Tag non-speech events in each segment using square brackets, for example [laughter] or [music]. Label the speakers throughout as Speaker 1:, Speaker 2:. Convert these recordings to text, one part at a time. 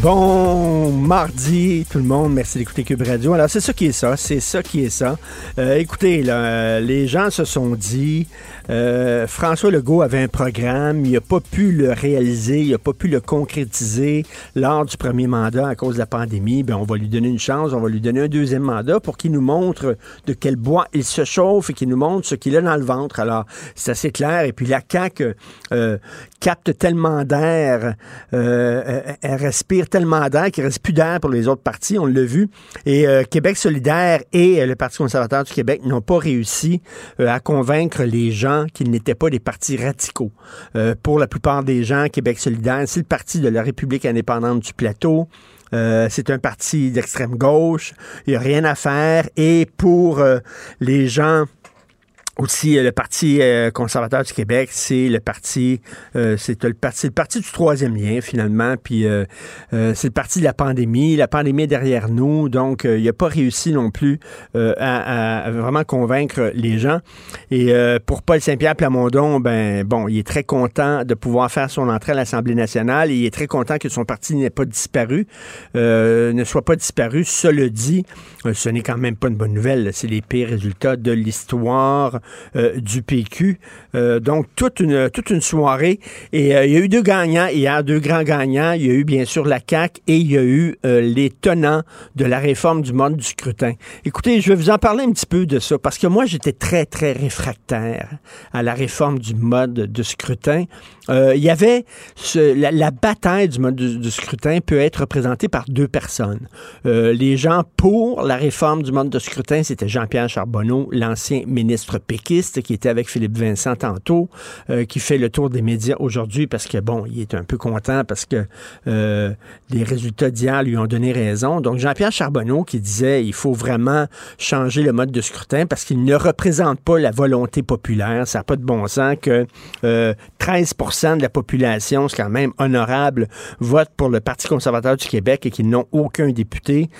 Speaker 1: Bon mardi, tout le monde. Merci d'écouter Cube Radio. Alors, c'est ça qui est ça. C'est ça qui est ça. Euh, écoutez, là, euh, les gens se sont dit, euh, François Legault avait un programme, il n'a pas pu le réaliser, il n'a pas pu le concrétiser lors du premier mandat à cause de la pandémie. Ben, on va lui donner une chance, on va lui donner un deuxième mandat pour qu'il nous montre de quel bois il se chauffe et qu'il nous montre ce qu'il a dans le ventre. Alors, c'est assez clair. Et puis, la CAQ capte tellement d'air, elle respire tellement d'air qu'il reste plus d'air pour les autres partis, on l'a vu. Et euh, Québec solidaire et euh, le Parti conservateur du Québec n'ont pas réussi euh, à convaincre les gens qu'ils n'étaient pas des partis radicaux. pour la plupart des gens, Québec solidaire, c'est le parti de la République indépendante du plateau. c'est un parti d'extrême gauche. Il n'y a rien à faire. Et pour les gens aussi, euh, le Parti euh, conservateur du Québec, c'est le parti, euh, c'est le parti, le parti du troisième lien finalement. Puis c'est le parti de la pandémie. La pandémie est derrière nous, donc il n'a pas réussi non plus à, vraiment convaincre les gens. Et pour Paul Saint-Pierre Plamondon, ben bon, il est très content de pouvoir faire son entrée à l'Assemblée nationale. Et il est très content que son parti n'ait pas disparu, ne soit pas disparu. Cela dit, ce n'est quand même pas une bonne nouvelle. C'est les pires résultats de l'histoire euh, du PQ. Euh, donc, toute une, toute une soirée. Et euh, il y a eu deux gagnants hier, deux grands gagnants. Il y a eu, bien sûr, la CAQ et il y a eu les tenants de la réforme du mode du scrutin. Écoutez, je vais vous en parler un petit peu de ça parce que moi, j'étais très, très réfractaire à la réforme du mode de scrutin. il y avait la, bataille du mode de, scrutin peut être représentée par deux personnes. les gens pour la réforme du mode de scrutin, c'était Jean-Pierre Charbonneau, l'ancien ministre Qui était avec Philippe Vincent tantôt, euh, qui fait le tour des médias aujourd'hui parce que, bon, il est un peu content parce que euh, les résultats d'hier lui ont donné raison. Donc, Jean-Pierre Charbonneau qui disait il faut vraiment changer le mode de scrutin parce qu'il ne représente pas la volonté populaire. Ça n'a pas de bon sens que 13% euh, de la population, c'est quand même honorable, vote pour le Parti conservateur du Québec et qu'ils n'ont aucun député.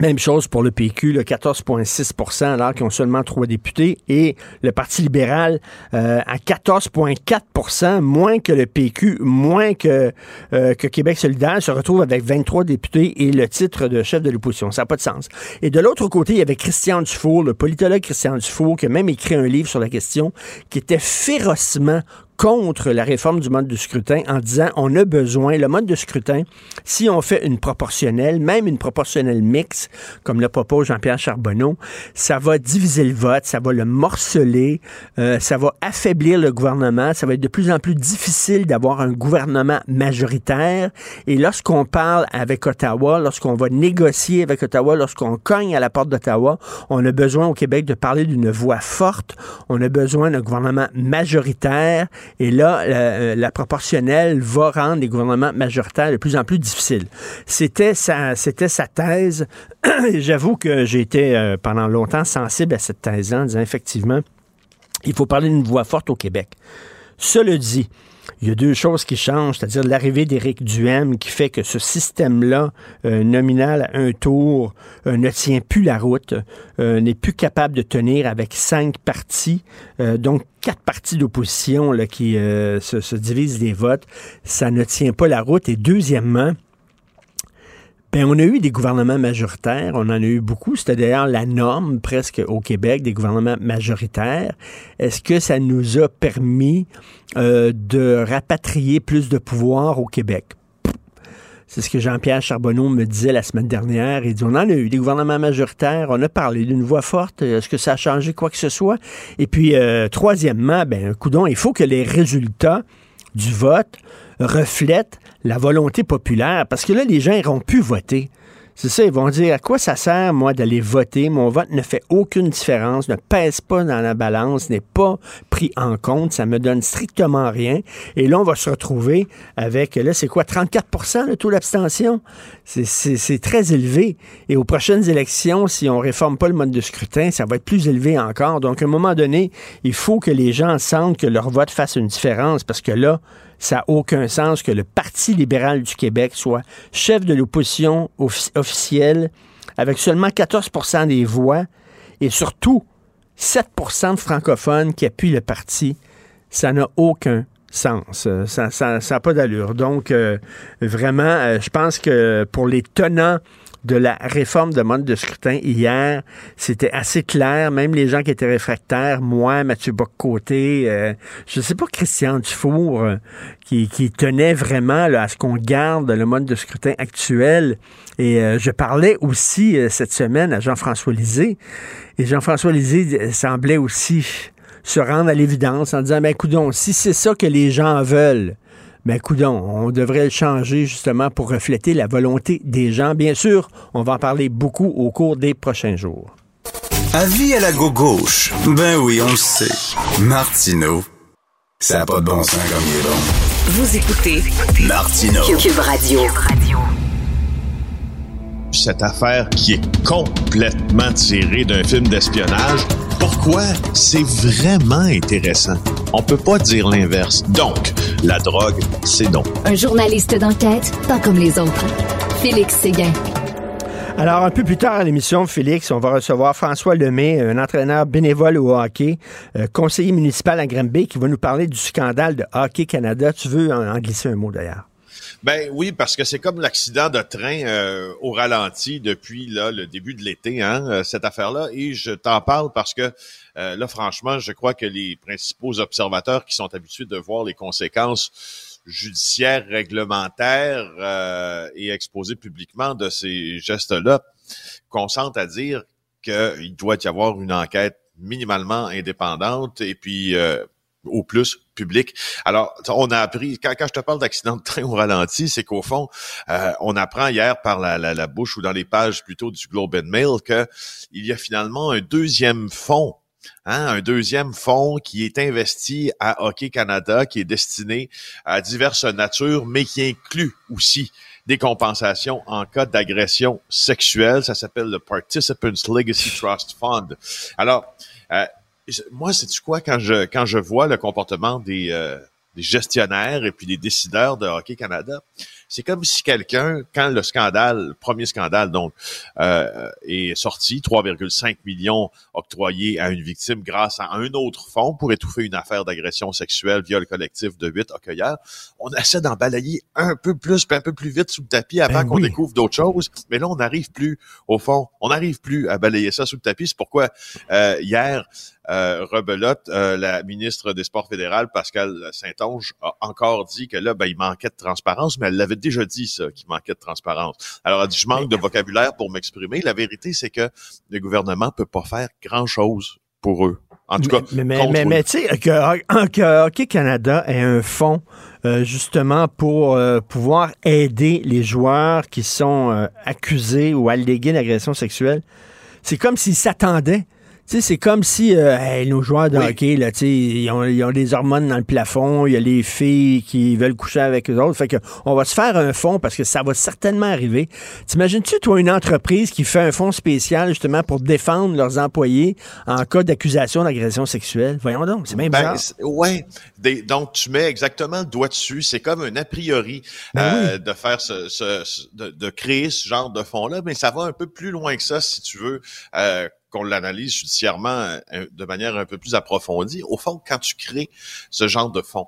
Speaker 1: Même chose pour le PQ, le 14,6% alors qu'ils ont seulement trois députés, et le Parti libéral euh, à 14,4% moins que le PQ, moins que, euh, que Québec solidaire, se retrouve avec 23 députés et le titre de chef de l'opposition. Ça n'a pas de sens. Et de l'autre côté, il y avait Christian Dufour, le politologue Christian Dufour, qui a même écrit un livre sur la question, qui était férocement contre la réforme du mode de scrutin en disant on a besoin, le mode de scrutin, si on fait une proportionnelle, même une proportionnelle mixte, comme le propose Jean-Pierre Charbonneau, ça va diviser le vote, ça va le morceler, euh, ça va affaiblir le gouvernement, ça va être de plus en plus difficile d'avoir un gouvernement majoritaire. Et lorsqu'on parle avec Ottawa, lorsqu'on va négocier avec Ottawa, lorsqu'on cogne à la porte d'Ottawa, on a besoin au Québec de parler d'une voix forte, on a besoin d'un gouvernement majoritaire et là, la, proportionnelle va rendre les gouvernements majoritaires de plus en plus difficiles. C'était sa, c'était sa thèse. [clears throat] J'avoue que j'ai été euh, pendant longtemps sensible à cette thèse-là en disant effectivement, il faut parler d'une voix forte au Québec. Cela dit, il y a deux choses qui changent, c'est-à-dire l'arrivée d'Éric Duhem qui fait que ce système-là, euh, nominal à un tour, euh, ne tient plus la route, euh, n'est plus capable de tenir avec cinq partis, donc quatre partis d'opposition qui se, se divisent les votes. Ça ne tient pas la route. Et deuxièmement, ben, on a eu des gouvernements majoritaires, on en a eu beaucoup. C'était d'ailleurs la norme presque au Québec, des gouvernements majoritaires. Est-ce que ça nous a permis euh, de rapatrier plus de pouvoir au Québec? C'est ce que Jean-Pierre Charbonneau me disait la semaine dernière. Il dit, on en a eu des gouvernements majoritaires, on a parlé d'une voix forte. Est-ce que ça a changé quoi que ce soit? Et puis, euh, troisièmement, ben, coudon, il faut que les résultats du vote reflètent la volonté populaire, parce que là, les gens n'iront plus voter. C'est ça, ils vont dire à quoi ça sert, moi, d'aller voter? Mon vote ne fait aucune différence, ne pèse pas dans la balance, n'est pas pris en compte, ça me donne strictement rien. Et là, on va se retrouver avec, là, c'est quoi, 34 le taux d'abstention? C'est très élevé. Et aux prochaines élections, si on réforme pas le mode de scrutin, ça va être plus élevé encore. Donc, à un moment donné, il faut que les gens sentent que leur vote fasse une différence parce que là, ça n'a aucun sens que le Parti libéral du Québec soit chef de l'opposition officielle avec seulement 14% des voix et surtout 7 de francophones qui appuient le parti. Ça n'a aucun sens. Ça n'a pas d'allure. Donc, euh, vraiment, euh, je pense que pour les tenants de la réforme de mode de scrutin hier, c'était assez clair. Même les gens qui étaient réfractaires, moi, Mathieu Boccoté, euh, je ne sais pas Christian Dufour, euh, qui, tenait vraiment à ce qu'on garde le mode de scrutin actuel. Et euh, je parlais aussi cette semaine à Jean-François Lisée. Et Jean-François Lisée semblait aussi se rendre à l'évidence en disant, ben, coudon, si c'est ça que les gens veulent, mais coudon, on devrait le changer justement pour refléter la volonté des gens. Bien sûr, on va en parler beaucoup au cours des prochains jours.
Speaker 2: Avis à la gauche. Ben oui, on le sait. Martineau, ça n'a pas de bon sens comme il est bon.
Speaker 3: Vous écoutez
Speaker 2: Martineau.
Speaker 3: Cube Radio.
Speaker 4: Cette affaire qui est complètement tirée d'un film d'espionnage pourquoi? C'est vraiment intéressant. On peut pas dire l'inverse. Donc, la drogue, c'est donc.
Speaker 5: Un journaliste d'enquête, pas comme les autres. Félix Séguin.
Speaker 1: Alors, un peu plus tard à l'émission, Félix, on va recevoir François Lemay, un entraîneur bénévole au hockey, euh, conseiller municipal à Granby, qui va nous parler du scandale de Hockey Canada. Tu veux en glisser un mot d'ailleurs?
Speaker 4: Ben oui, parce que c'est comme l'accident de train euh, au ralenti depuis là, le début de l'été, hein, euh, cette affaire-là. Et je t'en parle parce que euh, là, franchement, je crois que les principaux observateurs qui sont habitués de voir les conséquences judiciaires, réglementaires et exposées publiquement de ces gestes-là consentent à dire qu'il doit y avoir une enquête minimalement indépendante et puis au plus public. Alors, on a appris, quand, je te parle d'accident de train au ralenti, c'est qu'au fond, euh, on apprend hier par la, bouche ou dans les pages plutôt du Globe and Mail qu'il y a finalement un deuxième fonds Hein, un deuxième fonds qui est investi à Hockey Canada, qui est destiné à diverses natures, mais qui inclut aussi des compensations en cas d'agression sexuelle. Ça s'appelle le Participants Legacy Trust Fund. Alors, euh, moi, c'est quoi quand je quand je vois le comportement des, euh, des gestionnaires et puis des décideurs de Hockey Canada, c'est comme si quelqu'un, quand le scandale, le premier scandale donc, euh, est sorti, 3,5 millions octroyés à une victime grâce à un autre fonds pour étouffer une affaire d'agression sexuelle via le collectif de huit hockeyeurs, on essaie d'en balayer un peu plus, un peu plus vite sous le tapis avant ben qu'on découvre d'autres choses. Mais là, on n'arrive plus, au fond, on n'arrive plus à balayer ça sous le tapis. C'est pourquoi euh, hier, Rebelote, euh, la ministre des Sports fédérales, Pascal Saint-Onge, a encore dit que là, ben, il manquait de transparence, mais elle l'avait déjà dit, ça, qu'il manquait de transparence. Alors, elle dit, je manque de vocabulaire pour m'exprimer. La vérité, c'est que le gouvernement peut pas faire grand-chose pour eux. En tout cas,
Speaker 1: mais, mais, mais, tu sais, que, Hockey Canada est un fonds euh, justement pour euh, pouvoir aider les joueurs qui sont accusés ou allégués d'agression sexuelle. C'est comme s'ils s'attendaient sais, c'est comme si euh, nos joueurs de hockey, là, ils ont, ils ont des hormones dans le plafond, il y a les filles qui veulent coucher avec eux autres. Fait que on va se faire un fonds parce que ça va certainement arriver. T'imagines-tu, toi, une entreprise qui fait un fonds spécial justement pour défendre leurs employés en cas d'accusation d'agression sexuelle? Voyons donc, c'est même ben,
Speaker 4: Ouais. donc, tu mets exactement le doigt dessus. C'est comme un a priori ben euh, de faire ce, ce, de, de, créer ce genre de fonds-là, mais ça va un peu plus loin que ça, si tu veux. Euh, qu'on l'analyse judiciairement euh, de manière un peu plus approfondie. Au fond, quand tu crées ce genre de fonds,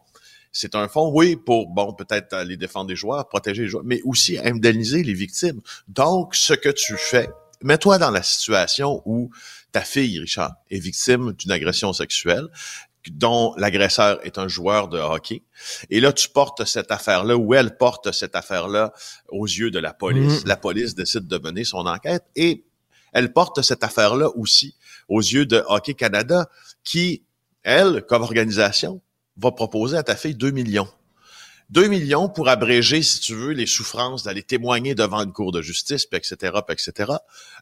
Speaker 4: c'est un fonds, oui, pour, bon, peut-être aller défendre des joueurs, protéger les joueurs, mais aussi indemniser les victimes. Donc, ce que tu fais, mets-toi dans la situation où ta fille, Richard, est victime d'une agression sexuelle dont l'agresseur est un joueur de hockey. Et là, tu portes cette affaire-là, ou elle porte cette affaire-là aux yeux de la police. Mmh. La police décide de mener son enquête et elle porte cette affaire-là aussi aux yeux de Hockey Canada, qui, elle, comme organisation, va proposer à ta fille 2 millions. 2 millions pour abréger, si tu veux, les souffrances d'aller témoigner devant une cour de justice, puis etc., puis etc.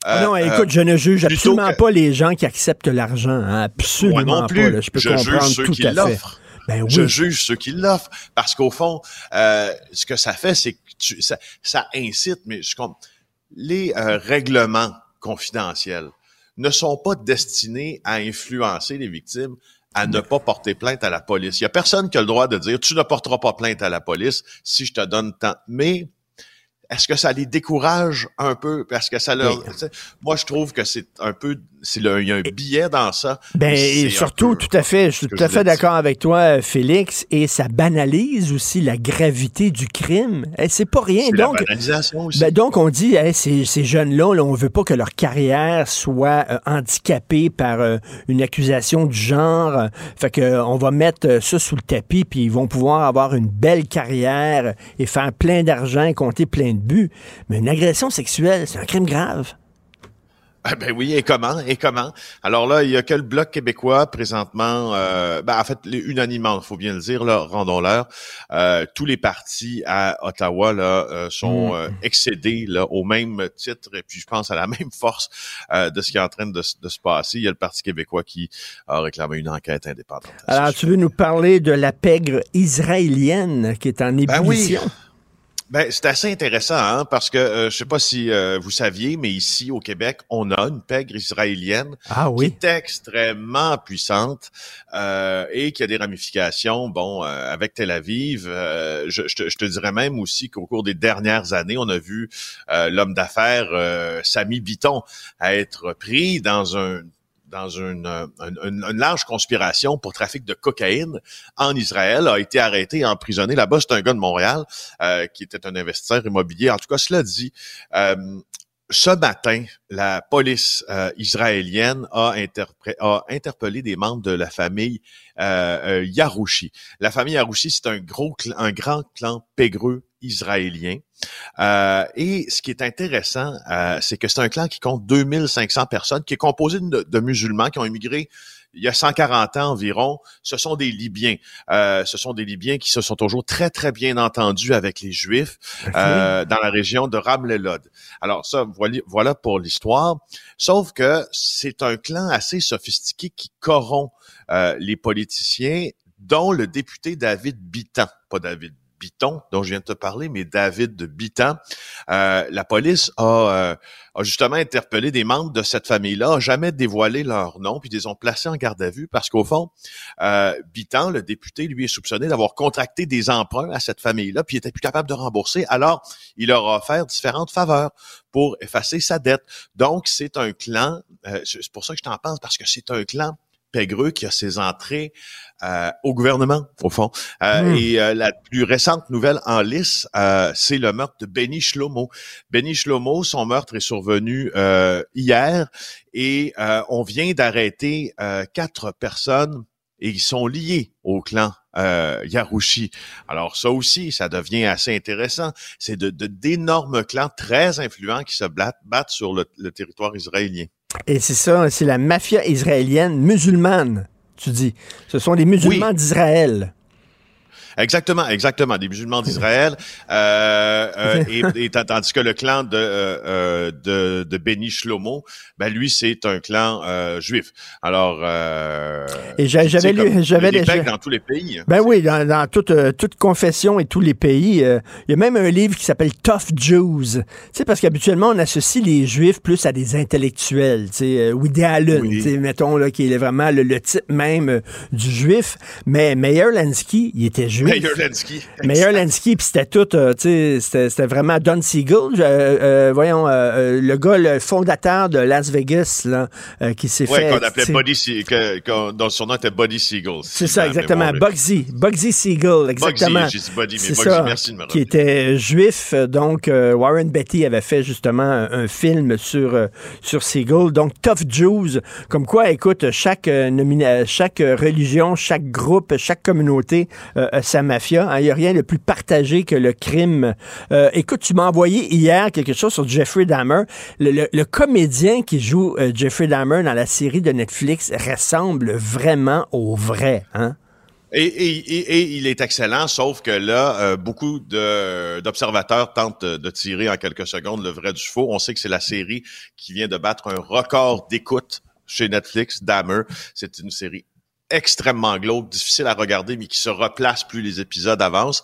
Speaker 1: Ah non,
Speaker 4: Euh,
Speaker 1: écoute, je ne juge absolument
Speaker 4: que-
Speaker 1: pas les gens qui acceptent l'argent. hein, absolument
Speaker 4: Moi non
Speaker 1: pas.
Speaker 4: plus.
Speaker 1: là. Je peux
Speaker 4: je
Speaker 1: comprendre
Speaker 4: juge ceux
Speaker 1: tout
Speaker 4: qui
Speaker 1: à fait. Ben oui.
Speaker 4: Je juge ceux qui l'offrent. Parce qu'au fond, euh, ce que ça fait, c'est que tu, ça, ça incite, mais je comprends. Les euh, règlements confidentiels ne sont pas destinés à influencer les victimes à ne pas porter plainte à la police. Il y a personne qui a le droit de dire tu ne porteras pas plainte à la police si je te donne tant. Mais est-ce que ça les décourage un peu? Parce que ça leur
Speaker 1: Oui.
Speaker 4: sais, moi je trouve que c'est un peu c'est il y a un billet dans ça
Speaker 1: Ben,
Speaker 4: Et
Speaker 1: surtout,
Speaker 4: peu
Speaker 1: tout à fait, je suis tout à fait d'accord avec toi, Félix, et ça banalise aussi la gravité du crime. Eh, c'est pas rien.
Speaker 4: la
Speaker 1: Donc,
Speaker 4: aussi.
Speaker 1: ben, donc, on dit, hey, ces, ces jeunes-là, là, on veut pas que leur carrière soit euh, handicapée par euh, une accusation du genre. Euh, Fait que, euh, on va mettre ça sous le tapis, puis ils vont pouvoir avoir une belle carrière et faire plein d'argent et compter plein de buts. Mais une agression sexuelle, c'est un crime grave.
Speaker 4: Ah ben oui, et comment? Et comment? Alors là, il y a que le Bloc québécois présentement, euh, ben en fait, unanimement, faut bien le dire, là, rendons-leur. Euh, tous les partis à Ottawa là, euh, sont
Speaker 1: Mm.
Speaker 4: excédés là, au même titre, et puis je pense à la [laughs] même force de ce qui est en train de, se passer. Il y a le Parti québécois qui a réclamé une enquête indépendante.
Speaker 1: Alors, tu veux nous parler de la pègre israélienne qui est en
Speaker 4: Ben oui. Ben, c'est assez intéressant, hein, parce que euh, je sais pas si euh, vous saviez, mais ici au Québec, on a une pègre israélienne
Speaker 1: Ah
Speaker 4: qui
Speaker 1: oui.
Speaker 4: est extrêmement puissante euh, et qui a des ramifications. Bon, euh, avec Tel Aviv, euh, je, je te, je te dirais même aussi qu'au cours des dernières années, on a vu euh, l'homme d'affaires euh, Samy Biton être pris dans un dans une, euh, une, une- large conspiration pour trafic de cocaïne en Israël, a été arrêté et emprisonné. Là-bas, c'est un gars de Montréal euh, qui était un investisseur immobilier. En tout cas, cela dit, euh, ce matin, la police euh, israélienne a, a interpellé des membres de la famille euh, euh, Yarouchi. La famille Yarouchi, c'est un gros, un grand clan pégreux israélien. Euh, et ce qui est intéressant, euh, c'est que c'est un clan qui compte 2500 personnes, qui est composé de, de musulmans qui ont immigré il y a 140 ans environ. Ce sont des Libyens. Euh, ce sont des Libyens qui se sont toujours très, très bien entendus avec les Juifs euh, dans la région de Ramlelod. Alors ça, voilà, voilà pour l'histoire. Sauf que c'est un clan assez sophistiqué qui corrompt euh, les politiciens, dont le député David Bitan, pas David Biton, dont je viens de te parler, mais David de Bitan. Euh, la police a, euh, a justement interpellé des membres de cette famille-là, jamais dévoilé leur nom, puis ils les ont placés en garde à vue parce qu'au fond, euh, le député, lui est soupçonné d'avoir contracté des emprunts à cette famille-là, puis il était plus capable de rembourser. Alors, il leur a offert différentes faveurs pour effacer sa dette. Donc, c'est un clan, euh, c'est pour ça que je t'en pense, parce que c'est un clan pégreux qui a ses entrées euh, au gouvernement, au fond. Euh,
Speaker 1: Hmm.
Speaker 4: Et euh, la plus récente nouvelle en lice, c'est le meurtre de Benny Shlomo. Benny Shlomo, son meurtre est survenu euh, hier et euh, on vient d'arrêter euh, quatre personnes et ils sont liés au clan euh, Yarouchi. Alors ça aussi, ça devient assez intéressant. C'est de de- d'énormes clans très influents qui se battent, battent sur le, le territoire israélien.
Speaker 1: Et c'est ça, c'est la mafia israélienne musulmane, tu dis. Ce sont des musulmans
Speaker 4: Oui.
Speaker 1: d'Israël.
Speaker 4: Exactement, exactement, des musulmans d'Israël, [laughs] euh, euh, et, [laughs] et tandis que le clan de euh, euh, de, de Benny Shlomo, ben lui c'est un clan euh, juif. Alors, euh,
Speaker 1: Et j'avais lu- j'avais
Speaker 4: pecs dans tous les pays.
Speaker 1: Ben oui, dans, dans toute, toute confession et tous les pays. euh, Il y a même un livre qui s'appelle Tough Jews. Tu sais, parce qu'habituellement, on associe les Juifs plus à des intellectuels. Tu sais, Woody Allen,
Speaker 4: Oui.
Speaker 1: tu sais, mettons, là, qui est vraiment le, le type même du Juif. Mais Meyer Lansky, il était Juif.
Speaker 4: Meyer Lansky.
Speaker 1: Meyer Lansky, puis c'était tout, euh, tu sais, c'était vraiment Don Siegel, euh, euh, voyons, le gars, le fondateur de Las Vegas, là, qui s'est
Speaker 4: Ouais,
Speaker 1: fait...
Speaker 4: qu'on appelait Buddy qu'on- dont son nom était Buddy Siegel.
Speaker 1: C'est ça, exactement. Bugsy. Bugsy Siegel, exactement.
Speaker 4: Bugsy, j'ai dit Buddy, mais
Speaker 1: C'est
Speaker 4: Bugsy,
Speaker 1: ça,
Speaker 4: merci de me
Speaker 1: qui était juif. Donc, Warren Beatty avait fait justement un, un film sur, sur Siegel. Donc, Tough Jews. Comme quoi, écoute, chaque, nomina- chaque religion, chaque groupe, chaque communauté a sa mafia. hein. Il n'y a rien de plus partagé que le crime. Euh, écoute, tu m'as envoyé hier quelque chose sur Jeffrey Dahmer. Le, comédien qui joue euh, Jeffrey Dahmer dans la série de Netflix ressemble vraiment au vrai. Hein?
Speaker 4: Et, il est excellent, sauf que là, euh, beaucoup d'observateurs tentent de tirer en quelques secondes le vrai du faux. On sait que c'est la série qui vient de battre un record d'écoute chez Netflix, Dahmer. C'est une série extrêmement glauque, difficile à regarder, mais qui se replace plus les épisodes avancent.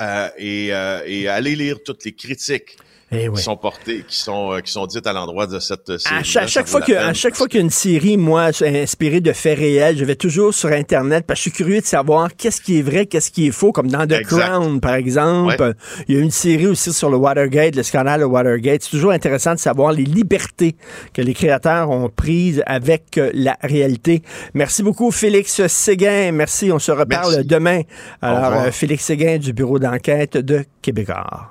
Speaker 4: Euh, et, euh, et allez lire toutes les critiques
Speaker 1: Eh oui.
Speaker 4: qui sont portées, qui sont euh, qui sont dites à l'endroit de cette série.
Speaker 1: À chaque, chaque fois que, à chaque fois qu'il y a une série, moi, inspirée de faits réels, je vais toujours sur Internet parce que je suis curieux de savoir qu'est-ce qui est vrai, qu'est-ce qui est faux, comme dans The
Speaker 4: Exact.
Speaker 1: Crown, par exemple.
Speaker 4: Ouais.
Speaker 1: Il y a une série aussi sur le Watergate, le scandale de Watergate. C'est toujours intéressant de savoir les libertés que les créateurs ont prises avec euh, la réalité. Merci beaucoup, Félix Séguin. Merci. On se reparle
Speaker 4: Merci.
Speaker 1: demain. Alors, euh, Félix Séguin du bureau d'enquête de Québécois.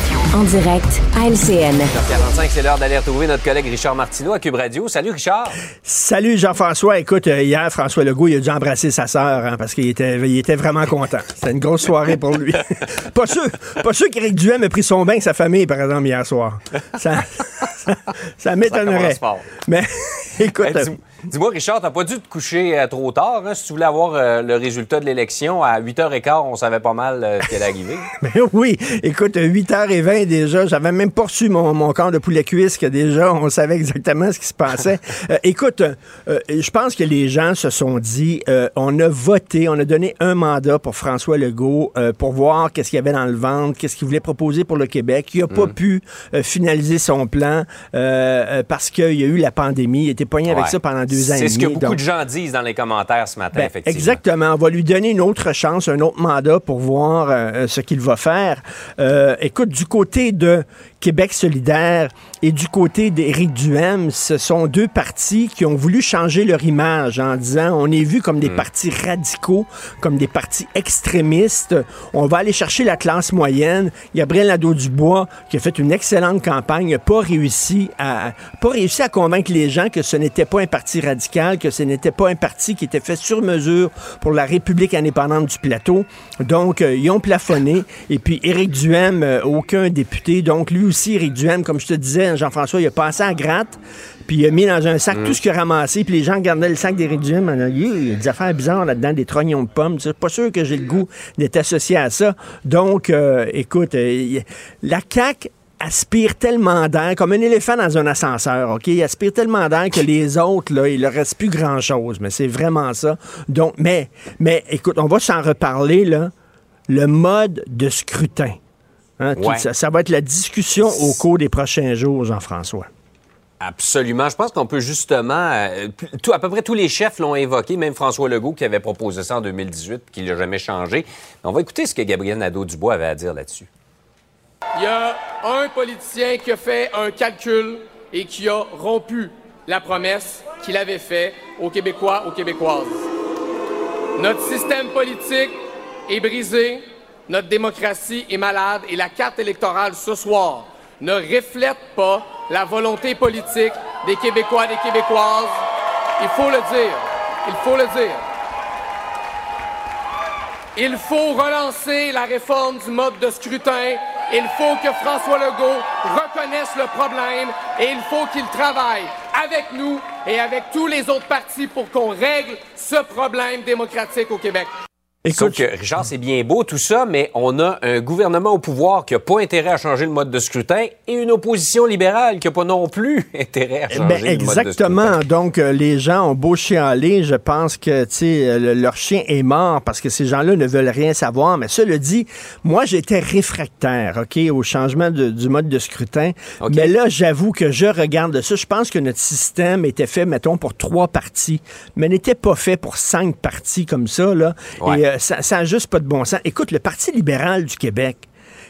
Speaker 5: En direct à LCN.
Speaker 6: 45, c'est l'heure d'aller retrouver notre collègue Richard Martineau à Cube Radio. Salut Richard.
Speaker 1: Salut Jean-François. Écoute, euh, hier, François Legault, il a dû embrasser sa sœur hein, parce qu'il était, il était vraiment content. [laughs] C'était une grosse soirée pour lui. [laughs] pas sûr, pas sûr qu'Éric Duhem ait pris son bain avec sa famille, par exemple, hier soir. Ça, [laughs] ça, ça m'étonnerait. Mais écoute,
Speaker 6: Dis-moi, Richard, t'as pas dû te coucher euh, trop tard. hein? Si tu voulais avoir euh, le résultat de l'élection, à 8h15, on savait pas mal euh, ce qui allait arriver. [laughs]
Speaker 1: Ben oui, écoute, 8h20 déjà, j'avais même pas reçu mon, mon corps de poulet cuisse que déjà on savait exactement ce qui se passait. [laughs] Écoute, je pense que les gens se sont dit, on a voté, on a donné un mandat pour François Legault pour voir qu'est-ce qu'il y avait dans le ventre, qu'est-ce qu'il voulait proposer pour le Québec. Il a pas pu euh, finaliser son plan parce qu'il y a eu la pandémie. Il était poigné avec ça pendant deux ans et
Speaker 6: C'est ce que beaucoup
Speaker 1: donc-
Speaker 6: de gens disent dans les commentaires ce matin,
Speaker 1: ben,
Speaker 6: effectivement.
Speaker 1: exactement. On va lui donner une autre chance, un autre mandat pour voir euh, ce qu'il va faire. Euh, écoute, du côté de Québec solidaire et du côté d'Éric Duhem, ce sont deux partis qui ont voulu changer leur image en disant on est vu comme des partis radicaux, comme des partis extrémistes. On va aller chercher la classe moyenne. Gabriel Nadeau-Dubois, qui a fait une excellente campagne, n'a pas réussi à pas réussi à convaincre les gens que ce n'était pas un parti radical, que ce n'était pas un parti qui était fait sur mesure pour la République indépendante du plateau. Donc, euh, ils ont plafonné. Et puis, Éric Duhem, euh, aucun député. Donc, lui aussi, Éric Duhem, comme je te disais, Jean-François, il a passé à gratte. Puis il a mis dans un sac tout ce qu'il a ramassé. Puis les gens regardaient le sac d'Éric Duhem. il y a des affaires bizarres là-dedans, des trognons de pommes. C'est pas sûr que j'ai le goût d'être associé à ça. Donc, euh, écoute, la CAQ aspire tellement d'air, comme un éléphant dans un ascenseur, OK? Il aspire tellement d'air que les autres, là, il leur reste plus grand-chose. Mais c'est vraiment ça. Donc, mais, mais écoute, on va s'en reparler, là. Le mode de scrutin. Hein,
Speaker 6: Ouais.
Speaker 1: ça, ça va être la discussion au cours des prochains jours, Jean-François.
Speaker 6: Absolument. Je pense qu'on peut justement. euh, tout, à peu près tous les chefs l'ont évoqué, même François Legault qui avait proposé ça en 2018 qui l'a jamais changé. On va écouter ce que Gabriel Nadeau-Dubois avait à dire là-dessus.
Speaker 7: Il y a un politicien qui a fait un calcul et qui a rompu la promesse qu'il avait faite aux Québécois, aux Québécoises. Notre système politique est brisé, notre démocratie est malade et la carte électorale ce soir ne reflète pas la volonté politique des Québécois, des Québécoises. Il faut le dire. Il faut le dire. Il faut relancer la réforme du mode de scrutin. Il faut que François Legault reconnaisse le problème et il faut qu'il travaille avec nous et avec tous les autres partis pour qu'on règle ce problème démocratique au Québec.
Speaker 6: Sauf
Speaker 1: Écoute,
Speaker 6: que, Richard, c'est bien beau tout ça, mais on a un gouvernement au pouvoir qui n'a pas intérêt à changer le mode de scrutin et une opposition libérale qui n'a pas non plus [laughs] intérêt à changer
Speaker 1: Ben,
Speaker 6: le mode de
Speaker 1: exactement.
Speaker 6: scrutin.
Speaker 1: Donc, euh, les gens ont beau chialer. Je pense que, euh, le- leur chien est mort parce que ces gens-là ne veulent rien savoir. Mais cela dit, moi, j'étais réfractaire, OK, au changement de- du mode de scrutin.
Speaker 6: OK.
Speaker 1: Mais là, j'avoue que je regarde ça. Je pense que notre système était fait, mettons, pour trois partis, mais n'était pas fait pour cinq partis comme ça, là.
Speaker 6: Ouais.
Speaker 1: Et euh, ça n'a juste pas de bon sens. Écoute, le Parti libéral du Québec,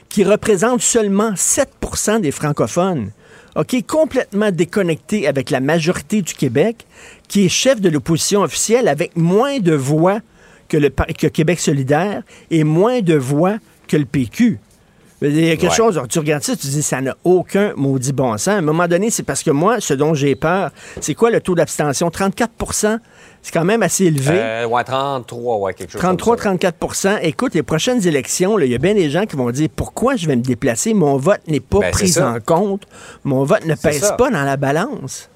Speaker 1: qui représente seulement 7% des francophones, OK, complètement déconnecté avec la majorité du Québec, qui est chef de l'opposition officielle avec moins de voix que, le, que Québec solidaire et moins de voix que le PQ. Il y a quelque
Speaker 6: Ouais.
Speaker 1: chose, tu regardes ça, tu dis, ça n'a aucun maudit bon sens. À un moment donné, c'est parce que moi, ce dont j'ai peur, c'est quoi le taux d'abstention? 34 c'est quand même assez élevé.
Speaker 6: Euh, ouais, 33, ouais, quelque chose comme ça.
Speaker 1: 33-34% Écoute, les prochaines élections, il y a bien des gens qui vont dire pourquoi je vais me déplacer, mon vote n'est pas
Speaker 6: Ben,
Speaker 1: pris en compte, mon vote ne pèse
Speaker 6: ça.
Speaker 1: pas dans la balance.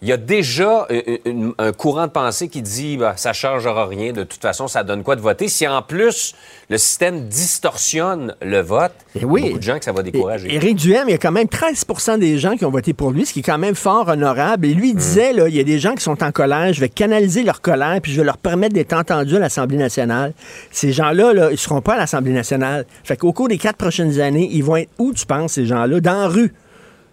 Speaker 6: Il y a déjà une- une- un courant de pensée qui dit bah, ça ne changera rien, de toute façon, ça donne quoi de voter? Si en plus le système distorsionne le vote,
Speaker 1: Eh oui.
Speaker 6: il y a beaucoup de gens que ça va décourager.
Speaker 1: Et- Éric Duhem, il y a quand même 13% des gens qui ont voté pour lui, ce qui est quand même fort honorable. Et lui, il disait, là, il y a des gens qui sont en colère, je vais canaliser leur colère, puis je vais leur permettre d'être entendus à l'Assemblée nationale. Ces gens-là, là, ils seront pas à l'Assemblée nationale. Fait qu'au cours des quatre prochaines années, ils vont être où, tu penses, ces gens-là? Dans la rue.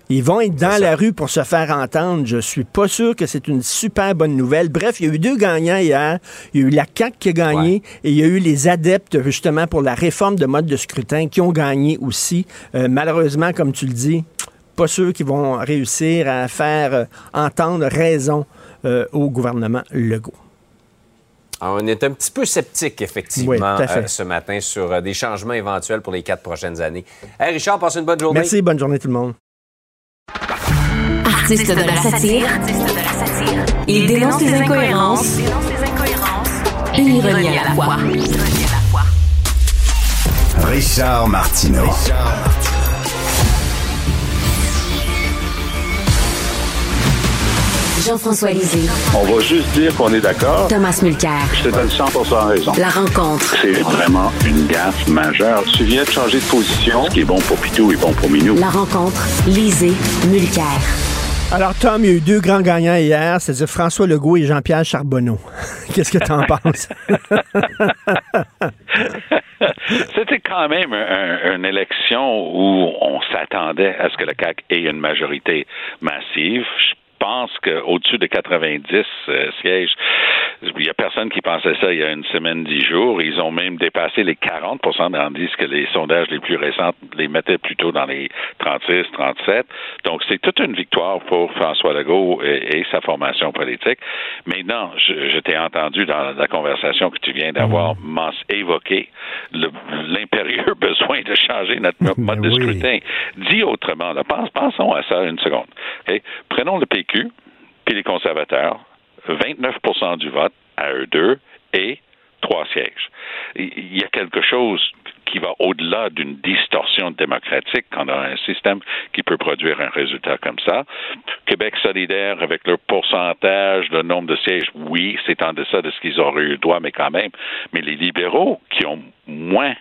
Speaker 1: Ils vont être dans la rue pour se faire entendre. Je suis pas sûr que c'est une super bonne nouvelle. Bref, il y a eu deux gagnants hier. Il y a eu la CAQ qui a gagné et il y a eu les adeptes, justement, pour la réforme de mode de scrutin qui ont gagné aussi. Euh, malheureusement, comme tu le dis, pas sûr qu'ils vont réussir à faire euh, entendre raison euh, au gouvernement Legault.
Speaker 6: Alors, on est un petit peu sceptique, effectivement,
Speaker 1: Oui,
Speaker 6: euh, ce matin sur euh, des changements éventuels pour les quatre prochaines années. Hey, Richard, passe une bonne journée.
Speaker 1: Merci, bonne journée tout le monde.
Speaker 5: Artiste de la satire, il dénonce les incohérences et l'ironie à la fois.
Speaker 2: Richard Martineau.
Speaker 5: Jean-François Lisée,
Speaker 8: On va juste dire qu'on est d'accord.
Speaker 5: Thomas Mulcair.
Speaker 8: Je te donne 100 raison.
Speaker 5: La rencontre.
Speaker 8: C'est vraiment une gaffe majeure. Tu viens de changer de position. Ce qui est bon pour Pitou est bon pour Minou.
Speaker 5: La rencontre. Lisée. Mulcair.
Speaker 1: Alors, Tom, il y a eu deux grands gagnants hier, c'est-à-dire François Legault et Jean-Pierre Charbonneau. [laughs] Qu'est-ce que tu en penses? [laughs]
Speaker 8: C'était quand même un- un- une élection où on s'attendait à ce que le CAC ait une majorité massive. Je pense qu'au-dessus de 90 euh, sièges, il n'y a personne qui pensait ça il y a une semaine, dix jours. Ils ont même dépassé les 40 tandis que les sondages les plus récents les mettaient plutôt dans les 36, 37. Donc, c'est toute une victoire pour François Legault et, et sa formation politique. Mais non, je, je t'ai entendu dans la conversation que tu viens d'avoir évoqué le- l'impérieux [laughs] besoin de changer notre mo- mode de
Speaker 1: oui.
Speaker 8: scrutin. Dit autrement, là, pense- pensons à ça une seconde. Prenons le Puis les conservateurs, 29 du vote à eux deux et trois sièges. Il y a quelque chose qui va au-delà d'une distorsion démocratique quand on a un système qui peut produire un résultat comme ça. Québec solidaire, avec leur pourcentage, le nombre de sièges, oui, c'est en deçà de ce qu'ils auraient eu droit, mais quand même. Mais les libéraux qui ont moins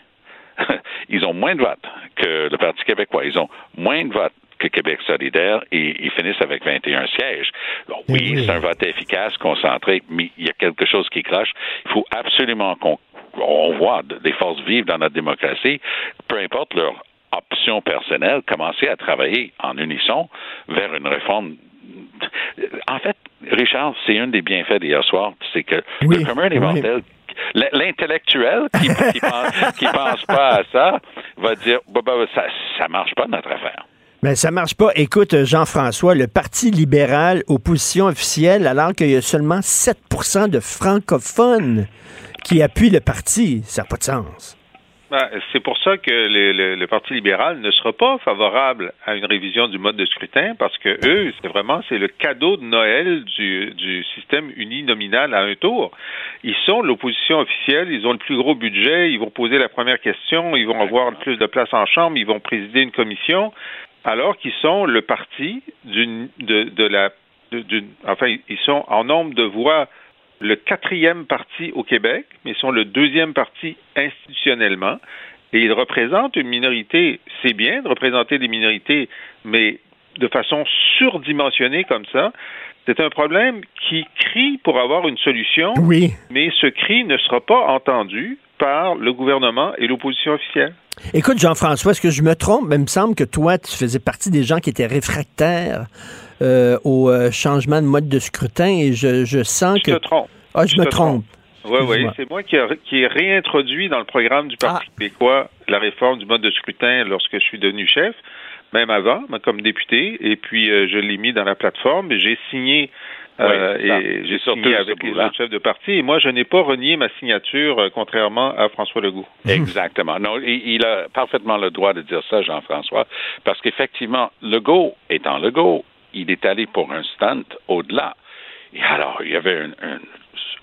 Speaker 8: [laughs] ils ont moins de votes que le Parti québécois. Ils ont moins de votes que Québec solidaire et ils finissent avec 21 sièges. Oui,
Speaker 1: Eh oui.
Speaker 8: c'est un vote efficace, concentré, mais il y a quelque chose qui cloche. Il faut absolument qu'on on voit des forces vives dans notre démocratie, peu importe leur option personnelle, commencer à travailler en unisson vers une réforme en fait, Richard, c'est un des bienfaits d'hier soir, c'est que
Speaker 1: Oui,
Speaker 8: le commun des
Speaker 1: oui.
Speaker 8: l'intellectuel qui, qui pense, qui pense pas à ça, va dire, bah, bah, ça, ça marche pas notre affaire.
Speaker 1: Mais ça marche pas. Écoute, Jean-François, le Parti libéral, opposition officielle, alors qu'il y a seulement 7% de francophones qui appuient le parti, ça n'a pas de sens.
Speaker 9: Ben, C'est pour ça que le Parti libéral ne sera pas favorable à une révision du mode de scrutin parce que eux, c'est vraiment c'est le cadeau de Noël du, du système uninominal à un tour. Ils sont l'opposition officielle, ils ont le plus gros budget, ils vont poser la première question, ils vont avoir le plus de place en chambre, ils vont présider une commission, alors qu'ils sont le parti d'une de, de la d'une enfin ils sont en nombre de voix le quatrième parti au Québec, mais ils sont le deuxième parti institutionnellement. Et ils représentent une minorité. C'est bien de représenter des minorités, mais de façon surdimensionnée comme ça, c'est un problème qui crie pour avoir une solution,
Speaker 1: Oui.
Speaker 9: mais ce cri ne sera pas entendu par le gouvernement et l'opposition officielle.
Speaker 1: Écoute, Jean-François, est-ce que je me trompe? Mais il me semble que toi, tu faisais partie des gens qui étaient réfractaires euh, au euh, changement de mode de scrutin et je, je sens
Speaker 9: Je
Speaker 1: que...
Speaker 9: te trompe.
Speaker 1: Ah, je
Speaker 9: Je
Speaker 1: me trompe.
Speaker 9: Oui, oui, c'est moi qui, a- qui ai réintroduit dans le programme du Parti
Speaker 1: Ah.
Speaker 9: québécois la réforme du mode de scrutin lorsque je suis devenu chef, même avant, comme député, et puis euh, je l'ai mis dans la plateforme. et J'ai signé
Speaker 8: Oui, ça.
Speaker 9: et j'ai signé avec les autres chefs de parti. Et moi, je n'ai pas renié ma signature, euh, contrairement à François Legault. [laughs]
Speaker 8: Exactement. Non, il, a parfaitement le droit de dire ça, Jean-François, parce qu'effectivement, Legault étant Legault, il est allé pour un stunt au-delà. Et alors, il y avait une, une-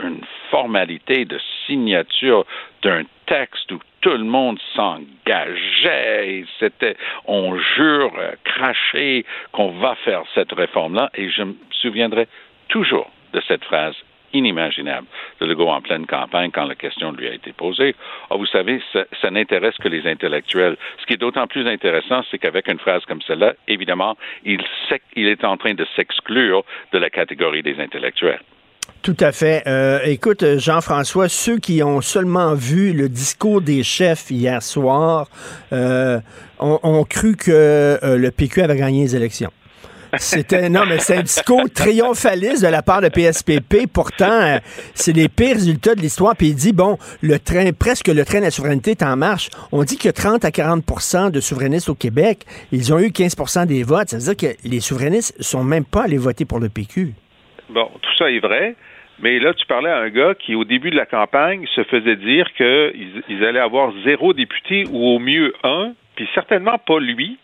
Speaker 8: une formalité de signature d'un texte où tout le monde s'engageait c'était, on jure, euh, craché qu'on va faire cette réforme-là. Et je me souviendrai toujours de cette phrase inimaginable de Legault en pleine campagne quand la question lui a été posée. Ah, vous savez, ça, n'intéresse que les intellectuels. Ce qui est d'autant plus intéressant, c'est qu'avec une phrase comme celle-là, évidemment, il, il est en train de s'exclure de la catégorie des intellectuels.
Speaker 1: Tout à fait. Euh, écoute, Jean-François, ceux qui ont seulement vu le discours des chefs hier soir euh, ont, ont cru que euh, le PQ avait gagné les élections. Non, mais c'est un discours triomphaliste de la part de PSPP. Pourtant, euh, c'est les pires résultats de l'histoire. Puis il dit bon, le train, presque le train de la souveraineté est en marche. On dit a 30 à 40% de souverainistes au Québec. Ils ont eu 15% des votes. Ça veut dire que les souverainistes sont même pas allés voter pour le PQ.
Speaker 9: Bon, tout ça est vrai. Mais là, tu parlais à un gars qui, au début de la campagne, se faisait dire qu'ils ils allaient avoir zéro député ou au mieux un, puis certainement pas lui.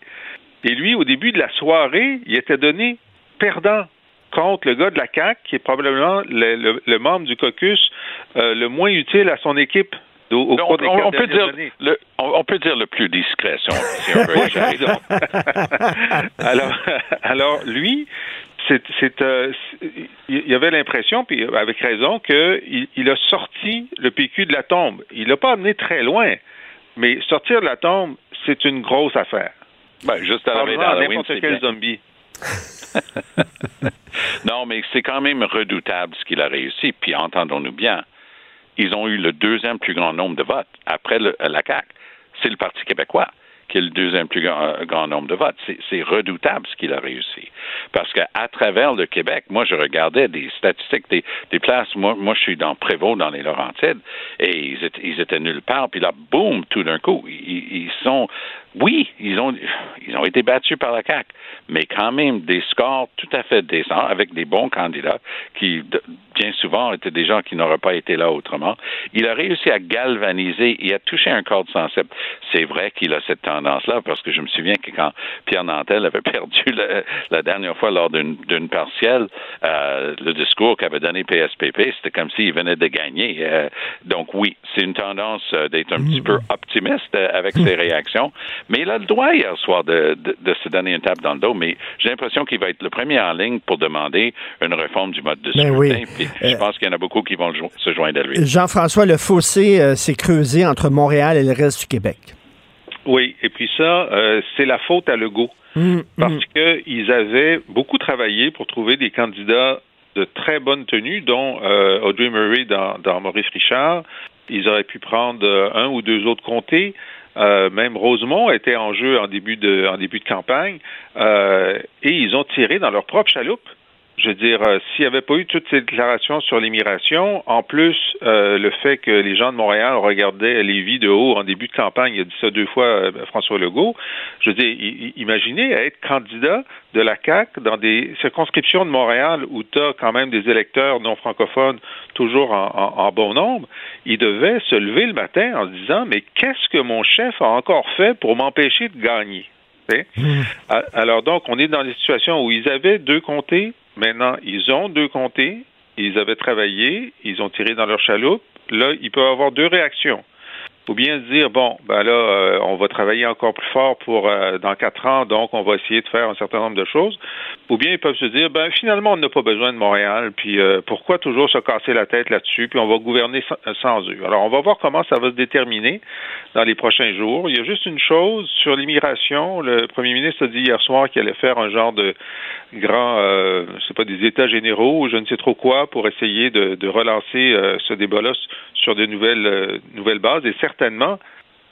Speaker 9: Et lui, au début de la soirée, il était donné perdant contre le gars de la CAQ, qui est probablement le, le- le membre du caucus euh, le moins utile à son équipe au, au
Speaker 8: On, peut dire le, on, peut dire le plus discret, si on, si [laughs] [laughs]
Speaker 9: alors, alors, lui, c'est, c'est, euh, il avait l'impression, puis avec raison, qu'il il a sorti le PQ de la tombe. Il l'a pas amené très loin, mais sortir de la tombe, c'est une grosse affaire.
Speaker 8: Ben, juste à la
Speaker 9: n'importe quel
Speaker 8: bien.
Speaker 9: zombie. [laughs]
Speaker 8: Non, mais c'est quand même redoutable ce qu'il a réussi. Puis entendons-nous bien, ils ont eu le deuxième plus grand nombre de votes après le- la CAQ. C'est le Parti québécois qui a le deuxième plus grand, euh, grand nombre de votes. C'est- C'est redoutable ce qu'il a réussi. Parce qu'à travers le Québec, moi, je regardais des statistiques des, des places. Moi, moi, je suis dans Prévost, dans les Laurentides, et ils étaient, ils étaient nulle part. Puis là, boum, tout d'un coup, ils, ils sont... Oui, ils ont, ils ont été battus par la CAQ, mais quand même des scores tout à fait décents, avec des bons candidats qui, bien souvent, étaient des gens qui n'auraient pas été là autrement. Il a réussi à galvaniser et à toucher un corde sensible. C'est vrai qu'il a cette tendance-là, parce que je me souviens que quand Pierre Nantel avait [laughs] perdu la, la dernière fois lors d'une partielle, euh, le discours qu'avait donné PSPP, c'était comme s'il venait de gagner. Euh, donc oui, c'est une tendance euh, d'être un petit peu optimiste avec ses [laughs] réactions, mais il a le droit hier soir de, de, de se donner une tape dans le dos, mais j'ai l'impression qu'il va être le premier en ligne pour demander une réforme du mode de
Speaker 1: Ben
Speaker 8: scrutin,
Speaker 1: oui.
Speaker 8: puis je
Speaker 1: Euh,
Speaker 8: pense qu'il y en a beaucoup qui vont jo- se joindre à lui.
Speaker 1: Jean-François, le fossé euh, s'est creusé entre Montréal et le reste du Québec.
Speaker 9: Oui, et puis ça, euh, c'est la faute à Legault.
Speaker 1: Hum,
Speaker 9: parce
Speaker 1: hum.
Speaker 9: qu'ils avaient beaucoup travaillé pour trouver des candidats de très bonne tenue, dont euh, Audrey Murray dans, dans Maurice Richard. Ils auraient pu prendre euh, un ou deux autres comtés. Euh, même Rosemont était en jeu en début de, en début de campagne. Euh, et ils ont tiré dans leur propre chaloupe. Je veux dire, euh, s'il n'y avait pas eu toutes ces déclarations sur l'immigration, en plus, euh, le fait que les gens de Montréal regardaient Lévis de haut en début de campagne, il a dit ça deux fois, euh, François Legault, je veux dire, imaginez être candidat de la CAQ dans des circonscriptions de Montréal où tu as quand même des électeurs non francophones toujours en, en- en bon nombre, il devait se lever le matin en se disant, mais qu'est-ce que mon chef a encore fait pour m'empêcher de gagner? A- Alors donc, on est dans des situations où ils avaient deux comtés, maintenant ils ont deux comtés, ils avaient travaillé, ils ont tiré dans leur chaloupe, là, ils peuvent avoir deux réactions. Ou bien dire, bon, ben là, euh, on va travailler encore plus fort pour euh, dans quatre ans, donc on va essayer de faire un certain nombre de choses. Ou bien ils peuvent se dire, ben finalement, on n'a pas besoin de Montréal, puis euh, pourquoi toujours se casser la tête là-dessus, puis on va gouverner sans, eux? Alors, on va voir comment ça va se déterminer dans les prochains jours. Il y a juste une chose sur l'immigration. Le premier ministre a dit hier soir qu'il allait faire un genre de grand, je sais pas, des états généraux ou je ne sais trop quoi pour essayer de, relancer ce débat-là sur de nouvelles, nouvelles bases. Et certainement,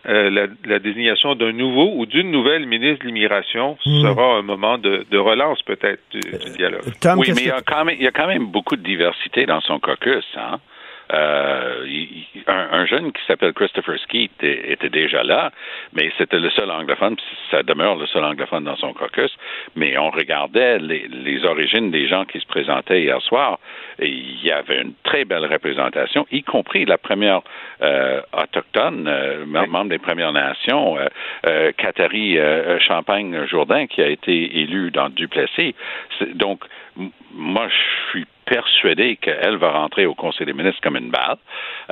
Speaker 9: euh, la, la désignation d'un nouveau ou d'une nouvelle ministre de l'immigration
Speaker 1: Mm.
Speaker 9: sera un moment de, de relance peut-être du, du dialogue.
Speaker 1: Tom,
Speaker 8: oui, mais il y, a quand même, il y a quand même beaucoup de diversité dans son caucus. Hein? Euh, un, un, jeune qui s'appelle Christopher Skeet était déjà là, mais c'était le seul anglophone, ça demeure le seul anglophone dans son caucus, mais on regardait les, les origines des gens qui se présentaient hier soir, et il y avait une très belle représentation, y compris la première euh, autochtone, euh, membre des Premières Nations, euh, euh, Champagne-Jourdain, qui a été élue dans Duplessis. Donc, moi, je suis persuadé qu'elle va rentrer au Conseil des ministres comme une balle.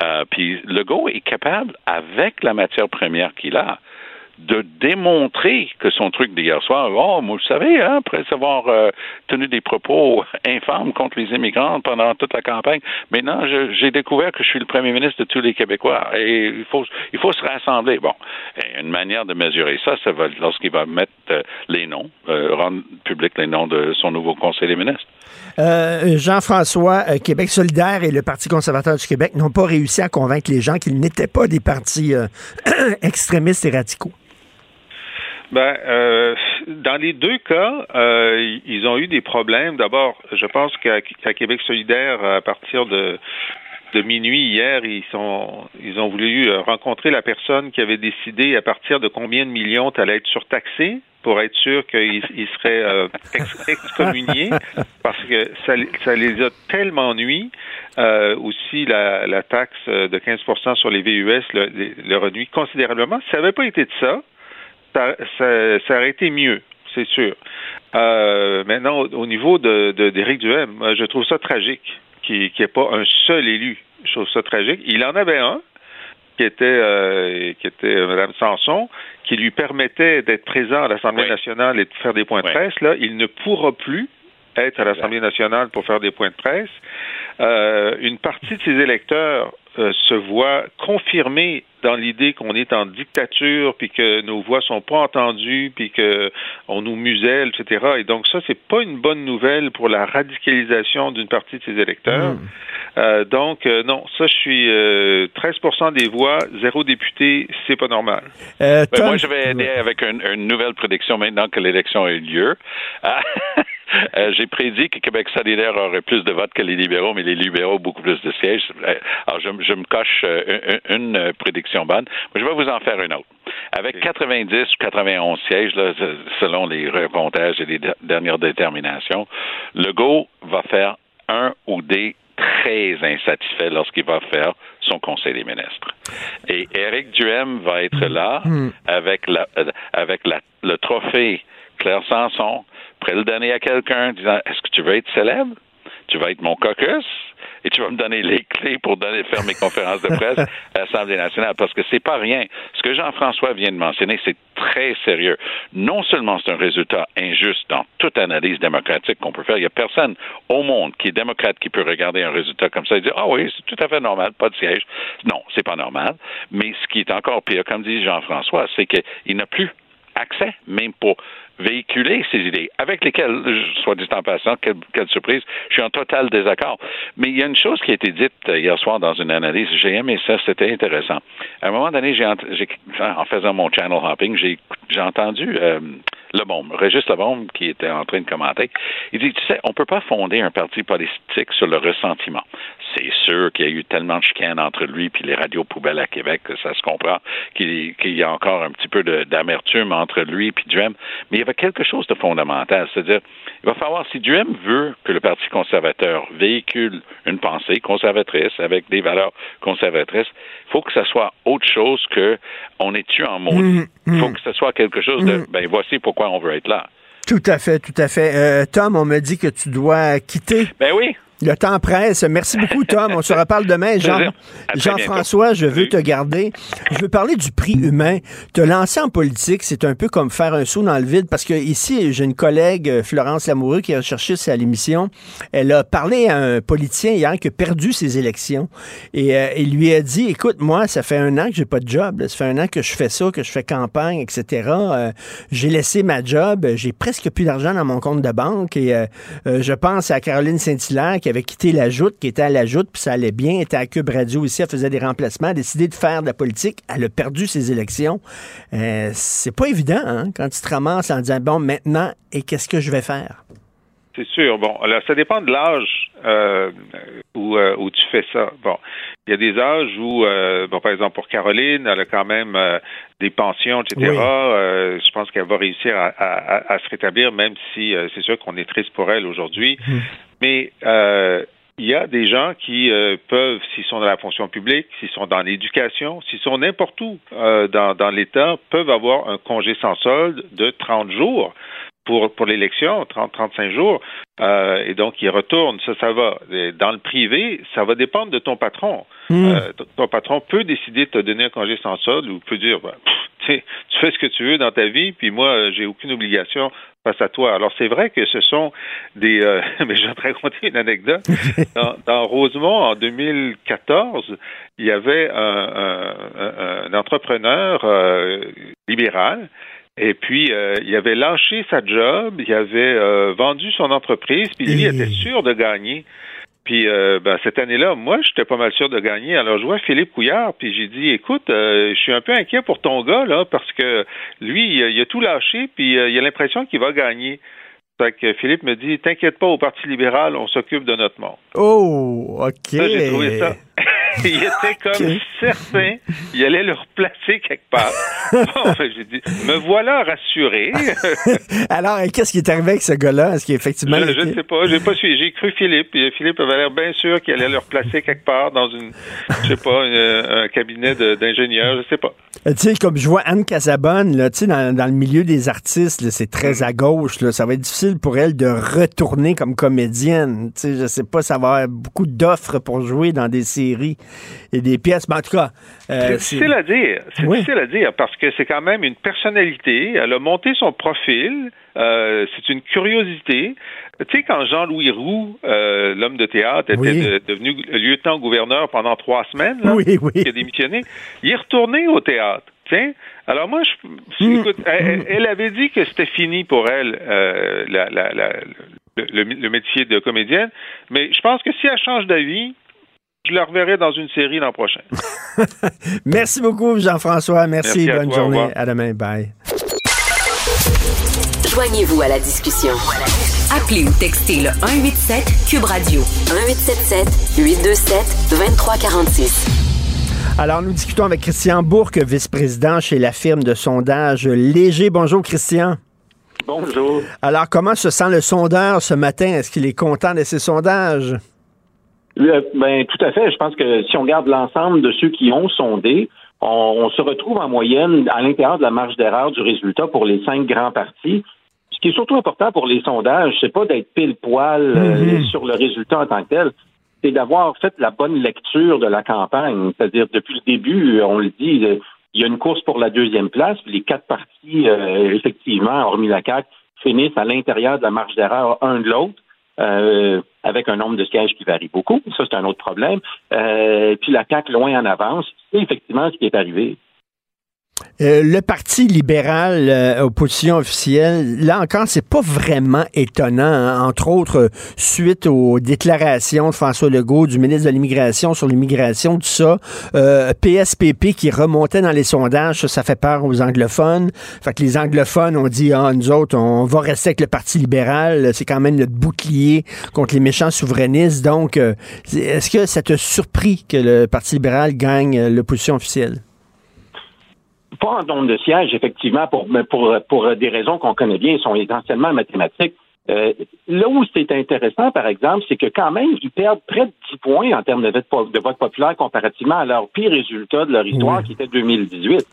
Speaker 8: Euh, puis Legault est capable, avec la matière première qu'il a, de démontrer que son truc d'hier soir, oh, vous savez, hein, après avoir euh, tenu des propos infâmes contre les immigrants pendant toute la campagne, maintenant, j'ai découvert que je suis le premier ministre de tous les Québécois et il faut, il faut se rassembler. Bon, une manière de mesurer ça, ça va lorsqu'il va mettre euh, les noms, euh, rendre public les noms de son nouveau conseil des ministres.
Speaker 1: Jean-François, Québec solidaire et le Parti conservateur du Québec n'ont pas réussi à convaincre les gens qu'ils n'étaient pas des partis [clears throat] extrémistes et radicaux.
Speaker 9: Ben, euh, dans les deux cas, euh, ils ont eu des problèmes. D'abord, je pense qu'à Québec solidaire, à partir de, de minuit hier, ils sont ils ont voulu euh, rencontrer la personne qui avait décidé à partir de combien de millions tu allais être surtaxé pour être sûr qu'il il serait euh, excommunié parce que ça, ça les a tellement. Euh, aussi, la, la taxe de 15% sur les VUS le, réduit considérablement. Si ça n'avait pas été de ça, ça, ça, aurait été mieux, c'est sûr. Euh, maintenant, au, niveau de, d'Éric Duhem, je trouve ça tragique qu'il n'y ait pas un seul élu. Je trouve ça tragique. Il en avait un, qui était, euh, qui était Mme Sanson, qui lui permettait d'être présent à l'Assemblée nationale et de faire des points de presse. Là, il ne pourra plus être à l'Assemblée nationale pour faire des points de presse. Euh, une partie de ses électeurs euh, se voit confirmée dans l'idée qu'on est en dictature, puis que nos voix sont pas entendues, puis que on nous muselle, etc. Et donc ça, c'est pas une bonne nouvelle pour la radicalisation d'une partie de ses électeurs. Hmm. Euh, donc euh, non, ça, je suis 13% des voix, zéro député, c'est pas normal.
Speaker 8: Ben, moi, je vais aider avec une, une, nouvelle prédiction maintenant que l'élection a eu lieu. [laughs] J'ai prédit que Québec solidaire aurait plus de votes que les libéraux, mais les libéraux beaucoup plus de sièges. Alors, je, je me coche euh, une, une prédiction bonne. je vais vous en faire une autre. Avec 90 ou 91 sièges, là, selon les recomptages et les dernières déterminations, Legault va faire un ou des très insatisfaits lorsqu'il va faire son conseil des ministres. Et Éric Duhem va être là hmm. avec, la, euh, avec la, le trophée Claire Sanson, prêt le donner à quelqu'un, disant Est-ce que tu veux être célèbre? Tu vas être mon caucus? Et tu vas me donner les clés pour faire mes conférences de presse à l'Assemblée nationale, parce que c'est pas rien. Ce que Jean-François vient de mentionner, c'est très sérieux. Non seulement c'est un résultat injuste dans toute analyse démocratique qu'on peut faire, il n'y a personne au monde qui est démocrate qui peut regarder un résultat comme ça et dire, ah oui, c'est tout à fait normal, pas de siège. Non, c'est pas normal. Mais ce qui est encore pire, comme dit Jean-François, c'est qu'il n'a plus accès, même pour véhiculer ces idées, avec lesquelles, soit dit en passant, quelle, quelle, surprise, je suis en total désaccord. Mais il y a une chose qui a été dite euh, hier soir dans une analyse, j'ai aimé ça, c'était intéressant. À un moment donné, j'ai, en faisant mon channel hopping, j'ai, j'ai entendu euh, Le Bombe, Régis Le Bombe, qui était en train de commenter. Il dit, tu sais, on peut pas fonder un parti politique sur le ressentiment. C'est sûr qu'il y a eu tellement de chicanes entre lui et les radios poubelles à Québec que ça se comprend qu'il, y a encore un petit peu d'amertume entre lui et Duhem. Mais il y avait quelque chose de fondamental. C'est-à-dire, il va falloir, si Duhem veut que le Parti conservateur véhicule une pensée conservatrice avec des valeurs conservatrices, il faut que ce soit autre chose que on est tu en maudit? Mm, il faut mm. que ce soit quelque chose de, mm. ben voici pourquoi on veut être là.
Speaker 1: Tout à fait, tout à fait. Euh, Tom, on me dit que tu dois quitter.
Speaker 8: Ben oui.
Speaker 1: Le temps presse. Merci beaucoup, Tom. On se [laughs] reparle demain. Jean, Jean-François, je veux te garder. Je veux parler du prix humain. Te lancer en politique, c'est un peu comme faire un saut dans le vide parce que ici, j'ai une collègue, euh, Florence Lamoureux, qui a cherché à l'émission. Elle a parlé à un politicien hier qui a perdu ses élections et euh, il lui a dit, écoute, moi, ça fait un an que j'ai pas de job. Ça fait un an que je fais ça, que je fais campagne, etc. Euh, j'ai laissé ma job. J'ai presque plus d'argent dans mon compte de banque et je pense à Caroline Saint-Hilaire qui avait quitté la joute, qui était à la joute, puis ça allait bien, était à Cube Radio aussi, elle faisait des remplacements, a décidé de faire de la politique, elle a perdu ses élections. Euh, c'est pas évident, hein, quand tu te ramasses en disant, bon, maintenant, et qu'est-ce que je vais faire?
Speaker 9: C'est sûr. Bon, alors ça dépend de l'âge euh, où, euh, où tu fais ça. Bon, il y a des âges où, euh, bon, par exemple pour Caroline, elle a quand même des pensions, etc.
Speaker 1: Oui.
Speaker 9: Je pense qu'elle va réussir à, à- à se rétablir, même si c'est sûr qu'on est triste pour elle aujourd'hui. Mais euh, il y a des gens qui euh, peuvent, s'ils sont dans la fonction publique, s'ils sont dans l'éducation, s'ils sont n'importe où euh, dans, dans l'État, peuvent avoir un congé sans solde de 30 jours pour, pour l'élection, 30-35 jours, euh, et donc ils retournent, ça, ça va. Et Dans le privé, ça va dépendre de ton patron. Euh, t- ton patron peut décider de te donner un congé sans solde ou peut dire, ben, pff, tu fais ce que tu veux dans ta vie, puis moi, euh, j'ai aucune obligation face à toi. Alors c'est vrai que ce sont des... euh, [laughs] mais je vais te raconter une anecdote. [laughs] Dans, dans Rosemont, en 2014, il y avait un, un- un- un entrepreneur euh, libéral et puis, euh, il avait lâché sa job, il avait euh, vendu son entreprise, puis lui
Speaker 1: Et-
Speaker 9: était sûr de gagner. Puis euh, ben, cette année-là, moi, j'étais pas mal sûr de gagner. Alors, je vois Philippe Couillard, puis j'ai dit, écoute, euh, je suis un peu inquiet pour ton gars, là, parce que lui, il a, il a tout lâché, puis euh, il a l'impression qu'il va gagner. Fait que Philippe me dit, t'inquiète pas, au Parti libéral, on s'occupe de notre monde.
Speaker 1: Oh, OK.
Speaker 9: Ça, j'ai trouvé ça. [laughs] il était comme certain, il allait le replacer quelque part. Bon, ben, j'ai dit, me voilà rassuré. [laughs]
Speaker 1: Alors, qu'est-ce qui est arrivé avec ce gars-là? Est-ce qu'effectivement...
Speaker 9: je ne sais pas, j'ai pas suivi. J'ai cru Philippe. Et Philippe avait l'air bien sûr qu'il allait le replacer quelque part dans une, je sais pas, une- un cabinet d'ingénieur, je sais pas.
Speaker 1: Euh, Tu sais, comme je vois Anne Casabonne, là, tu sais, dans, dans le milieu des artistes, c'est très à gauche. Là, ça va être difficile pour elle de retourner comme comédienne. Tu sais, je sais pas, ça va avoir beaucoup d'offres pour jouer dans des séries et des pièces. Mais en tout cas, euh,
Speaker 9: C'est difficile à dire. C'est
Speaker 1: Oui.
Speaker 9: difficile à dire parce que c'est quand même une personnalité. Elle a monté son profil. Euh, c'est une curiosité. Tu sais, quand Jean-Louis Roux, euh, l'homme de théâtre, était
Speaker 1: Oui.
Speaker 9: de- devenu lieutenant-gouverneur pendant trois semaines, là,
Speaker 1: Oui, oui.
Speaker 9: il a démissionné, il est retourné au théâtre. Tiens. Alors moi, je,
Speaker 1: Mm.
Speaker 9: écoute, elle, elle avait dit que c'était fini pour elle, la, la, la- le, le- le métier de comédienne, mais je pense que si elle change d'avis, je la reverrai dans une série l'an prochain. [laughs]
Speaker 1: Merci beaucoup, Jean-François. Merci, bonne
Speaker 9: toi,
Speaker 1: journée. À demain. Bye.
Speaker 3: Joignez-vous à la discussion.
Speaker 5: Appelez ou textez le 187 Cube Radio.
Speaker 3: 1877 827 2346.
Speaker 1: Alors, nous discutons avec Christian Bourque, vice-président chez la firme de sondage Léger. Bonjour, Christian.
Speaker 10: Bonjour.
Speaker 1: Alors, comment se sent le sondeur ce matin? Est-ce qu'il est content de ses sondages?
Speaker 10: Ben, tout à fait. Je pense que si on regarde l'ensemble de ceux qui ont sondé, on, on se retrouve en moyenne à l'intérieur de la marge d'erreur du résultat pour les cinq grands partis. Ce qui est surtout important pour les sondages, c'est pas d'être pile poil euh,
Speaker 1: Mhm.
Speaker 10: sur le résultat en tant que tel, c'est d'avoir fait la bonne lecture de la campagne. C'est-à-dire depuis le début, on le dit, euh, il y a une course pour la deuxième place. Les quatre partis, euh, effectivement, hormis la CAQ, finissent à l'intérieur de la marge d'erreur un de l'autre. Euh, avec un nombre de sièges qui varie beaucoup. Ça, c'est un autre problème. Euh, puis la CAQ loin en avance. C'est effectivement ce qui est arrivé.
Speaker 1: Euh, le Parti libéral, euh, opposition officielle, là encore, c'est pas vraiment étonnant. hein. Entre autres, euh, suite aux déclarations de François Legault, du ministre de l'Immigration sur l'immigration, tout ça, euh, PSPP qui remontait dans les sondages, ça, ça fait peur aux anglophones. Fait que les anglophones ont dit, ah, nous autres, on va rester avec le Parti libéral. C'est quand même notre bouclier contre les méchants souverainistes. Donc, euh, est-ce que ça t'a surpris que le Parti libéral gagne euh, l'opposition officielle?
Speaker 10: Pas en nombre de sièges, effectivement, pour, mais pour, pour des raisons qu'on connaît bien, ils sont essentiellement mathématiques. Euh, là où c'est intéressant, par exemple, c'est que quand même, ils perdent près de 10 points en termes de vote, po- de vote populaire comparativement à leur pire résultat de leur histoire,
Speaker 1: Oui.
Speaker 10: qui était 2018.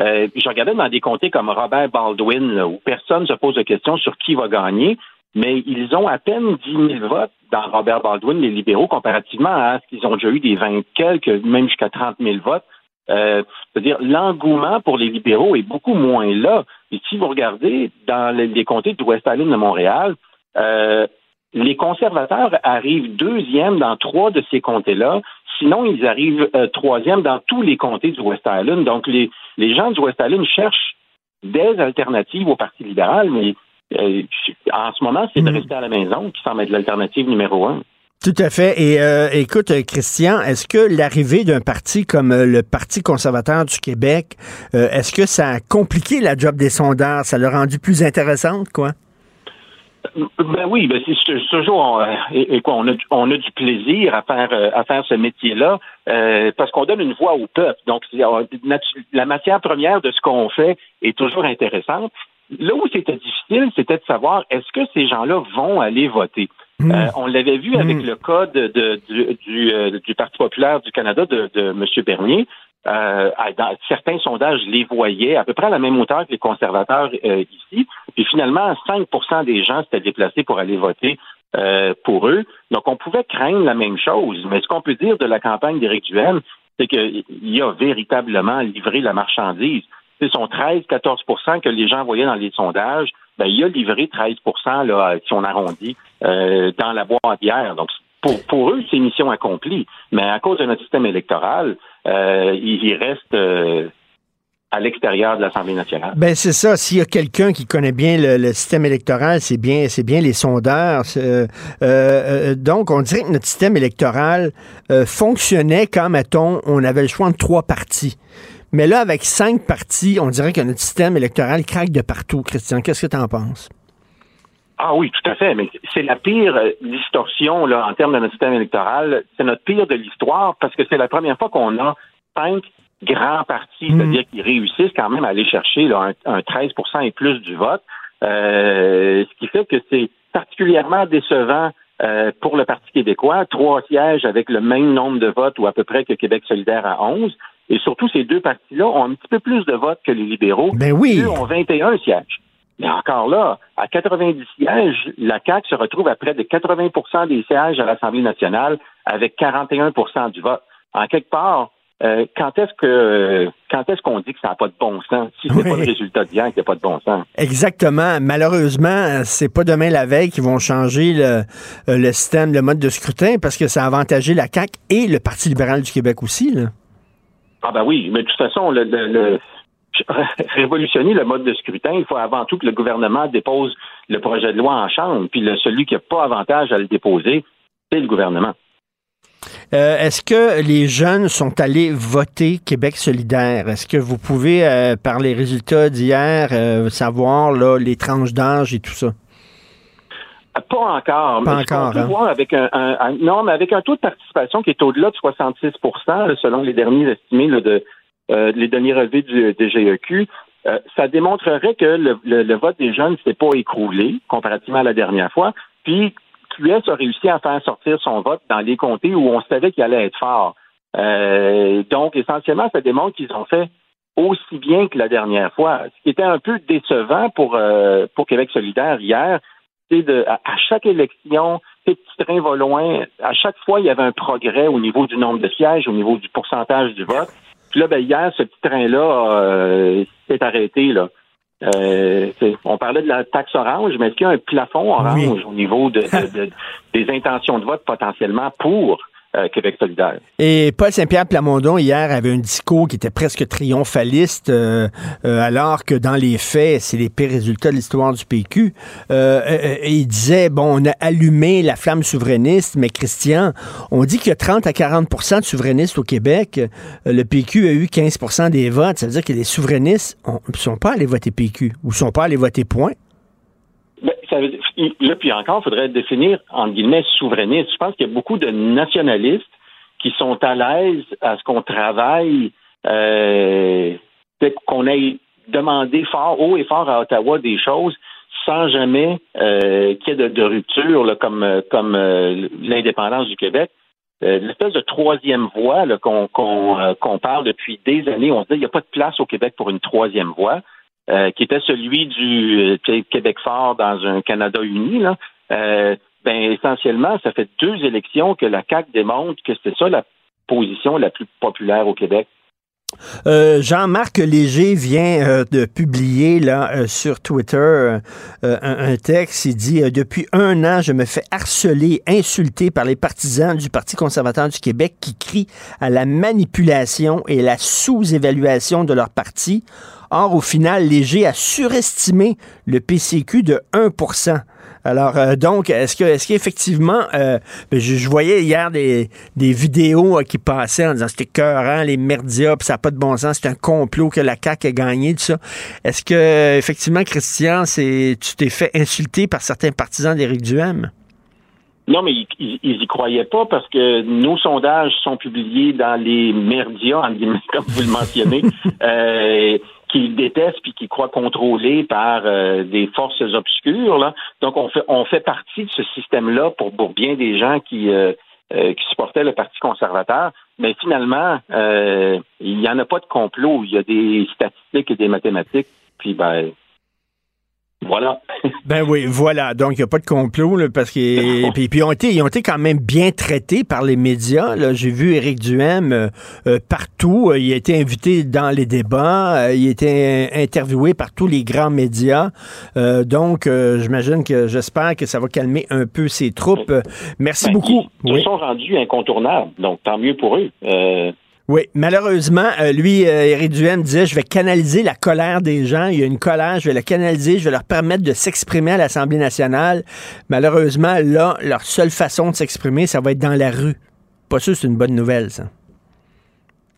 Speaker 10: Euh, je regardais dans des comtés comme Robert Baldwin, là, où personne ne se pose de questions sur qui va gagner, mais ils ont à peine 10 000 votes dans Robert Baldwin, les libéraux, comparativement à ce qu'ils ont déjà eu des 20 quelques, même jusqu'à 30 000 votes. Euh, C'est-à-dire, l'engouement pour les libéraux est beaucoup moins là. Et si vous regardez dans les, comtés de West Island de Montréal, euh, les conservateurs arrivent deuxième dans trois de ces comtés-là. Sinon, ils arrivent euh, troisième dans tous les comtés du West Island. Donc, les, les gens du West Island cherchent des alternatives au Parti libéral, mais euh, en ce moment, c'est de
Speaker 1: Mhm.
Speaker 10: rester à la maison qui semble être l'alternative numéro un.
Speaker 1: Tout à fait. Et euh, écoute, Christian, est-ce que l'arrivée d'un parti comme euh, le Parti conservateur du Québec, euh, est-ce que ça a compliqué la job des sondeurs? Ça l'a rendu plus intéressante, quoi?
Speaker 10: Ben oui, ben c'est toujours euh, et, quoi, on a on a du plaisir à faire euh, à faire ce métier-là euh, parce qu'on donne une voix au peuple. Donc la matière première de ce qu'on fait est toujours intéressante. Là où c'était difficile, c'était de savoir est-ce que ces gens-là vont aller voter? Euh, on l'avait vu avec le cas de, de- du, du, euh, du Parti populaire du Canada de, de M. Bernier. Euh, dans certains sondages les voyaient à peu près à la même hauteur que les conservateurs euh, ici. Puis finalement, 5% des gens s'étaient déplacés pour aller voter euh, pour eux. Donc, on pouvait craindre la même chose. Mais ce qu'on peut dire de la campagne d'Éric Duhem, c'est qu'il a véritablement livré la marchandise. C'est son 13-14% que les gens voyaient dans les sondages. Ben, il a livré 13 là, si on arrondit, euh, dans la boîte bière. Donc, pour, pour eux, c'est mission accomplie. Mais à cause de notre système électoral, euh, il, il reste euh, à l'extérieur de l'Assemblée nationale.
Speaker 1: Ben c'est ça. S'il y a quelqu'un qui connaît bien le, le système électoral, c'est bien, c'est bien les sondeurs. C'est, Euh, euh, donc, on dirait que notre système électoral euh, fonctionnait quand, mettons, on avait le choix de trois partis. Mais là, avec cinq partis, on dirait que notre système électoral craque de partout. Christian, qu'est-ce que tu en penses?
Speaker 10: Ah oui, tout à fait. Mais c'est la pire euh, distorsion là, en termes de notre système électoral. C'est notre pire de l'histoire parce que c'est la première fois qu'on a cinq grands partis, c'est-à-dire qui réussissent quand même à aller chercher là, un, un 13 et plus du vote. Euh, ce qui fait que c'est particulièrement décevant euh, pour le Parti québécois. Trois sièges avec le même nombre de votes ou à peu près que Québec solidaire à 11. Et surtout, ces deux partis-là ont un petit peu plus de votes que les libéraux.
Speaker 1: Ben oui.
Speaker 10: Eux ont 21 sièges. Mais encore là, à 90 sièges, la CAQ se retrouve à près de 80% des sièges à l'Assemblée nationale avec 41% du vote. En quelque part, euh, quand est-ce que quand est-ce qu'on dit que ça n'a pas de bon sens? Si c'est
Speaker 1: Oui.
Speaker 10: pas le résultat d'hier qui n'a pas de bon sens.
Speaker 1: Exactement. Malheureusement, c'est pas demain la veille qu'ils vont changer le, le système, le mode de scrutin, parce que ça a avantagé la CAQ et le Parti libéral du Québec aussi. Là.
Speaker 10: Ah ben oui, mais de toute façon, le, [laughs] révolutionner le mode de scrutin, il faut avant tout que le gouvernement dépose le projet de loi en chambre, puis le- celui qui n'a pas avantage à le déposer, c'est le gouvernement.
Speaker 1: Euh, Est-ce que les jeunes sont allés voter Québec solidaire? Est-ce que vous pouvez, euh, par les résultats d'hier, euh, savoir là, les tranches d'âge et tout ça?
Speaker 10: Pas encore.
Speaker 1: Pas
Speaker 10: mais
Speaker 1: encore, hein?
Speaker 10: voir avec un, un- un- non, mais avec un taux de participation qui est au-delà de 66 là, selon les derniers estimés là, de euh, les derniers relevés du DGEQ, euh, ça démontrerait que le, le- le vote des jeunes ne s'est pas écroulé comparativement à la dernière fois. Puis QS a réussi à faire sortir son vote dans les comtés où on savait qu'il allait être fort. Euh, donc, essentiellement, ça démontre qu'ils ont fait aussi bien que la dernière fois. Ce qui était un peu décevant pour, euh, pour Québec solidaire hier, de à, à chaque élection, ces petits trains vont loin. À chaque fois, il y avait un progrès au niveau du nombre de sièges, au niveau du pourcentage du vote. Puis là, ben, hier, ce petit train-là euh, s'est arrêté. Là. Euh, on parlait de la taxe orange, mais est-ce qu'il y a un plafond orange au niveau de, de- de- des intentions de vote potentiellement pour euh?
Speaker 1: Et Paul Saint-Pierre Plamondon, hier, avait un discours qui était presque triomphaliste, euh, euh, alors que dans les faits, c'est les pires résultats de l'histoire du PQ. Il disait, bon, on a allumé la flamme souverainiste, mais Christian, on dit qu'il y a 30 à 40% de souverainistes au Québec. Le PQ a eu 15% des votes. Ça veut dire que les souverainistes ne sont pas allés voter PQ ou sont pas allés voter point.
Speaker 10: Ben, là, puis encore, il faudrait définir, entre guillemets, souverainiste. Je pense qu'il y a beaucoup de nationalistes qui sont à l'aise à ce qu'on travaille, euh, qu'on ait demandé fort, haut et fort à Ottawa des choses sans jamais euh, qu'il y ait de, rupture, comme, euh, l'indépendance du Québec. L'espèce de troisième voie qu'on parle depuis des années, on se dit qu'il n'y a pas de place au Québec pour une troisième voie. Euh, qui était celui du euh, Québec fort dans un Canada uni, là, euh, ben essentiellement, ça fait deux élections que la CAQ démontre que c'est ça la position la plus populaire au Québec.
Speaker 1: Euh, Jean-Marc Léger vient euh, de publier là sur Twitter un, un texte. Il dit Depuis un an, je me fais harceler, insulter par les partisans du Parti conservateur du Québec qui crient à la manipulation et la sous-évaluation de leur parti. Or, au final, Léger a surestimé le PCQ de 1% Alors, euh, donc, est-ce que, est-ce qu'effectivement, euh, ben, je, je voyais hier des, des vidéos euh, qui passaient en disant c'était cœurant, les merdias, puis ça n'a pas de bon sens, c'est un complot que la CAQ a gagné, tout ça. Est-ce que, effectivement, Christian, c'est, tu t'es fait insulter par certains partisans d'Éric Duhem?
Speaker 10: Non, mais ils, ils, ils y croyaient pas parce que nos sondages sont publiés dans les guillemets, [laughs] comme vous le mentionnez, [laughs] euh, qu'ils détestent puis qu'ils croient contrôlés par euh, des forces obscures. Là. Donc, on fait, on fait partie de ce système-là pour, pour bien des gens qui, euh, euh, qui supportaient le Parti conservateur. Mais finalement, euh, il n'y en a pas de complot. Il y a des statistiques et des mathématiques. Puis, ben, voilà. [laughs]
Speaker 1: Ben oui, voilà. Donc, il n'y a pas de complot, là, parce que. Puis, puis ils, ont été, ils ont été quand même bien traités par les médias. Là. J'ai vu Éric Duhem euh, euh, partout. Euh, Il a été invité dans les débats. Euh, il a été interviewé par tous les grands médias. Euh, donc, euh, j'imagine que j'espère que ça va calmer un peu ses troupes. Merci
Speaker 10: Ben,
Speaker 1: beaucoup.
Speaker 10: Ils,
Speaker 1: Oui.
Speaker 10: sont rendus incontournables. Donc, tant mieux pour eux.
Speaker 1: Oui, malheureusement, euh, lui, euh, Duhem disait, je vais canaliser la colère des gens. Il y a une colère, je vais la canaliser, je vais leur permettre de s'exprimer à l'Assemblée nationale. Malheureusement, là, leur seule façon de s'exprimer, ça va être dans la rue. Pas sûr, c'est une bonne nouvelle, ça.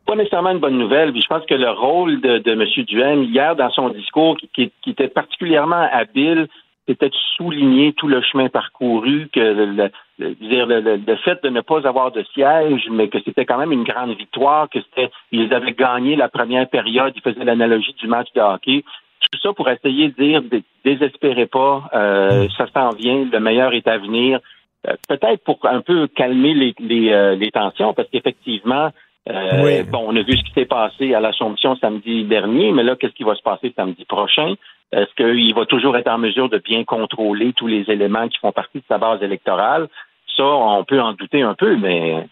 Speaker 10: pas nécessairement une bonne nouvelle. Puis je pense que le rôle de, M. Duhem, hier, dans son discours, qui, qui- qui était particulièrement habile, c'était de souligner tout le chemin parcouru, que le, le- le- dire le, fait de ne pas avoir de siège, mais que c'était quand même une grande victoire, que c'était ils avaient gagné la première période, il faisait l'analogie du match de hockey. Tout ça pour essayer de dire dé- désespérez pas, euh, ça s'en vient, le meilleur est à venir. Euh, Peut-être pour un peu calmer les, les, euh, les tensions, parce qu'effectivement, euh,
Speaker 1: Oui.
Speaker 10: Bon, on a vu ce qui s'est passé à l'Assomption samedi dernier, mais là, qu'est-ce qui va se passer samedi prochain? Est-ce qu'il va toujours être en mesure de bien contrôler tous les éléments qui font partie de sa base électorale? Ça, on peut en douter un peu, mais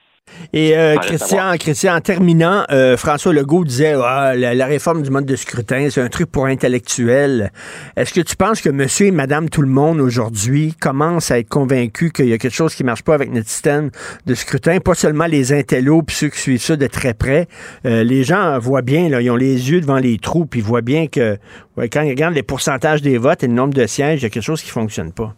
Speaker 1: Et euh, Christian. Christian, en terminant, euh, François Legault disait Ah, la, la réforme du mode de scrutin, c'est un truc pour intellectuels. Est-ce que tu penses que monsieur et madame tout le monde aujourd'hui commencent à être convaincus qu'il y a quelque chose qui marche pas avec notre système de scrutin? Pas seulement les intellos puis ceux qui suivent ça de très près. Euh, les gens voient bien, là, ils ont les yeux devant les trous puis ils voient bien que ouais, quand ils regardent les pourcentages des votes et le nombre de sièges, il y a quelque chose qui fonctionne pas.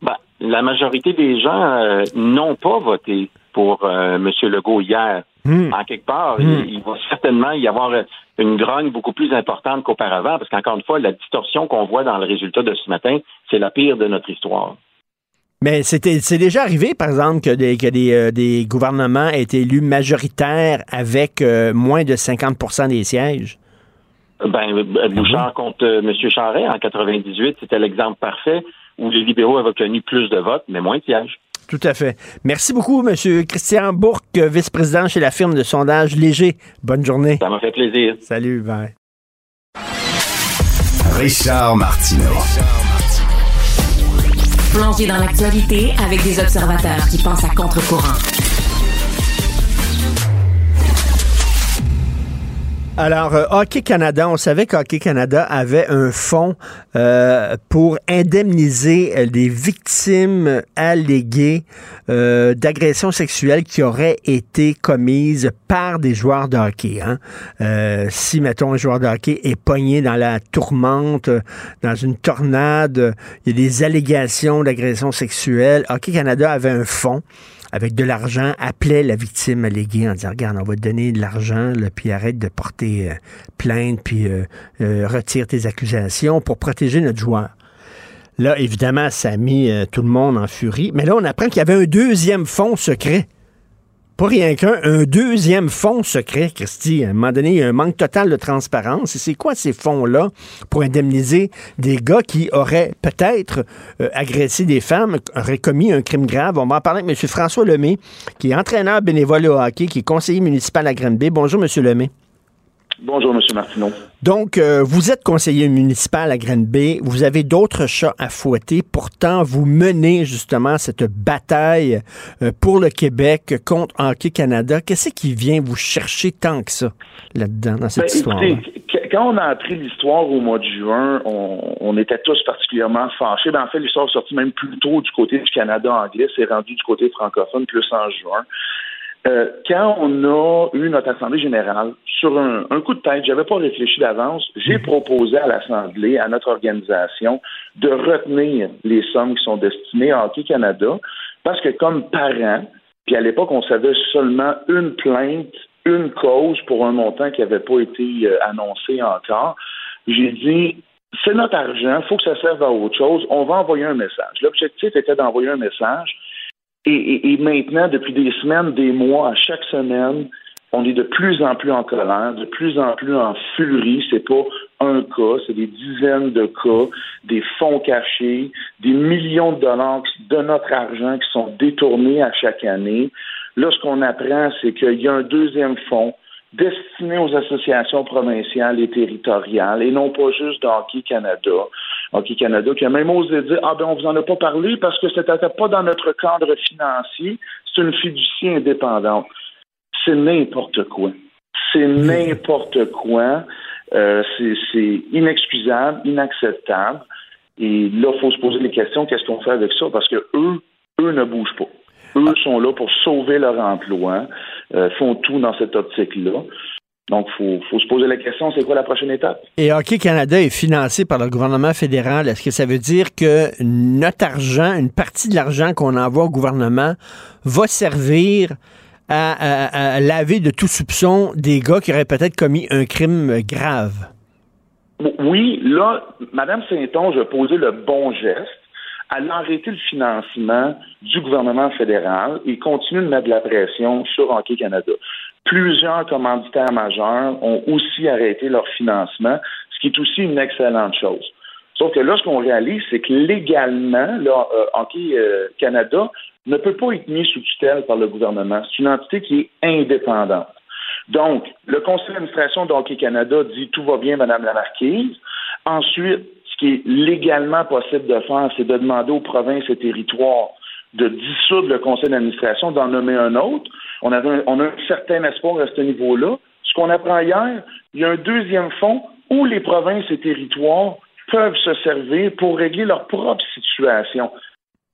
Speaker 10: ben, la majorité des gens euh, n'ont pas voté pour euh, M. Legault hier.
Speaker 1: Hmm.
Speaker 10: En quelque part,
Speaker 1: Hmm.
Speaker 10: il, il va certainement y avoir euh, une grogne beaucoup plus importante qu'auparavant, parce qu'encore une fois, la distorsion qu'on voit dans le résultat de ce matin, c'est la pire de notre histoire.
Speaker 1: Mais c'était c'est déjà arrivé, par exemple, que des, que des, euh, des gouvernements aient été élus majoritaires avec euh, moins de 50% des sièges.
Speaker 10: Ben, Bouchard contre euh, M. Charret en 98, c'était l'exemple parfait où les libéraux avaient obtenu plus de votes, mais moins de sièges.
Speaker 1: Tout à fait. Merci beaucoup, M. Christian Bourque, vice-président chez la firme de sondage Léger. Bonne journée.
Speaker 10: Ça m'a fait plaisir.
Speaker 1: Salut, bye.
Speaker 2: Richard Martineau.
Speaker 5: Plongé dans l'actualité avec des observateurs qui pensent à contre-courant.
Speaker 1: Alors, euh, Hockey Canada, on savait qu'Hockey Canada avait un fonds euh, pour indemniser euh, les victimes alléguées euh, d'agressions sexuelles qui auraient été commises par des joueurs de hockey. hein. Euh, si, mettons, un joueur de hockey est pogné dans la tourmente, dans une tornade, il y a des allégations d'agressions sexuelles, Hockey Canada avait un fonds avec de l'argent, appelait la victime alléguée en disant Regarde, on va te donner de l'argent, puis arrête de porter euh, plainte, puis euh, euh, retire tes accusations pour protéger notre joueur. Là, évidemment, ça a mis tout le monde en furie. Mais là, on apprend qu'il y avait un deuxième fonds secret. Pas rien qu'un, un deuxième fonds secret, Christy. À un moment donné, il y a un manque total de transparence. Et c'est quoi ces fonds-là pour indemniser des gars qui auraient peut-être euh, agressé des femmes, auraient commis un crime grave? On va en parler avec M. François Lemay, qui est entraîneur bénévole au hockey, qui est conseiller municipal à Granby. Bonjour, M. Lemay.
Speaker 11: Bonjour, M. Martineau.
Speaker 1: Donc, euh, vous êtes conseiller municipal à Granby, vous avez d'autres chats à fouetter, pourtant vous menez justement cette bataille euh, pour le Québec contre Hockey Canada. Qu'est-ce qui vient vous chercher tant que ça là-dedans, dans cette
Speaker 11: Ben,
Speaker 1: histoire
Speaker 11: écoutez, quand on a appris l'histoire au mois de juin, on, on était tous particulièrement fâchés. Ben, en fait, l'histoire est sortie même plus tôt du côté du Canada anglais, c'est rendu du côté francophone plus en juin. Euh, quand on a eu notre Assemblée générale, sur un, coup de tête, j'avais pas réfléchi d'avance, j'ai mhm. proposé à l'Assemblée, à notre organisation, de retenir les sommes qui sont destinées à Hockey Canada, parce que comme parent, puis à l'époque, on savait seulement une plainte, une cause pour un montant qui n'avait pas été euh, annoncé encore, j'ai dit, c'est notre argent, il faut que ça serve à autre chose, on va envoyer un message. L'objectif était d'envoyer un message et, maintenant, depuis des semaines, des mois, à chaque semaine, on est de plus en plus en colère, de plus en plus en furie. C'est pas un cas, c'est des dizaines de cas, des fonds cachés, des millions de dollars de notre argent qui sont détournés à chaque année. Là, ce qu'on apprend, c'est qu'il y a un deuxième fonds destiné aux associations provinciales et territoriales et non pas juste d'Hockey Canada. Hockey Canada qui a même osé dire Ah ben on vous en a pas parlé parce que c'était pas dans notre cadre financier, c'est une fiducie indépendante. C'est n'importe quoi. C'est [laughs] n'importe quoi. Euh, c'est inexcusable, inacceptable. Et là, il faut se poser les questions, qu'est-ce qu'on fait avec ça? Parce que eux, eux ne bougent pas. Eux sont là pour sauver leur emploi, euh, font tout dans cette optique-là. Donc, il faut, se poser la question, c'est quoi la prochaine étape?
Speaker 1: Et Hockey Canada est financé par le gouvernement fédéral. Est-ce que ça veut dire que notre argent, une partie de l'argent qu'on envoie au gouvernement, va servir à, laver de tout soupçon des gars qui auraient peut-être commis un crime grave?
Speaker 11: Oui, là, Mme Saint-Onge a posé le bon geste elle a arrêté le financement du gouvernement fédéral et continue de mettre de la pression sur Hockey Canada. Plusieurs commanditaires majeurs ont aussi arrêté leur financement, ce qui est aussi une excellente chose. Sauf que là, ce qu'on réalise, c'est que légalement, là, euh, Hockey euh, Canada ne peut pas être mis sous tutelle par le gouvernement. C'est une entité qui est indépendante. Donc, le conseil d'administration de Hockey Canada dit tout va bien, Madame la Marquise. Ensuite, qui est légalement possible de faire, c'est de demander aux provinces et territoires de dissoudre le conseil d'administration, d'en nommer un autre. On, a un certain espoir à ce niveau-là. Ce qu'on apprend hier, il y a un deuxième fonds où les provinces et territoires peuvent se servir pour régler leur propre situation.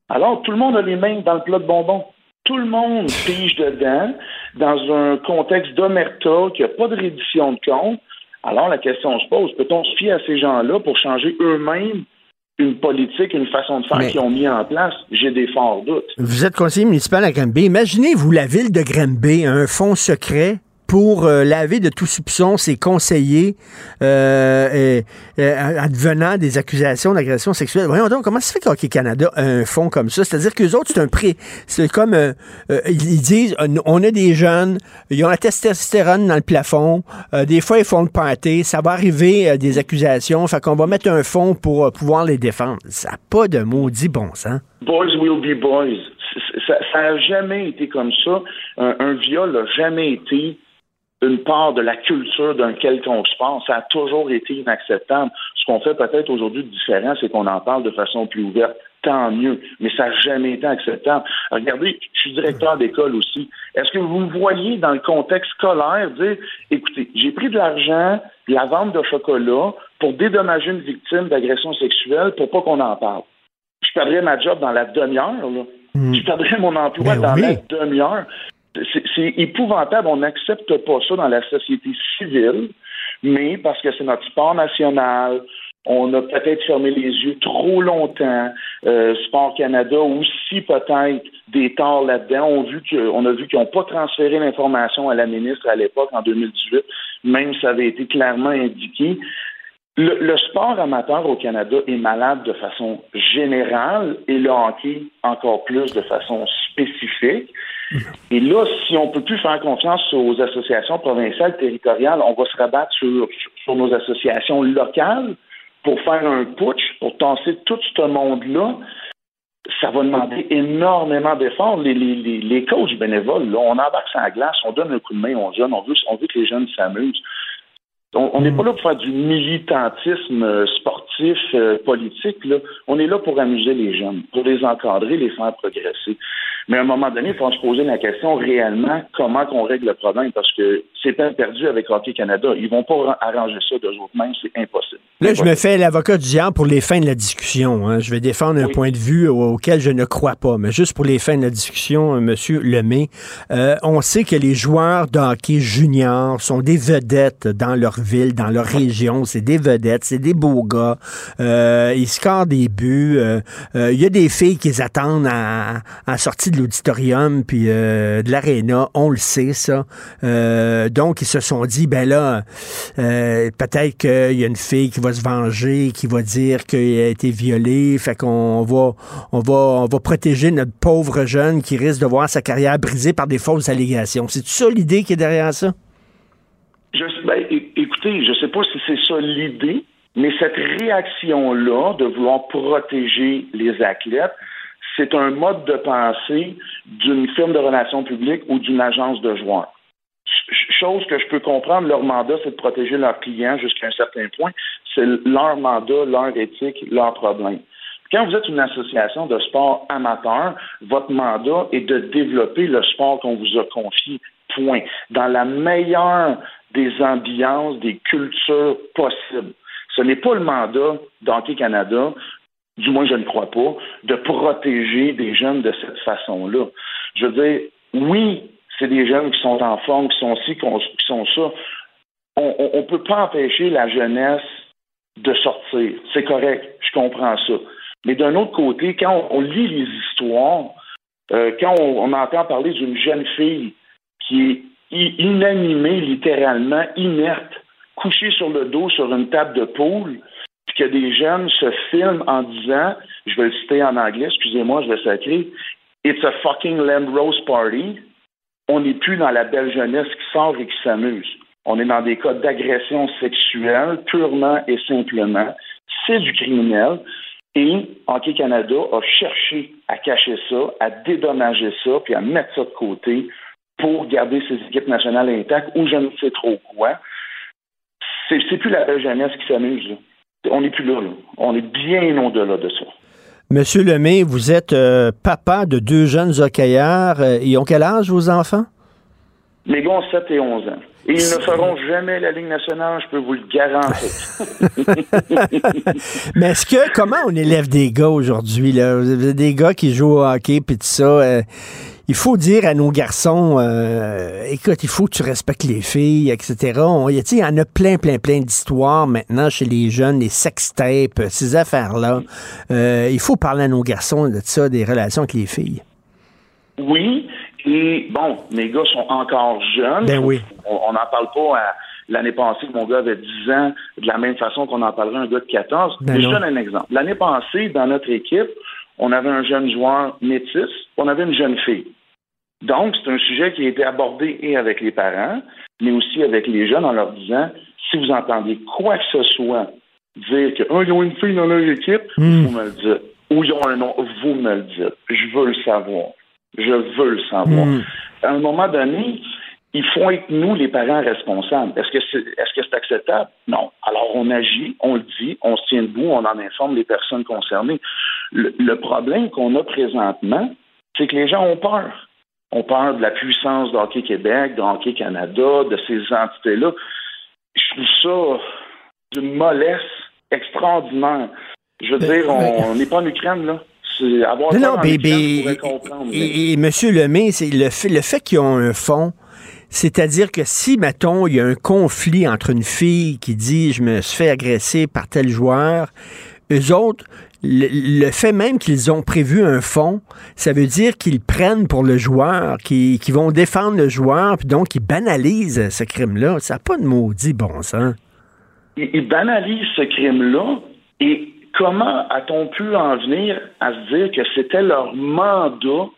Speaker 11: Alors, tout le monde a les mains dans le plat de bonbons. Tout le monde pige dedans dans un contexte d'omerta, qu'il n'y a pas de reddition de compte. Alors la question se pose, peut-on se fier à ces gens-là pour changer eux-mêmes une politique, une façon de faire qu'ils ont mis en place? J'ai des forts doutes.
Speaker 1: Vous êtes conseiller municipal à Granby. Imaginez-vous la ville de Granby, un fonds secret pour euh, laver de tout soupçon ses conseillers euh, advenant des accusations d'agression sexuelle. Voyons donc, comment ça fait qu'Hockey Canada a un fonds comme ça? C'est-à-dire qu'eux autres, c'est un prix. C'est comme, euh, euh, ils disent, on a des jeunes, ils ont la testostérone dans le plafond, des fois, ils font le pâté, ça va arriver des accusations, fait qu'on va mettre un fonds pour pouvoir les défendre. Ça n'a pas de maudit bon sens.
Speaker 11: Boys will be boys. Ça n'a jamais été comme ça. Un, un viol n'a jamais été une part de la culture d'un quelconque sport. Ça a toujours été inacceptable. Ce qu'on fait peut-être aujourd'hui de différent, c'est qu'on en parle de façon plus ouverte. Tant mieux, mais ça n'a jamais été acceptable. Regardez, je suis directeur d'école aussi. Est-ce que vous me voyez dans le contexte scolaire dire, écoutez, j'ai pris de l'argent, de la vente de chocolat pour dédommager une victime d'agression sexuelle pour pas qu'on en parle? Je perdrais ma job dans la demi-heure, là. Hmm. Je perdrais mon emploi ben dans la demi-heure c'est épouvantable. On n'accepte pas ça dans la société civile, mais parce que c'est notre sport national, on a peut-être fermé les yeux trop longtemps. Euh, sport Canada aussi peut-être des torts là-dedans. On, a vu qu'ils n'ont pas transféré l'information à la ministre à l'époque en 2018, même si ça avait été clairement indiqué. Le, sport amateur au Canada est malade de façon générale et le hockey encore plus de façon spécifique. Et là, si on ne peut plus faire confiance aux associations provinciales, territoriales, on va se rabattre sur, sur nos associations locales pour faire un putsch, pour tasser tout ce monde-là. Ça va demander énormément d'efforts. Les, les, les, coachs bénévoles, on embarque sur la glace, on donne un coup de main aux jeunes, on veut, on veut que les jeunes s'amusent. On n'est pas là pour faire du militantisme euh, sportif, euh, politique. Là. On est là pour amuser les jeunes, pour les encadrer, les faire progresser. Mais à un moment donné, il faut se poser la question réellement comment qu'on règle le problème parce que c'est perdu avec Hockey Canada. Ils vont pas arranger ça de jour même, c'est impossible.
Speaker 1: Là, je me fais l'avocat du diable pour les fins de la discussion. hein. Je vais défendre un point de vue au- auquel je ne crois pas, mais juste pour les fins de la discussion, euh, Monsieur Lemay, euh, on sait que les joueurs de hockey juniors sont des vedettes dans leur ville, dans leur région. C'est des vedettes, c'est des beaux gars. Euh, ils scorent des buts. Euh, euh, Il y a des filles qui les attendent à, à sortie de l'auditorium puis euh, de l'aréna. On le sait, ça. Euh, donc, ils se sont dit, ben là, euh, peut-être qu'il y a une fille qui va se venger, qui va dire qu'elle a été violée. Fait qu'on va, on va, on va protéger notre pauvre jeune qui risque de voir sa carrière brisée par des fausses allégations. C'est ça l'idée qui est derrière ça?
Speaker 11: Je, ben, écoutez, je sais pas si c'est ça l'idée, mais cette réaction-là de vouloir protéger les athlètes, c'est un mode de pensée d'une firme de relations publiques ou d'une agence de joueurs. Ch- Chose que je peux comprendre, leur mandat, c'est de protéger leurs clients jusqu'à un certain point. C'est leur mandat, leur éthique, leur problème. Quand vous êtes une association de sport amateur, votre mandat est de développer le sport qu'on vous a confié. Point. Dans la meilleure des ambiances, des cultures possibles. Ce n'est pas le mandat d'Hockey Canada, du moins je ne crois pas, de protéger des jeunes de cette façon-là. Je veux dire, oui, c'est des jeunes qui sont en forme, qui sont ci, qui sont ça. On ne peut pas empêcher la jeunesse de sortir. C'est correct, je comprends ça. Mais d'un autre côté, quand on, lit les histoires, euh, quand on, entend parler d'une jeune fille qui est inanimée, littéralement, inerte, couchée sur le dos sur une table de poule, puis que des jeunes se filment en disant, je vais le citer en anglais, excusez-moi, je vais sacrer, It's a fucking lamb roast party. On n'est plus dans la belle jeunesse qui sort et qui s'amuse. On est dans des cas d'agression sexuelle, purement et simplement. C'est du criminel. Et Hockey Canada a cherché à cacher ça, à dédommager ça, puis à mettre ça de côté pour garder ses équipes nationales intactes ou je ne sais trop quoi. C'est plus la belle jeunesse qui s'amuse. là. On n'est plus là, là. On est bien au-delà de ça.
Speaker 1: Monsieur Lemay, vous êtes euh, papa de deux jeunes hockeyeurs. Euh, Ils ont quel âge, vos enfants?
Speaker 11: Les gars ont 7 et 11 ans. Et ils ne feront jamais la Ligue nationale, je peux vous le garantir. [laughs]
Speaker 1: Mais est-ce que, comment on élève des gars aujourd'hui? là? Vous avez Des gars qui jouent au hockey, puis tout ça. euh, il faut dire à nos garçons, euh, écoute, il faut que tu respectes les filles, etc. On- Il y en a plein, plein, plein d'histoires maintenant chez les jeunes, les sextapes, ces affaires-là. Euh, il faut parler à nos garçons de ça, des relations avec les filles.
Speaker 11: Oui, et bon, mes gars sont encore jeunes.
Speaker 1: Ben oui.
Speaker 11: On n'en parle pas à l'année passée, mon gars avait 10 ans, de la même façon qu'on en parlerait à un gars de 14.
Speaker 1: Ben
Speaker 11: Mais je donne un exemple. L'année passée, dans notre équipe, on avait un jeune joueur métis, on avait une jeune fille. Donc, c'est un sujet qui a été abordé et avec les parents, mais aussi avec les jeunes en leur disant, si vous entendez quoi que ce soit dire que oh, ils ont une fille dans leur équipe,
Speaker 1: Hmm.
Speaker 11: vous me le dites. Ou ils ont un nom, vous me le dites. Je veux le savoir. Je veux le savoir.
Speaker 1: Hmm.
Speaker 11: À un moment donné, il faut être nous, les parents, responsables. Est-ce que c'est est-ce que c'est acceptable? Non. Alors on agit, on le dit, on se tient debout, on en informe les personnes concernées. Le, le problème qu'on a présentement, c'est que les gens ont peur. On peur de la puissance de Hockey Québec, de Hockey Canada, de ces entités-là. Je trouve ça d'une mollesse extraordinaire. Je veux dire, on n'est pas en Ukraine, là. C'est avoir
Speaker 1: Non, non,
Speaker 11: comprendre, mais-
Speaker 1: Et, et Monsieur Lemay, c'est le fait, le fait qu'ils ont un fond, c'est-à-dire que si, mettons, il y a un conflit entre une fille qui dit je me suis fait agresser par tel joueur, eux autres, le, fait même qu'ils ont prévu un fond, ça veut dire qu'ils prennent pour le joueur, qu'ils qu'ils vont défendre le joueur, puis donc ils banalisent ce crime-là. Ça n'a pas de maudit bon sens.
Speaker 11: ils, ils banalisent ce crime-là et comment a-t-on pu en venir à se dire que c'était leur mandat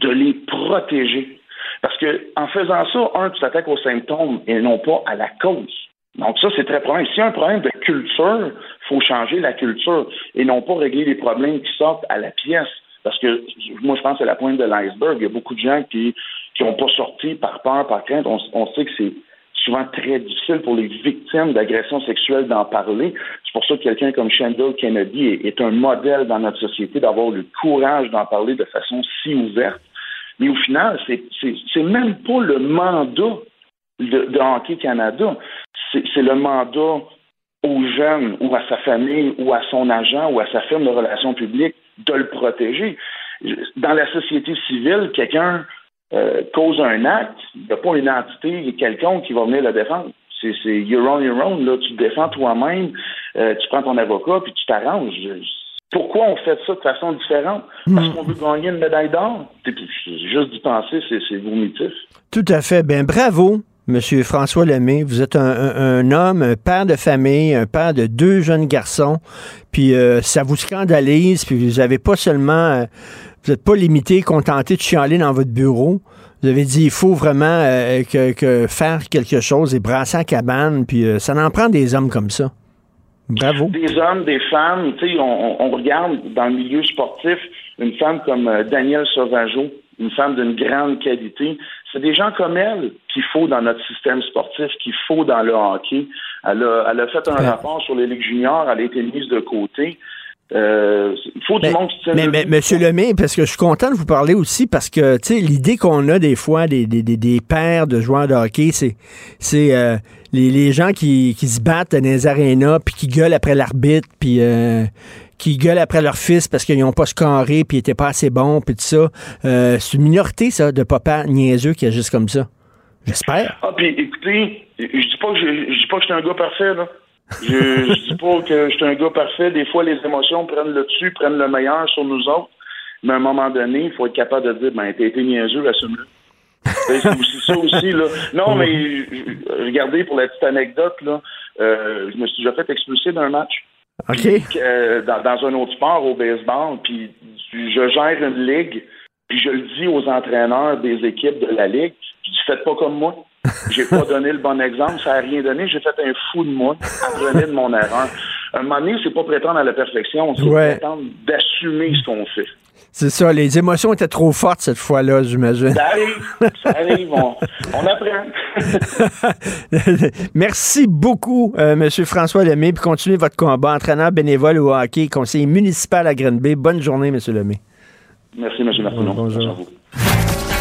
Speaker 11: de les protéger? Parce que en faisant ça, un, tu t'attaques aux symptômes et non pas à la cause. Donc ça, c'est très problème. S'il y a un problème de culture, il faut changer la culture et non pas régler les problèmes qui sortent à la pièce. Parce que moi, je pense que c'est la pointe de l'iceberg. Il y a beaucoup de gens qui n'ont pas sorti par peur, par crainte. On, on sait que c'est souvent très difficile pour les victimes d'agressions sexuelles d'en parler. C'est pour ça que quelqu'un comme Shandell Kennedy est, un modèle dans notre société d'avoir le courage d'en parler de façon si ouverte. Mais au final, c'est même pas le mandat de, de Hockey Canada. C'est le mandat aux jeunes ou à sa famille ou à son agent ou à sa firme de relations publiques de le protéger. Dans la société civile, quelqu'un euh, cause un acte, il n'y a pas une entité, quelqu'un qui va venir le défendre. C'est you're on your own, là, tu te défends toi-même, euh, tu prends ton avocat, puis tu t'arranges. Pourquoi on fait ça de façon différente? Parce qu'on veut gagner une médaille d'or? Juste d'y penser, c'est vomitif.
Speaker 1: Tout à fait. Ben bravo. Monsieur François Lemay, vous êtes un, homme, un père de famille, un père de deux jeunes garçons, puis euh, ça vous scandalise, puis vous n'avez pas seulement, euh, vous n'êtes pas limité, contenté de chialer dans votre bureau. Vous avez dit il faut vraiment euh, faire quelque chose et brasser la cabane, puis ça en prend des hommes comme ça. Bravo.
Speaker 11: Des hommes, des femmes, tu sais, on, on, regarde dans le milieu sportif une femme comme Danielle Sauvageau, une femme d'une grande qualité. C'est des gens comme elle qu'il faut dans notre système sportif, qu'il faut dans le hockey. Elle a, fait un rapport sur les ligues juniors, elle a été mise de côté. Euh, il faut du monde qui
Speaker 1: Mais, mais Monsieur Lemay, parce que je suis content de vous parler aussi, parce que tu sais, l'idée qu'on a des fois des, des, des, pères de joueurs de hockey, c'est c'est euh, les, les, gens qui, qui se battent dans les arénas, puis qui gueulent après l'arbitre, puis euh, qui gueulent après leur fils parce qu'ils n'ont pas scoré puis ils n'étaient pas assez bons puis tout ça. Euh, c'est une minorité, ça, de papa niaiseux qui agissent comme ça. J'espère.
Speaker 11: Ah, puis écoutez, je dis pas que je, dis pas que suis un gars parfait, là. Je, dis pas que je suis un gars parfait. Des fois, les émotions prennent le dessus, prennent le meilleur sur nous autres. Mais à un moment donné, il faut être capable de dire, ben, t'as été niaiseux, assume-le. c'est ça aussi, là. Non, mais regardez, pour la petite anecdote, là, euh, je me suis déjà fait expulser d'un match. Euh, dans, un autre sport, au baseball, puis je gère une ligue, puis je le dis aux entraîneurs des équipes de la ligue, je dis faites pas comme moi. J'ai pas donné le bon exemple, ça a rien donné, j'ai fait un fou de moi, apprenez de mon erreur. Un moment donné, c'est pas prétendre à la perfection, c'est prétendre d'assumer ce qu'on fait.
Speaker 1: C'est ça, les émotions étaient trop fortes cette fois-là, j'imagine.
Speaker 11: Ça arrive, ça arrive, on, apprend. [laughs]
Speaker 1: Merci beaucoup, euh, M. François Lemay, puis continuez votre combat, entraîneur bénévole au hockey, conseiller municipal à Grenby. Bonne journée, M. Lemay.
Speaker 11: Merci, M. Martineau. Bonjour. Merci à
Speaker 2: vous.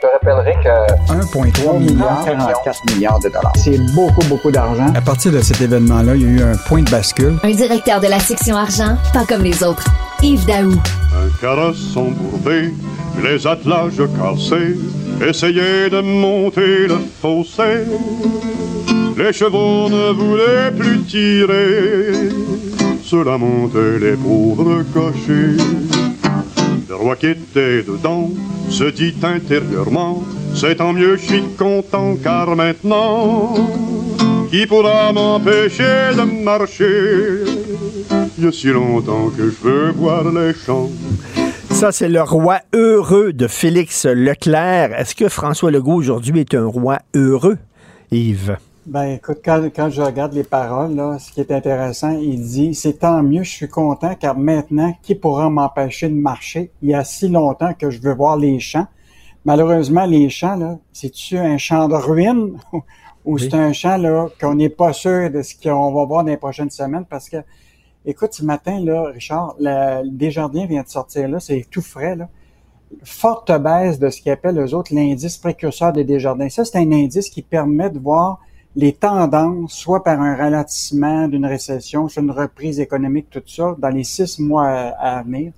Speaker 12: Je te rappellerai que 1,3 milliard, 44 milliards de dollars. C'est beaucoup, beaucoup d'argent.
Speaker 13: À partir de cet événement-là, il y a eu un point de bascule.
Speaker 14: Un directeur de la section argent, pas comme les autres. Yves Daou.
Speaker 15: Un carrosse embourbé, les attelages cassés, essayaient de monter le fossé. Les chevaux ne voulaient plus tirer, cela montait les pauvres cochers. Le roi qui était dedans se dit intérieurement, c'est tant mieux, je suis content, car maintenant, qui pourra m'empêcher de marcher? Il y a si longtemps que je veux voir les champs.
Speaker 1: Ça, c'est le roi heureux de Félix Leclerc. Est-ce que François Legault aujourd'hui est un roi heureux, Yves?
Speaker 13: Ben, écoute, quand, quand, je regarde les paroles, là, ce qui est intéressant, il dit c'est tant mieux, je suis content, car maintenant, qui pourra m'empêcher de marcher? Il y a si longtemps que je veux voir les champs. Malheureusement, les champs, là, c'est-tu un champ de ruines? [laughs] Ou c'est un champ là qu'on n'est pas sûr de ce qu'on va voir dans les prochaines semaines? Parce que, écoute, ce matin, là, Richard, le Desjardins vient de sortir là, c'est tout frais, là forte baisse de ce qu'ils appellent eux autres l'indice précurseur des Desjardins. Ça, c'est un indice qui permet de voir les tendances, soit par un ralentissement d'une récession, soit une reprise économique, tout ça, dans les six mois à, venir.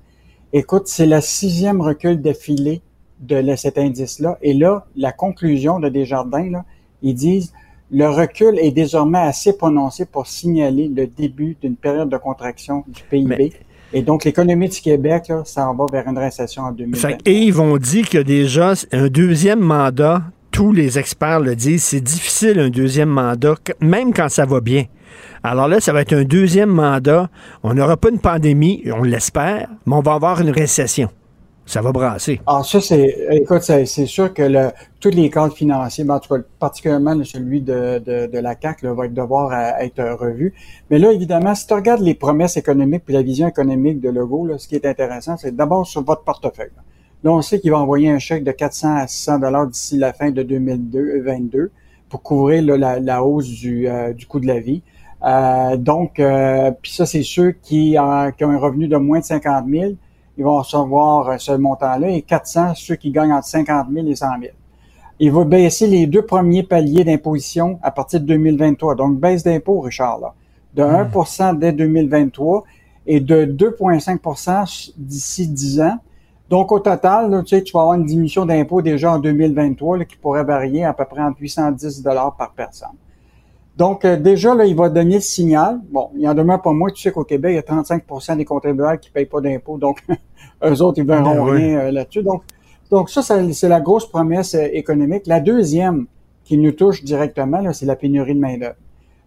Speaker 13: Écoute, c'est le sixième recul d'affilée de cet indice-là. Et là, la conclusion de Desjardins, là, ils disent le recul est désormais assez prononcé pour signaler le début d'une période de contraction du PIB. Et donc, l'économie du Québec, là, ça en va vers une récession en 2020.
Speaker 1: et ils vont dire qu'il y a déjà un deuxième mandat tous les experts le disent, c'est difficile un deuxième mandat, même quand ça va bien. Alors là, ça va être un deuxième mandat. On n'aura pas une pandémie, on l'espère, mais on va avoir une récession. Ça va brasser.
Speaker 13: Ah, ça, c'est, écoute, c'est sûr que tous les cadres financiers, en tout cas, particulièrement celui de, la CAC, va devoir être revu. Mais là, évidemment, si tu regardes les promesses économiques puis la vision économique de Legault, ce qui est intéressant, c'est d'abord sur votre portefeuille. On sait qu'il va envoyer un chèque de 400 à 600 dollars d'ici la fin de 2022 pour couvrir la, hausse du, euh, du coût de la vie. Euh, donc, euh, puis ça, c'est ceux qui, euh, qui ont un revenu de moins de 50 000, ils vont recevoir ce montant-là, et 400, ceux qui gagnent entre 50 000 et 100 000. Il va baisser les deux premiers paliers d'imposition à partir de 2023. Donc, baisse d'impôt, Richard, là, de 1% dès 2023 et de 2,5% d'ici 10 ans. Donc, au total, tu, sais, tu vas avoir une diminution d'impôt déjà en 2023 qui pourrait varier à peu près entre 810 par personne. Donc, euh, déjà, là, il va donner le signal. Bon, il y en demeure pas moins. Tu sais qu'au Québec, il y a 35% des contribuables qui ne payent pas d'impôts. Donc, [laughs] eux autres, ils verront ben rien euh, là-dessus. Donc, donc ça, c'est la grosse promesse euh, économique. La deuxième qui nous touche directement, c'est la pénurie de main-d'œuvre.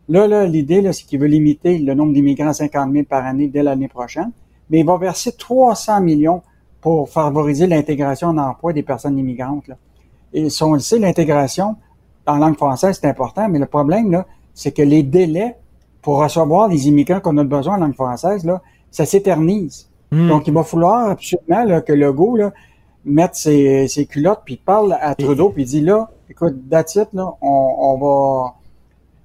Speaker 13: Là, là l'idée, c'est qu'il veut limiter le nombre d'immigrants à 50 000 par année dès l'année prochaine, mais il va verser 300 millions pour favoriser l'intégration en emploi des personnes immigrantes. Là. Et si on le sait, l'intégration en langue française, c'est important, mais le problème, là, c'est que les délais pour recevoir les immigrants qu'on a besoin en langue française, là, ça s'éternise. Hmm. Donc, il va falloir absolument là, que Legault là, mette ses, ses culottes, puis parle à Trudeau, puis dit là, écoute, that's là, on, on va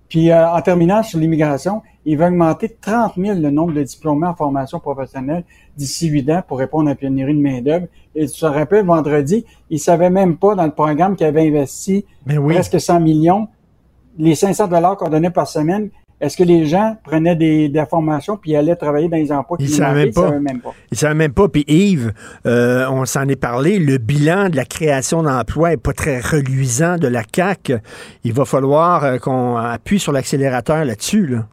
Speaker 13: puis euh, en terminant sur l'immigration, il va augmenter de 30 000 le nombre de diplômés en formation professionnelle d'ici 8 ans pour répondre à la pénurie de main-d'œuvre. Et tu te rappelles, vendredi, il savait même pas dans le programme qu'il avait investi presque 100 millions, les 500 dollars qu'on donnait par semaine, est-ce que les gens prenaient des, des formations puis allaient travailler dans les emplois
Speaker 1: qu'ils ne savaient, savaient même pas? Ils ne savaient même pas. Puis Yves, euh, on s'en est parlé, le bilan de la création d'emplois n'est pas très reluisant de la CAC. Il va falloir euh, qu'on appuie sur l'accélérateur là-dessus. Là.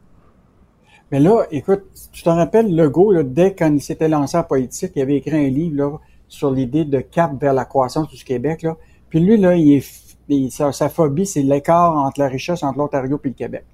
Speaker 13: Mais là, écoute, tu te rappelles, Legault, là, dès qu'il s'était lancé en politique, il avait écrit un livre là, sur l'idée de cap vers la croissance du Québec. Puis lui, là, il est, sa, sa phobie, c'est l'écart entre la richesse entre l'Ontario et le Québec.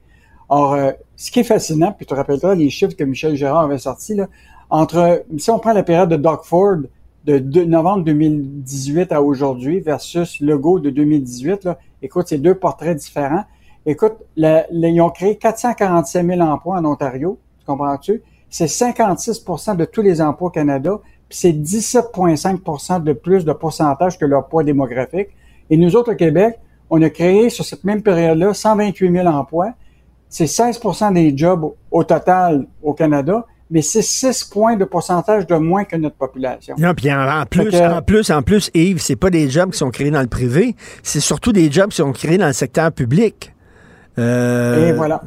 Speaker 13: Or, euh, ce qui est fascinant, puis tu te rappelleras les chiffres que Michel Gérard avait sortis, là, entre, si on prend la période de Doug Ford de, novembre 2018 à aujourd'hui versus Legault de 2018, là, écoute, c'est deux portraits différents. Écoute, ils ont créé 447 000 emplois en Ontario, tu comprends-tu? C'est 56% de tous les emplois au Canada, puis c'est 17,5% de plus de pourcentage que leur poids démographique. Et nous autres au Québec, on a créé sur cette même période-là 128 000 emplois, c'est 16% des jobs au total au Canada, mais c'est 6 points de pourcentage de moins que notre population.
Speaker 1: Non, puis en, plus, en plus, en plus, Yves, c'est pas des jobs qui sont créés dans le privé, c'est surtout des jobs qui sont créés dans le secteur public.
Speaker 13: Euh, Et voilà.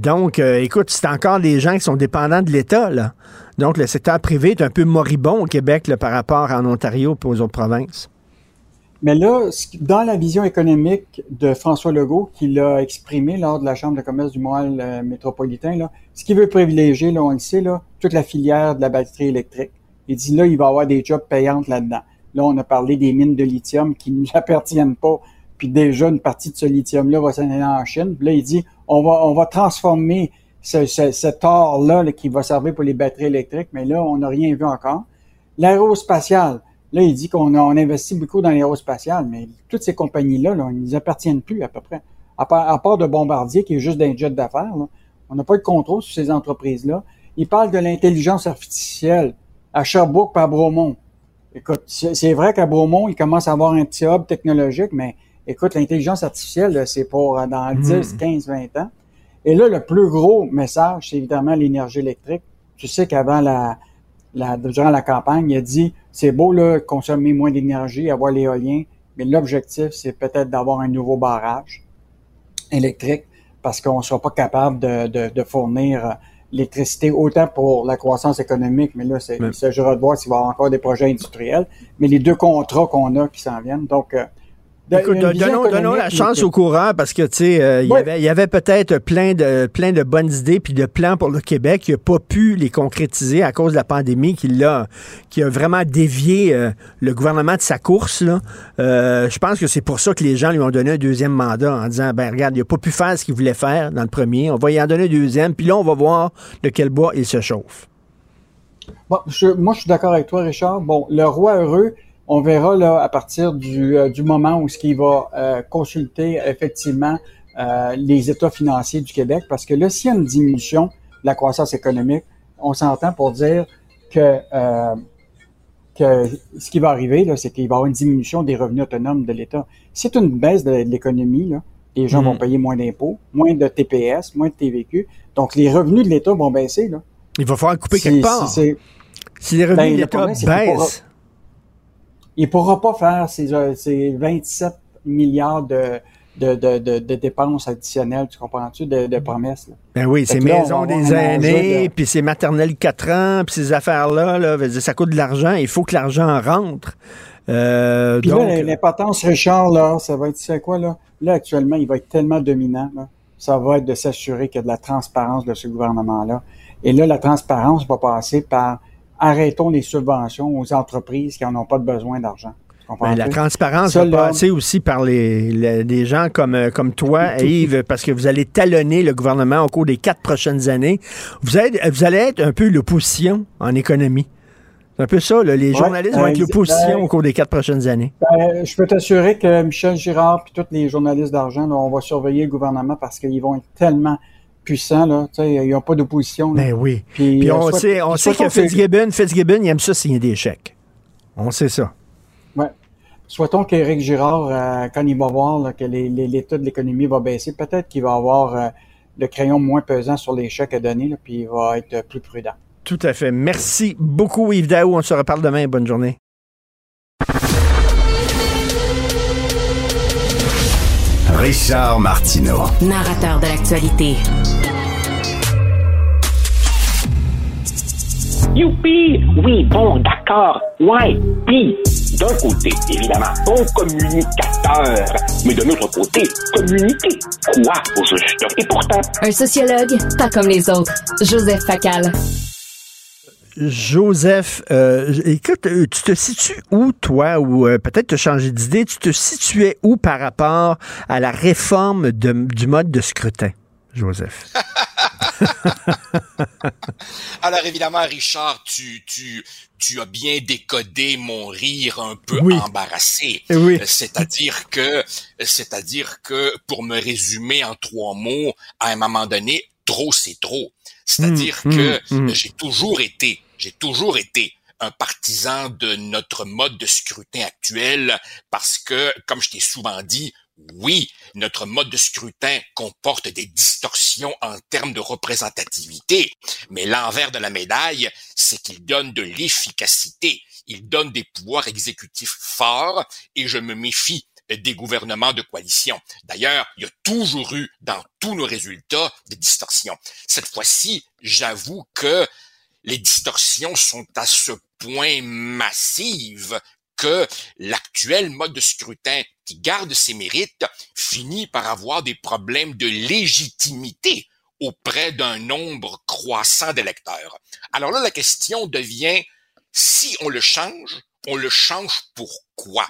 Speaker 1: Donc, euh, écoute, c'est encore des gens qui sont dépendants de l'État, là. Donc, le secteur privé est un peu moribond au Québec par rapport en Ontario et aux autres provinces.
Speaker 13: Mais là, dans la vision économique de François Legault, qu'il a exprimé lors de la Chambre de commerce du Montréal euh, métropolitain, ce qu'il veut privilégier, là, on le sait, là, toute la filière de la batterie électrique. Il dit là, il va y avoir des jobs payantes là-dedans. Là, on a parlé des mines de lithium qui ne nous appartiennent pas, puis déjà une partie de ce lithium-là va s'en aller en Chine. Puis là, il dit on va, on va transformer ce, ce, cet or-là là, qui va servir pour les batteries électriques, mais là, on n'a rien vu encore. L'aérospatial, Là, il dit qu'on on investit beaucoup dans l'aérospatial, mais toutes ces compagnies-là, là, nous appartiennent plus à peu près. À part, de Bombardier, qui est juste d'un jet d'affaires, on n'a pas de contrôle sur ces entreprises-là. Il parle de l'intelligence artificielle à Sherbrooke par à Bromont. Écoute, c'est vrai qu'à Bromont, il commence à avoir un petit hub technologique, mais écoute, l'intelligence artificielle, c'est pour euh, dans 10, 15, 20 ans. Et là, le plus gros message, c'est évidemment l'énergie électrique. Tu sais qu'avant la, la, durant la campagne, il a dit c'est beau là, consommer moins d'énergie, avoir l'éolien, mais l'objectif, c'est peut-être d'avoir un nouveau barrage électrique parce qu'on ne sera pas capable de, de, de fournir euh, l'électricité autant pour la croissance économique, mais là, c'est, il s'agira de voir s'il va y avoir encore des projets industriels, mais les deux contrats qu'on a qui s'en viennent. Donc, euh,
Speaker 1: Écoute, donnons, la chance au courant parce que, tu sais, euh, il y avait peut-être plein de, plein de bonnes idées puis de plans pour le Québec. Il n'a pas pu les concrétiser à cause de la pandémie qui, a, qui a vraiment dévié euh, le gouvernement de sa course. Là. Euh, je pense que c'est pour ça que les gens lui ont donné un deuxième mandat en disant, ben regarde, il n'a pas pu faire ce qu'il voulait faire dans le premier. On va y en donner un deuxième, puis là, on va voir de quel bois il se chauffe.
Speaker 13: Bon, moi, je suis d'accord avec toi, Richard. Bon, le roi heureux, on verra là à partir du, euh, du moment où ce qu'il va euh, consulter effectivement euh, les états financiers du Québec, parce que là, s'il y a une diminution de la croissance économique, on s'entend pour dire que que ce qui va arriver, là, c'est qu'il va y avoir une diminution des revenus autonomes de l'État. C'est une baisse de, l'économie, là. Les gens
Speaker 1: Mm.
Speaker 13: vont payer moins d'impôts, moins de TPS, moins de TVQ. Donc, les revenus de l'État vont baisser. Là.
Speaker 1: Il va falloir couper
Speaker 13: Si-
Speaker 1: quelque part.
Speaker 13: si
Speaker 1: les revenus
Speaker 13: Ben,
Speaker 1: de
Speaker 13: le
Speaker 1: l'État
Speaker 13: problème,
Speaker 1: baissent,
Speaker 13: Il ne pourra pas faire ces, euh, ces 27 milliards de, de, de, de, de dépenses additionnelles, tu comprends-tu, de, de promesses. là.
Speaker 1: Ben oui,
Speaker 13: Fait
Speaker 1: ces
Speaker 13: que là, on
Speaker 1: maisons
Speaker 13: va avoir
Speaker 1: des aînés, puis ces maternelles 4 ans, puis ces affaires-là, là, ça coûte de l'argent. Il faut que l'argent rentre. Euh,
Speaker 13: Puis
Speaker 1: donc,
Speaker 13: là, l'importance, Richard, là, ça va être, tu sais quoi, là? Là, actuellement, il va être tellement dominant, là. Ça va être de s'assurer qu'il y a de la transparence de ce gouvernement-là. Et là, la transparence va passer par arrêtons les subventions aux entreprises qui n'en ont pas de besoin d'argent.
Speaker 1: Ben, la transparence va passer aussi par les, gens comme, euh, comme toi, Yves, parce que vous allez talonner le gouvernement au cours des quatre prochaines années. Vous allez, vous allez être un peu l'opposition en économie. C'est un peu ça, là. les
Speaker 13: Ouais,
Speaker 1: journalistes vont
Speaker 13: euh,
Speaker 1: être l'opposition
Speaker 13: ben-
Speaker 1: au cours des quatre prochaines années.
Speaker 13: Ben, je peux t'assurer que Michel Girard et tous les journalistes d'argent, on va surveiller le gouvernement parce qu'ils vont être tellement puissants, là. Tu sais, ils n'ont pas d'opposition.
Speaker 1: Ben oui.
Speaker 13: Puis,
Speaker 1: Puis
Speaker 13: euh,
Speaker 1: on
Speaker 13: soit-
Speaker 1: sait, on sait que Fitzgibbon, Fitzgibbon, il aime ça signer des chèques. On sait ça.
Speaker 13: Ouais. Soit-on qu'Éric Girard, euh, quand il va voir là, que les- les- l'état de l'économie va baisser, peut-être qu'il va avoir euh, le crayon moins pesant sur les chèques à donner, là, puis il va être plus prudent.
Speaker 1: Tout à fait. Merci beaucoup, Yves Daou. On se reparle demain. Bonne journée.
Speaker 2: Richard Martineau.
Speaker 5: Narrateur de l'actualité.
Speaker 16: Youpi! Oui, bon, d'accord. Ouais, puis, d'un côté, évidemment, bon communicateur, mais de l'autre côté, communiquer quoi au juste? Et pourtant,
Speaker 14: Un sociologue, pas comme les autres. Joseph Facal.
Speaker 1: Joseph, euh, écoute, euh, tu te situes où, toi, ou euh, peut-être te changer d'idée, tu te situais où par rapport à la réforme de- du mode de scrutin, Joseph? [laughs]
Speaker 17: Alors évidemment, Richard, tu, tu, tu as bien décodé mon rire un peu
Speaker 1: Oui.
Speaker 17: embarrassé.
Speaker 1: Oui.
Speaker 17: Euh, C'est-à-dire que, c'est-à-dire que, pour me résumer en trois mots, à un moment donné, trop c'est trop. C'est-à-dire
Speaker 1: Mm,
Speaker 17: que
Speaker 1: mm, mm.
Speaker 17: j'ai toujours été, j'ai toujours été un partisan de notre mode de scrutin actuel parce que, comme je t'ai souvent dit, oui, notre mode de scrutin comporte des distorsions en termes de représentativité, mais l'envers de la médaille, c'est qu'il donne de l'efficacité, il donne des pouvoirs exécutifs forts et je me méfie des gouvernements de coalition. D'ailleurs, il y a toujours eu dans tous nos résultats des distorsions. Cette fois-ci, j'avoue que les distorsions sont à ce point massives que l'actuel mode de scrutin qui garde ses mérites finit par avoir des problèmes de légitimité auprès d'un nombre croissant d'électeurs. Alors là, la question devient, si on le change, on le change pourquoi?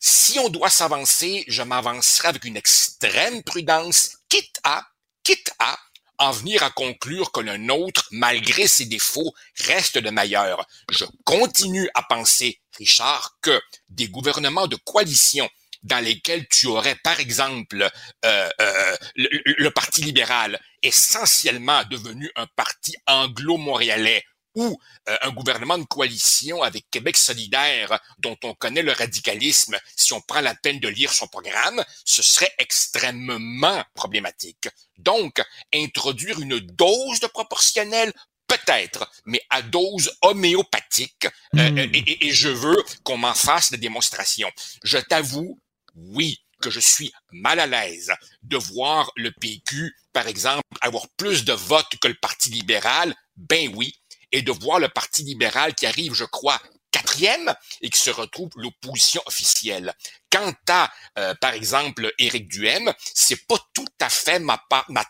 Speaker 17: Si on doit s'avancer, je m'avancerai avec une extrême prudence, quitte à, quitte à en venir à conclure que le nôtre, malgré ses défauts, reste le meilleur. Je continue à penser, Richard, que des gouvernements de coalition dans lesquels tu aurais, par exemple, euh, euh, le, le Parti libéral, essentiellement devenu un parti anglo-montréalais, ou euh, un gouvernement de coalition avec Québec solidaire, dont on connaît le radicalisme, si on prend la peine de lire son programme, ce serait extrêmement problématique. Donc, introduire une dose de proportionnel, peut-être, mais à dose homéopathique, euh,
Speaker 1: Hmm.
Speaker 17: et, et- et je veux qu'on m'en fasse la démonstration. Je t'avoue, oui, que je suis mal à l'aise de voir le PQ, par exemple, avoir plus de votes que le Parti libéral, ben oui, et de voir le Parti libéral qui arrive, je crois, quatrième et qui se retrouve l'opposition officielle. Quant à, euh, par exemple, Éric Duhem, c'est pas tout à fait ma,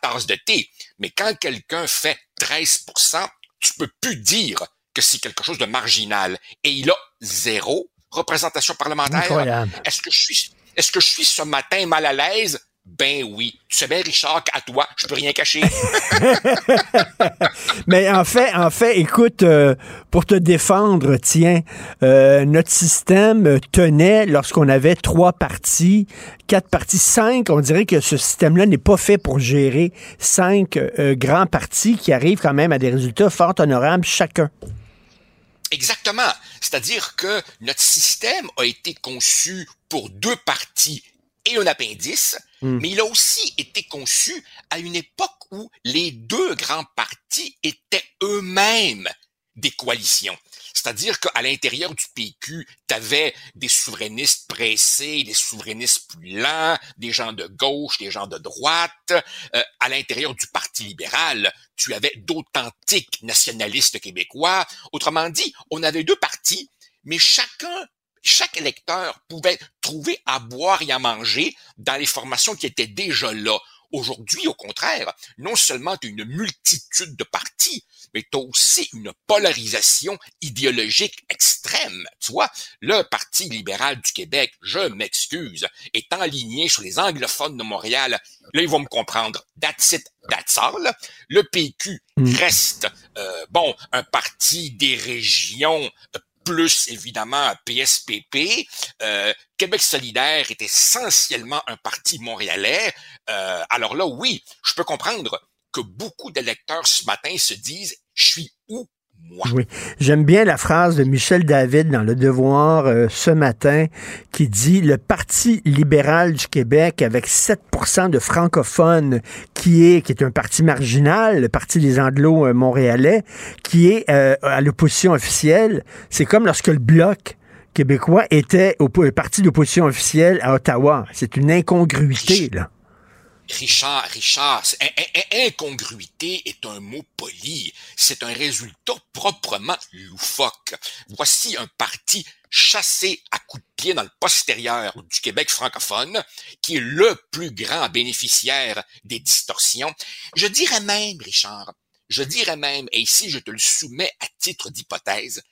Speaker 17: tasse de thé, mais quand quelqu'un fait 13% tu peux plus dire que c'est quelque chose de marginal. Et il a zéro représentation parlementaire.
Speaker 1: Incroyable.
Speaker 17: Est-ce que je suis, est-ce que je suis ce matin mal à l'aise? Ben oui. Tu sais bien, Richard, qu'à toi, je peux rien cacher. [laughs]
Speaker 1: Mais en fait, en fait, écoute, euh, pour te défendre, tiens, euh, notre système tenait lorsqu'on avait trois partis, quatre partis, cinq. On dirait que ce système-là n'est pas fait pour gérer cinq euh, grands partis qui arrivent quand même à des résultats fort honorables chacun.
Speaker 17: Exactement. C'est-à-dire que notre système a été conçu pour deux partis et un appendice,
Speaker 1: Mm.
Speaker 17: Mais il a aussi été conçu à une époque où les deux grands partis étaient eux-mêmes des coalitions. C'est-à-dire qu'à l'intérieur du PQ, tu avais des souverainistes pressés, des souverainistes plus lents, des gens de gauche, des gens de droite. Euh, à l'intérieur du Parti libéral, tu avais d'authentiques nationalistes québécois. Autrement dit, on avait deux partis, mais chacun chaque électeur pouvait trouver à boire et à manger dans les formations qui étaient déjà là. Aujourd'hui, au contraire, non seulement tu as une multitude de partis, mais tu as aussi une polarisation idéologique extrême. Tu vois, le Parti libéral du Québec, je m'excuse, est aligné sur les anglophones de Montréal. Là, ils vont me comprendre. That's it, that's all. Le PQ reste, euh, bon, un parti des régions plus évidemment PSPP. Euh, Québec solidaire est essentiellement un parti montréalais. Euh, alors là, oui, je peux comprendre que beaucoup d'électeurs ce matin se disent, je suis
Speaker 1: J'aime bien la phrase de Michel David dans Le Devoir euh, ce matin qui dit Le Parti libéral du Québec, avec 7 de francophones, qui est, qui est un parti marginal, le Parti des Anglo-Montréalais, qui est euh, à l'opposition officielle, c'est comme lorsque le Bloc québécois était au parti d'opposition officielle à Ottawa. C'est une incongruité, là.
Speaker 17: Richard, Richard, incongruité est un mot poli. C'est un résultat proprement loufoque. Voici un parti chassé à coups de pied dans le postérieur du Québec francophone, qui est le plus grand bénéficiaire des distorsions. Je dirais même, Richard, je dirais même, et ici je te le soumets à titre d'hypothèse,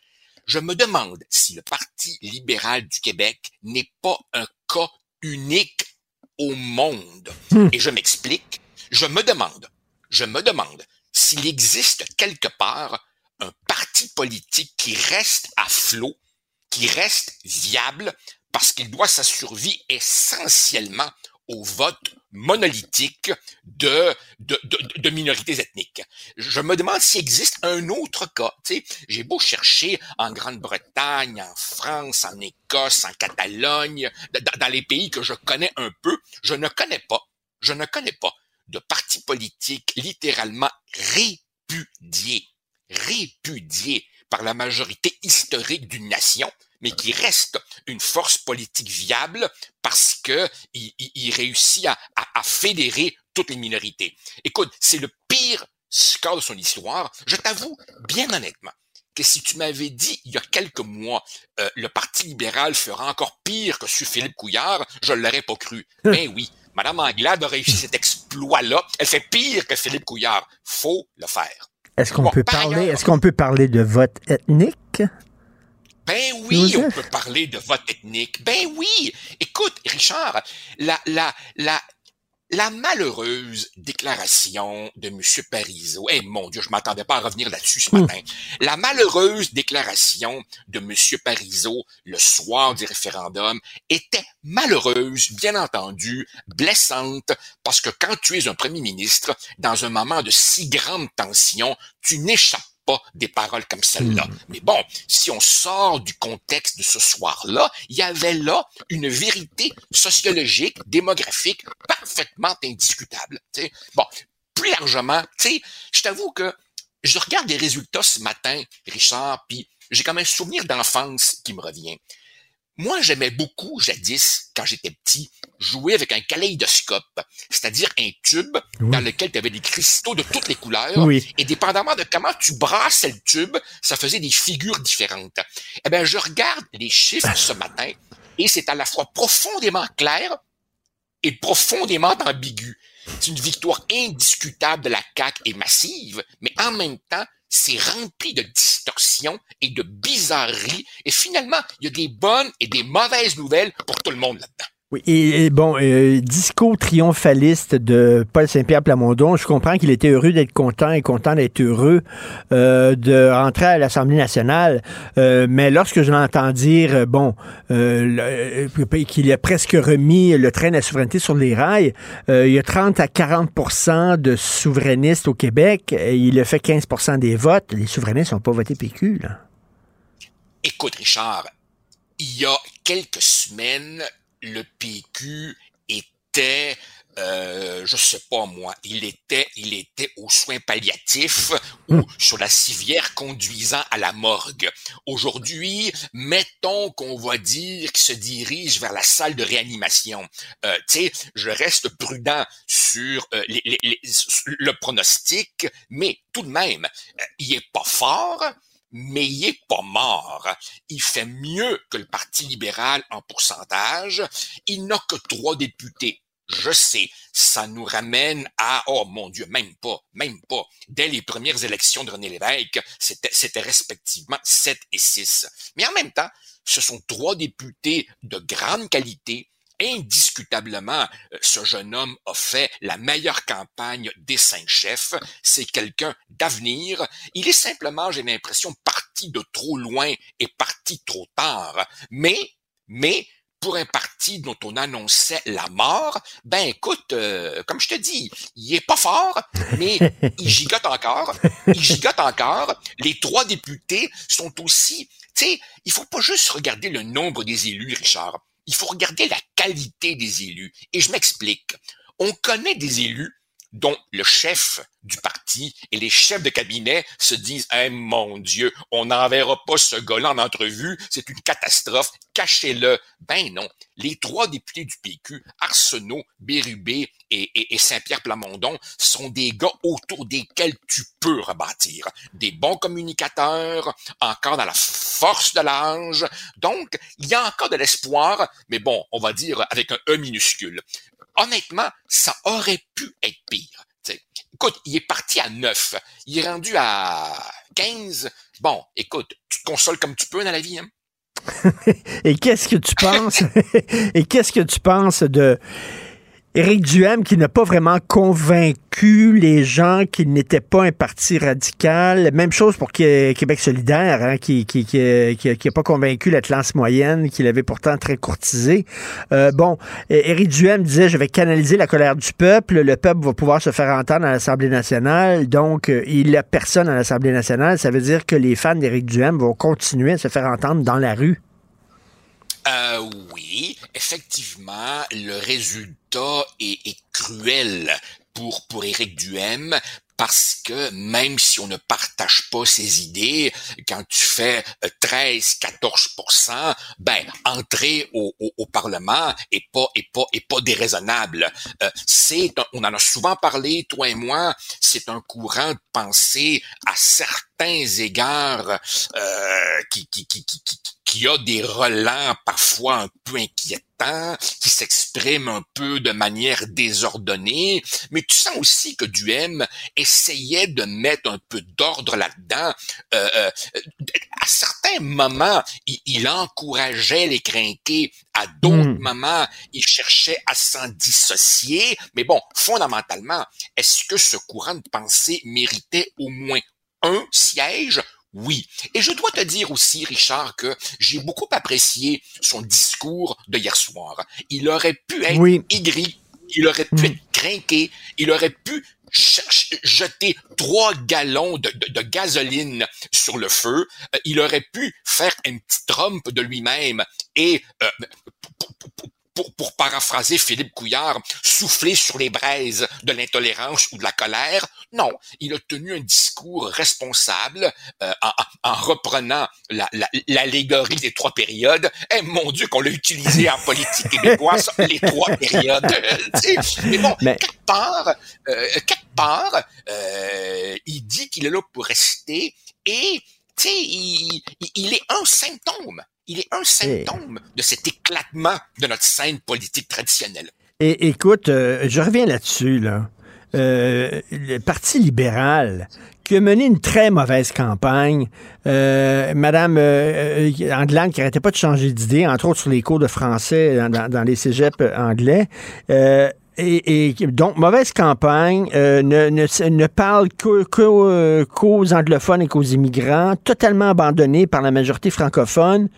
Speaker 17: je me demande si le Parti libéral du Québec n'est pas un cas unique au monde.
Speaker 1: Hmm.
Speaker 17: Et je m'explique. Je me demande, je me demande s'il existe quelque part un parti politique qui reste à flot, qui reste viable, parce qu'il doit sa survie essentiellement au vote monolithique de, minorités ethniques. Je me demande s'il existe un autre cas. J'ai beau chercher en Grande-Bretagne, en France, en Écosse, en Catalogne, dans, dans les pays que je connais un peu, je ne connais pas, je ne connais pas de parti politique littéralement répudié, répudié par la majorité historique d'une nation, mais qui reste une force politique viable parce que il, il réussit à, à, à, fédérer toutes les minorités. Écoute, c'est le pire score de son histoire. Je t'avoue, bien honnêtement, que si tu m'avais dit il y a quelques mois, euh, le Parti libéral fera encore pire que sur Philippe Couillard, je ne l'aurais pas cru. Mais [laughs] oui, Madame Anglade a réussi cet exploit-là. Elle fait pire que Philippe Couillard. Faut le faire.
Speaker 1: Est-ce qu'on bon, peut parler, est-ce qu'on peut parler de vote ethnique?
Speaker 17: Ben oui, on peut parler de vote ethnique. Ben oui. Écoute, Richard, la, la, la, la malheureuse déclaration de M. Parizeau, eh mon Dieu, je m'attendais pas à revenir là-dessus ce matin. La malheureuse déclaration de M. Parizeau le soir du référendum était malheureuse, bien entendu, blessante, parce que quand tu es un premier ministre, dans un moment de si grande tension, tu n'échappes pas des paroles comme celle-là. Mm. Mais bon, si on sort du contexte de ce soir-là, il y avait là une vérité sociologique, démographique, parfaitement indiscutable. T'sais. Bon, plus largement, tu sais, je t'avoue que je regarde les résultats ce matin, Richard, puis j'ai comme un souvenir d'enfance qui me revient. Moi, j'aimais beaucoup, jadis, quand j'étais petit, jouer avec un kaléidoscope, c'est-à-dire un tube oui. dans lequel tu avais des cristaux de toutes les couleurs.
Speaker 1: Oui.
Speaker 17: Et dépendamment de comment tu brassais le tube, ça faisait des figures différentes. Eh bien, je regarde les chiffres ce matin et c'est à la fois profondément clair et profondément ambigu. C'est une victoire indiscutable de la CAQ et massive, mais en même temps, c'est rempli de distorsions et de bizarreries. Et finalement, il y a des bonnes et des mauvaises nouvelles pour tout le monde là-dedans.
Speaker 1: Oui, et, et bon, euh, triomphaliste de Paul Saint-Pierre Plamondon, je comprends qu'il était heureux d'être content et content d'être heureux euh, de rentrer à l'Assemblée nationale, euh, mais lorsque je l'entends dire, euh, bon, euh, qu'il a presque remis le train de la souveraineté sur les rails, il y a 30 à 40% de souverainistes au Québec, et il a fait 15% des votes, les souverainistes n'ont pas voté PQ, là.
Speaker 17: Écoute, Richard, il y a quelques semaines, le PQ était euh, je sais pas moi, il était, il était aux soins palliatifs ou sur la civière conduisant à la morgue. Aujourd'hui, mettons qu'on va dire qu'il se dirige vers la salle de réanimation. Euh, tu sais, je reste prudent sur euh, les, les, les, le pronostic, mais tout de même, euh, il est pas fort mais il est pas mort. Il fait mieux que le Parti libéral en pourcentage. Il n'a que trois députés. Je sais, ça nous ramène à, oh mon Dieu, même pas, même pas. Dès les premières élections de René Lévesque, c'était, respectivement 7 et 6. Mais en même temps, ce sont trois députés de grande qualité. Indiscutablement, euh, ce jeune homme a fait la meilleure campagne des cinq chefs. C'est quelqu'un d'avenir. Il est simplement, j'ai l'impression, parti de trop loin et parti trop tard. Mais, mais, pour un parti dont on annonçait la mort, ben écoute, euh, comme je te dis, il est pas fort, mais il [laughs] gigote encore, il gigote encore. Les trois députés sont aussi, tu sais, il faut pas juste regarder le nombre des élus, Richard. Il faut regarder la qualité des élus. Et je m'explique. On connaît des élus dont le chef du parti et les chefs de cabinet se disent Eh mon Dieu, on n'enverra pas ce gars-là en entrevue, c'est une catastrophe, cachez-le. Ben non, les trois députés du PQ, Arsenault, Bérubé et, et, Saint-Pierre Plamondon, sont des gars autour desquels tu peux rebâtir. Des bons communicateurs, encore dans la force de l'âge. Donc, il y a encore de l'espoir, mais bon, on va dire avec un E minuscule honnêtement, ça aurait pu être pire. Écoute, il est parti à 9. Il est rendu à 15. Bon, écoute, tu te consoles comme tu peux dans la vie. Hein? [laughs]
Speaker 1: Et qu'est-ce que tu penses? [laughs] Et qu'est-ce que tu penses de Éric Duhem qui n'a pas vraiment convaincu les gens qu'il n'était pas un parti radical. Même chose pour Québec solidaire, hein, qui qui, pas convaincu la classe moyenne, qu'il avait pourtant très courtisé. Euh, bon, Éric Duhem disait, je vais canaliser la colère du peuple. Le peuple va pouvoir se faire entendre à l'Assemblée nationale. Donc, euh, il n'y a personne à l'Assemblée nationale. Ça veut dire que les fans d'Éric Duhem vont continuer à se faire entendre dans la rue.
Speaker 17: Euh, oui, effectivement, le résultat est, est cruel pour, pour Éric Duhem parce que même si on ne partage pas ses idées, quand tu fais 13-14%, euh, ben entrer au, au, au, Parlement est pas est pas est pas déraisonnable. Euh, c'est on en a souvent parlé toi et moi, c'est un courant de pensée à certains égards euh, qui, qui, qui, qui, qui a des relents parfois un peu inquiétants, qui s'expriment un peu de manière désordonnée, mais tu sens aussi que Duhem essayait de mettre un peu d'ordre là-dedans. Euh, euh, à certains moments, il, encourageait les crinqués, à d'autres hmm. moments, il cherchait à s'en dissocier, mais bon, fondamentalement, est-ce que ce courant de pensée méritait au moins un siège? Oui. Et je dois te dire aussi, Richard, que j'ai beaucoup apprécié son discours de hier soir. Il aurait pu être aigri, il aurait pu mm. être craqué, il aurait pu jeter trois gallons de, gasoline sur le feu, euh, il aurait pu faire un petit trompe de lui-même et euh, pour, pour paraphraser Philippe Couillard, souffler sur les braises de l'intolérance ou de la colère. Non, il a tenu un discours responsable euh, en, en, reprenant l'allégorie la, des trois périodes. Eh mon Dieu, qu'on l'a utilisé en politique québécoise, [laughs] les trois périodes. Euh, mais bon, quelque part, euh, quelque part, euh, il dit qu'il est là pour rester et tu sais, il, il est un symptôme il est un symptôme de cet éclatement de notre scène politique traditionnelle.
Speaker 1: Et écoute, euh, je reviens là-dessus, là. Euh, le Parti libéral, qui a mené une très mauvaise campagne. Euh, Madame euh, Anglade qui n'arrêtait pas de changer d'idée, entre autres sur les cours de français dans, les cégeps anglais. Et, donc, mauvaise campagne, ne, parle qu'aux anglophones et qu'aux immigrants, totalement abandonné par la majorité francophone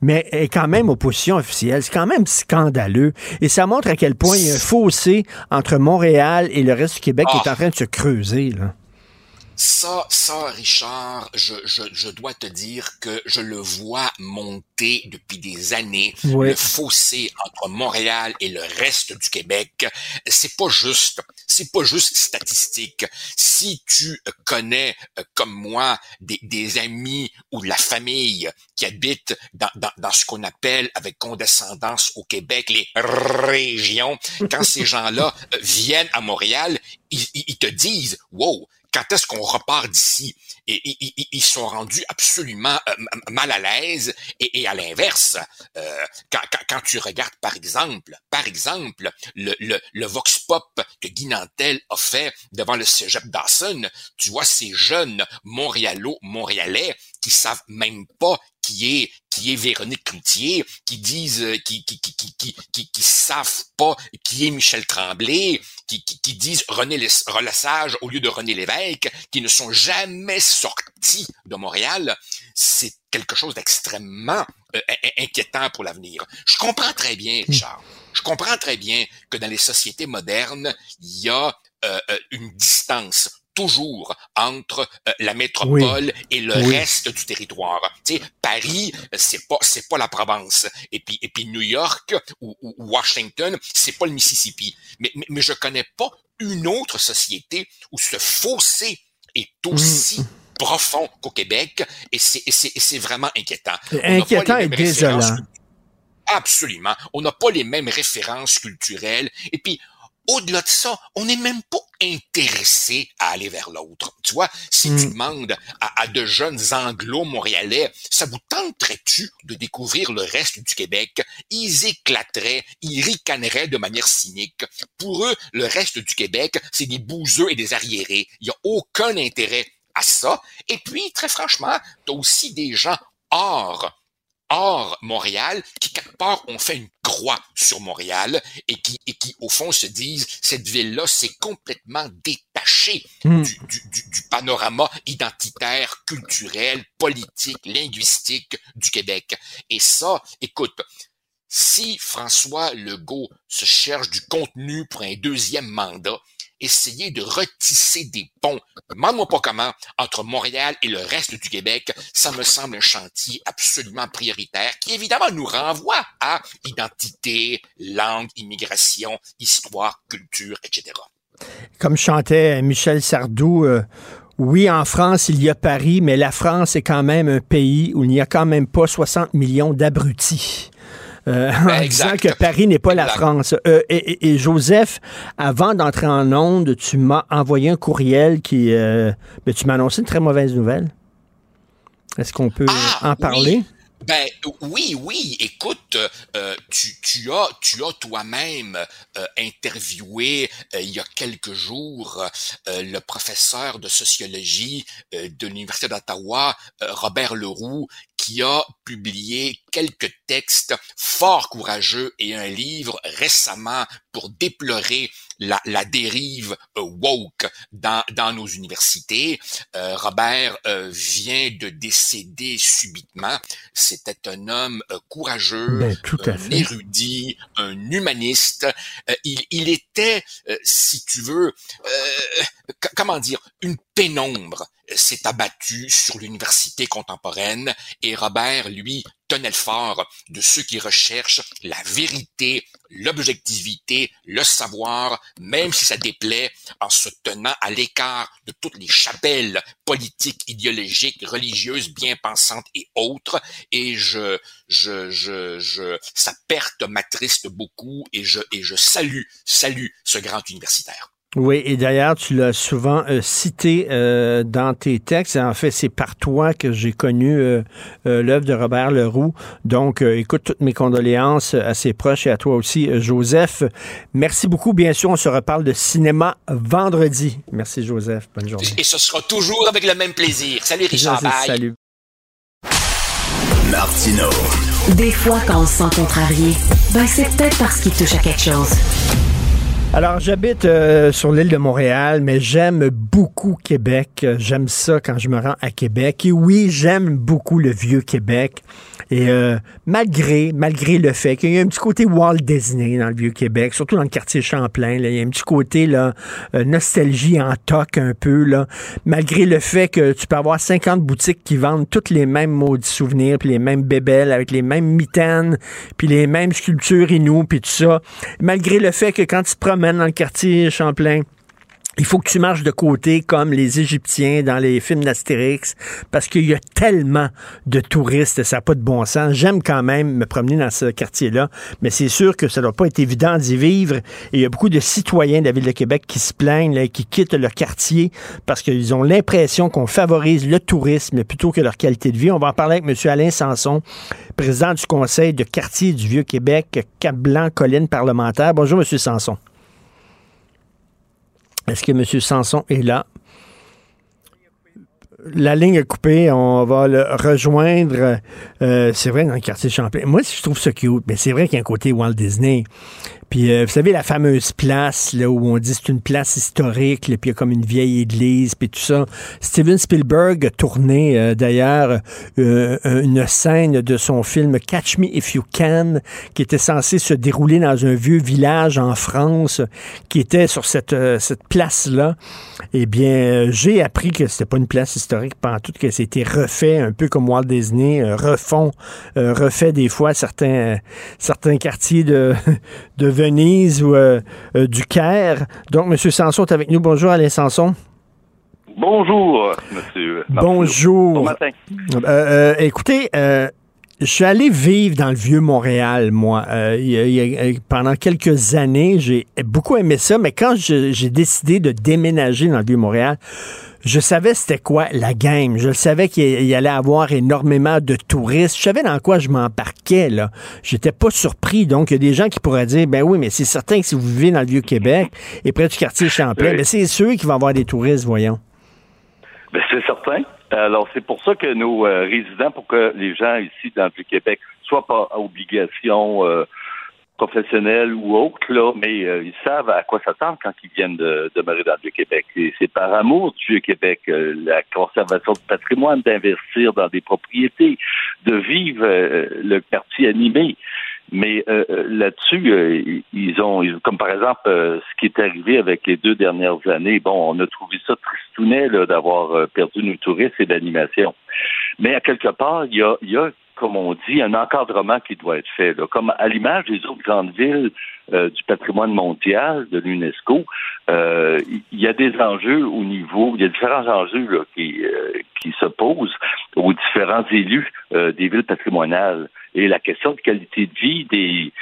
Speaker 1: mais est quand même opposition officielle. C'est quand même scandaleux. Et ça montre à quel point il y a un fossé entre Montréal et le reste du Québec qui est en train de se creuser. Là.
Speaker 17: Ça, ça, Richard, je, je, je dois te dire que je le vois monter depuis des années.
Speaker 1: Oui.
Speaker 17: Le fossé entre Montréal et le reste du Québec, c'est pas juste. C'est pas juste statistique. Si tu connais, euh, comme moi, des, des amis ou de la famille qui habitent dans, dans, dans ce qu'on appelle avec condescendance au Québec les régions, quand ces gens-là euh, viennent à Montréal, ils, ils- ils te disent, wow, quand est-ce qu'on repart d'ici? Ils sont rendus absolument euh, mal à l'aise. Et, à l'inverse, euh, quand, tu regardes par exemple, par exemple, le, le, le vox pop que Guy Nantel a fait devant le cégep Dawson, tu vois ces jeunes Montréalo, Montréalais qui savent même pas qui est qui est Véronique Cloutier, qui disent euh, qui qui qui qui qui, savent pas qui est Michel Tremblay, qui, qui, qui disent René Relassage au lieu de René Lévesque, qui ne sont jamais sortis de Montréal, c'est quelque chose d'extrêmement euh, in- inquiétant pour l'avenir. Je comprends très bien, Richard. Je comprends très bien que dans les sociétés modernes, il y a euh, une distance toujours entre euh, la métropole et le
Speaker 1: Oui.
Speaker 17: reste du territoire. Tu sais, Paris, euh, c'est pas c'est pas la Provence. Et puis et puis New York ou, Washington, c'est pas le Mississippi. Mais, mais mais je connais pas une autre société où ce fossé est aussi profond qu'au Québec et c'est vraiment inquiétant.
Speaker 1: Inquiétant et désolant.
Speaker 17: Absolument. On n'a pas les mêmes références culturelles. Et puis, au-delà de ça, on n'est même pas intéressé à aller vers l'autre. Tu vois, si tu demandes à, à de jeunes anglo-montréalais, ça vous tenterait-tu de découvrir le reste du Québec? Ils éclateraient, ils ricaneraient de manière cynique. Pour eux, le reste du Québec, c'est des bouseux et des arriérés. Il n'y a aucun intérêt à ça. Et puis, très franchement, tu as aussi des gens hors hors Montréal, qui quelque part ont fait une croix sur Montréal et qui, et qui au fond se disent cette ville-là s'est complètement détachée
Speaker 1: Mm.
Speaker 17: du, du, du, du panorama identitaire, culturel, politique, linguistique du Québec. Et ça, écoute, si François Legault se cherche du contenu pour un deuxième mandat, essayer de retisser des ponts, demande-moi pas comment, entre Montréal et le reste du Québec, ça me semble un chantier absolument prioritaire qui évidemment nous renvoie à identité, langue, immigration, histoire, culture, etc.
Speaker 1: Comme chantait Michel Sardou, euh, oui, en France, il y a Paris, mais la France est quand même un pays où il n'y a quand même pas 60 millions d'abrutis. Euh, en
Speaker 17: Ben,
Speaker 1: disant que Paris n'est pas la. France. Euh, et, Joseph, avant d'entrer en onde, tu m'as envoyé un courriel qui... euh, ben, tu m'as annoncé une très mauvaise nouvelle. Est-ce qu'on peut en parler?
Speaker 17: Ben oui, oui. Écoute, euh, tu, tu as, tu as toi-même euh, interviewé euh, il y a quelques jours le professeur de sociologie de l'université d'Ottawa, Robert Leroux, qui a publié quelques textes fort courageux et un livre récemment pour déplorer la, la dérive euh, woke dans, dans nos universités. Euh, Robert euh, vient de décéder subitement. C'était un homme euh, courageux,
Speaker 1: Ben, tout à
Speaker 17: un
Speaker 1: fait.
Speaker 17: érudit, un humaniste. Euh, il, il était, euh, si tu veux, euh, comment dire, une pénombre s'est abattue sur l'université contemporaine et Robert, lui, tenait le fort de ceux qui recherchent la vérité, l'objectivité, le savoir, même si ça déplaît, en se tenant à l'écart de toutes les chapelles politiques, idéologiques, religieuses, bien pensantes et autres. Et je, je, je, je, sa perte m'attriste beaucoup et je, et je salue, salue ce grand universitaire.
Speaker 1: Oui, et d'ailleurs, tu l'as souvent euh, cité euh, dans tes textes. En fait, c'est par toi que j'ai connu euh, euh, l'œuvre de Robert Leroux. Donc, euh, écoute toutes mes condoléances à ses proches et à toi aussi, euh, Joseph. Merci beaucoup. Bien sûr, on se reparle de cinéma vendredi. Merci, Joseph. Bonne journée.
Speaker 17: Et ce sera toujours avec le même plaisir. Salut Richard, bye.
Speaker 1: Salut.
Speaker 2: Martino.
Speaker 14: Des fois, quand on se sent contrarié, ben c'est peut-être parce qu'il touche à quelque chose.
Speaker 1: Alors, j'habite euh, sur l'île de Montréal, mais j'aime beaucoup Québec. J'aime ça quand je me rends à Québec. Et oui, j'aime beaucoup le vieux Québec. Et euh, malgré, malgré le fait qu'il y a un petit côté Walt Disney dans le vieux Québec, surtout dans le quartier Champlain, là, il y a un petit côté là, euh, nostalgie en toc un peu, là, malgré le fait que tu peux avoir 50 boutiques qui vendent toutes les mêmes maudits souvenirs, puis les mêmes bébelles avec les mêmes mitaines, puis les mêmes sculptures inoues, puis tout ça. Malgré le fait que quand tu te dans le quartier Champlain, il faut que tu marches de côté comme les Égyptiens dans les films d'Astérix parce qu'il y a tellement de touristes, ça n'a pas de bon sens. J'aime quand même me promener dans ce quartier-là, mais c'est sûr que ça doit pas être évident d'y vivre. Et il y a beaucoup de citoyens de la Ville de Québec qui se plaignent, là, qui quittent leur quartier parce qu'ils ont l'impression qu'on favorise le tourisme plutôt que leur qualité de vie. On va en parler avec M. Alain Sanson, président du Conseil de quartier du Vieux-Québec, Cap-Blanc-Colline parlementaire. Bonjour, M. Sanson. Est-ce que M. Sanson est là? La ligne est coupée, on va le rejoindre. Euh, c'est vrai, dans le quartier Champlain. Moi, je trouve ça cute, mais c'est vrai qu'il y a un côté Walt Disney. Puis, euh, vous savez, la fameuse place, là, où on dit c'est une place historique, là, puis il y a comme une vieille église, puis tout ça. Steven Spielberg a tourné, euh, d'ailleurs, euh, une scène de son film Catch Me If You Can, qui était censé se dérouler dans un vieux village en France, qui était sur cette, cette place-là. Eh bien, j'ai appris que c'était pas une place historique, pendant tout, que c'était refait, un peu comme Walt Disney, refond, refait des fois certains, certains quartiers de, [laughs] de Venise ou euh, euh, du Caire. Donc, M. Sanson est avec nous. Bonjour, Alain Sanson.
Speaker 18: Bonjour, monsieur.
Speaker 1: Bonjour.
Speaker 18: Bon matin.
Speaker 1: Euh, écoutez, je suis allé vivre dans le vieux Montréal, moi. pendant quelques années, j'ai beaucoup aimé ça, mais quand j'ai décidé de déménager dans le vieux Montréal, je savais c'était quoi la game. Je savais qu'il y allait avoir énormément de touristes. Je savais dans quoi je m'embarquais, là. J'étais pas surpris. Donc, il y a des gens qui pourraient dire, ben oui, mais c'est certain que si vous vivez dans le Vieux-Québec et près du quartier Champlain, ben c'est sûr qu'il va y avoir des touristes, voyons.
Speaker 18: Ben, c'est certain. Alors, c'est pour ça que nos euh, résidents, pour que les gens ici dans le Vieux-Québec soient pas obligation euh, professionnels ou autres, là, mais euh, ils savent à quoi s'attendre quand ils viennent de demeurer dans le Vieux-Québec. c'est par amour du Vieux-Québec, euh, la conservation du patrimoine, d'investir dans des propriétés, de vivre euh, le quartier animé. Mais là-dessus, ils ont, comme par exemple, ce qui est arrivé avec les deux dernières années, bon, on a trouvé ça tristounet d'avoir perdu nos touristes et l'animation. Mais à quelque part, il y a comme on dit, un encadrement qui doit être fait. Comme à l'image des autres grandes villes euh, du patrimoine mondial de l'UNESCO, euh, il y a des enjeux au niveau, il y a différents enjeux qui, euh, qui se posent aux différents élus des villes patrimoniales. Et la question de qualité de vie des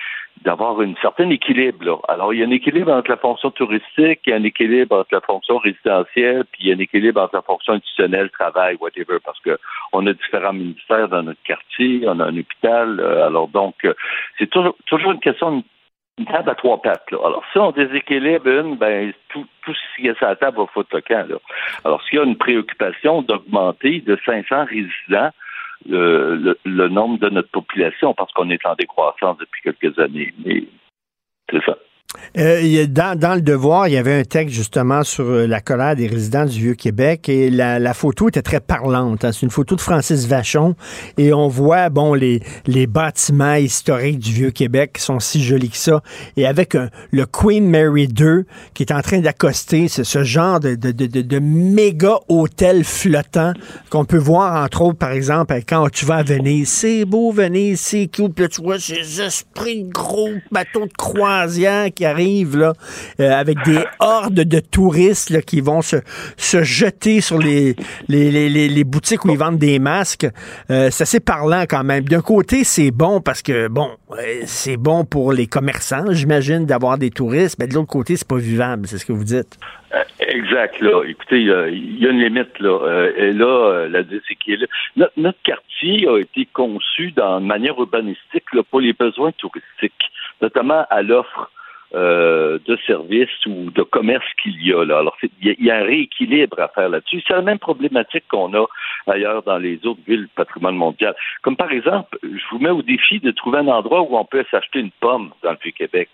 Speaker 18: d'avoir un certain équilibre. Alors, il y a un équilibre entre la fonction touristique, il y a un équilibre entre la fonction résidentielle, puis il y a un équilibre entre la fonction institutionnelle, travail, whatever, parce que on a différents ministères dans notre quartier, on a un hôpital. Euh, alors, donc, euh, c'est toujours, toujours une question une table à trois pattes. Là. Alors, si on déséquilibre une, ben tout, tout ce qui est sur la table va foutre le camp. Là. Alors, s'il y a une préoccupation d'augmenter de 500 résidents le, le, nombre de notre population parce qu'on est en décroissance depuis quelques années. Mais c'est ça.
Speaker 1: Euh, dans, le devoir, il y avait un texte justement sur euh, la colère des résidents du Vieux-Québec et la, photo était très parlante. Hein. C'est une photo de Francis Vachon et on voit bon les, bâtiments historiques du Vieux-Québec qui sont si jolis que ça et avec le Queen Mary II qui est en train d'accoster, ce genre de, méga hôtel flottant qu'on peut voir entre autres par exemple quand tu vas à Venise. C'est beau Venise, c'est. Puis là, tu vois ces esprits de gros bateaux de croisière qui arrivent là, euh, avec des hordes de touristes là, qui vont se, se jeter sur les, les, les, les, boutiques où ils vendent des masques. Euh, c'est assez parlant quand même. D'un côté, c'est bon parce que, bon, euh, c'est bon pour les commerçants, j'imagine, d'avoir des touristes, mais de l'autre côté, c'est pas vivable, c'est ce que vous dites.
Speaker 18: Exact. Là. Écoutez, il y a une limite. Là. et là, la déséquilibre. Notre, notre quartier a été conçu dans, manière urbanistique là, pour les besoins touristiques, notamment à l'offre euh, de services ou de commerce qu'il y a là. Alors, il y, a un rééquilibre à faire là-dessus. C'est la même problématique qu'on a ailleurs dans les autres villes patrimoine mondial. Comme par exemple, je vous mets au défi de trouver un endroit où on peut s'acheter une pomme dans le Vieux-Québec.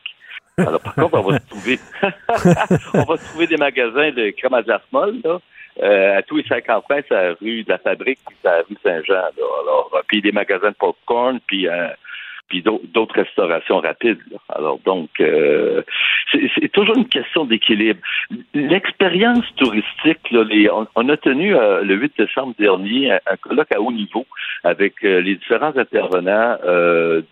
Speaker 18: Alors, par contre, on va trouver, [laughs] on va trouver des magasins de crème à là. euh, à tous les 50 mètres, c'est la rue de la Fabrique, puis c'est la rue Saint-Jean. Alors, euh, puis des magasins de popcorn, puis euh, puis d'autres restaurations rapides. là. Alors donc, euh, c'est toujours une question d'équilibre. L'expérience touristique, là, on, a tenu euh, le 8 décembre dernier un, colloque à haut niveau avec euh, les différents intervenants euh,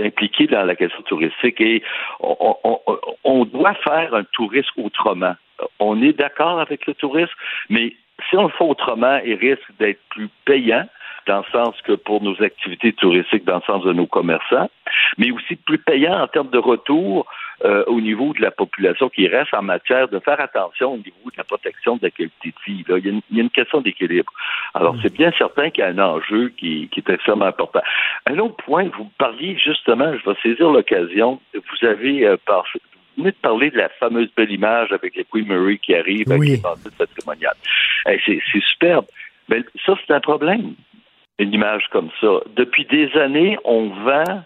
Speaker 18: impliqués dans la question touristique et on doit faire un tourisme autrement. On est d'accord avec le tourisme, mais si on le fait autrement, il risque d'être plus payant dans le sens que pour nos activités touristiques, dans le sens de nos commerçants, mais aussi plus payant en termes de retour euh, au niveau de la population qui reste en matière de faire attention au niveau de la protection de la qualité de vie. là. Il, y a une, il y a une question d'équilibre. Alors, c'est bien certain qu'il y a un enjeu qui, qui est extrêmement important. Un autre point, vous parliez justement, je vais saisir l'occasion, vous avez euh, par- vous venez de parler de la fameuse belle image avec les Queen Mary qui arrive avec
Speaker 1: Oui.
Speaker 18: les bandettes patrimoniales. Hey, c'est superbe. Mais ça, c'est un problème une image comme ça. Depuis des années, on vend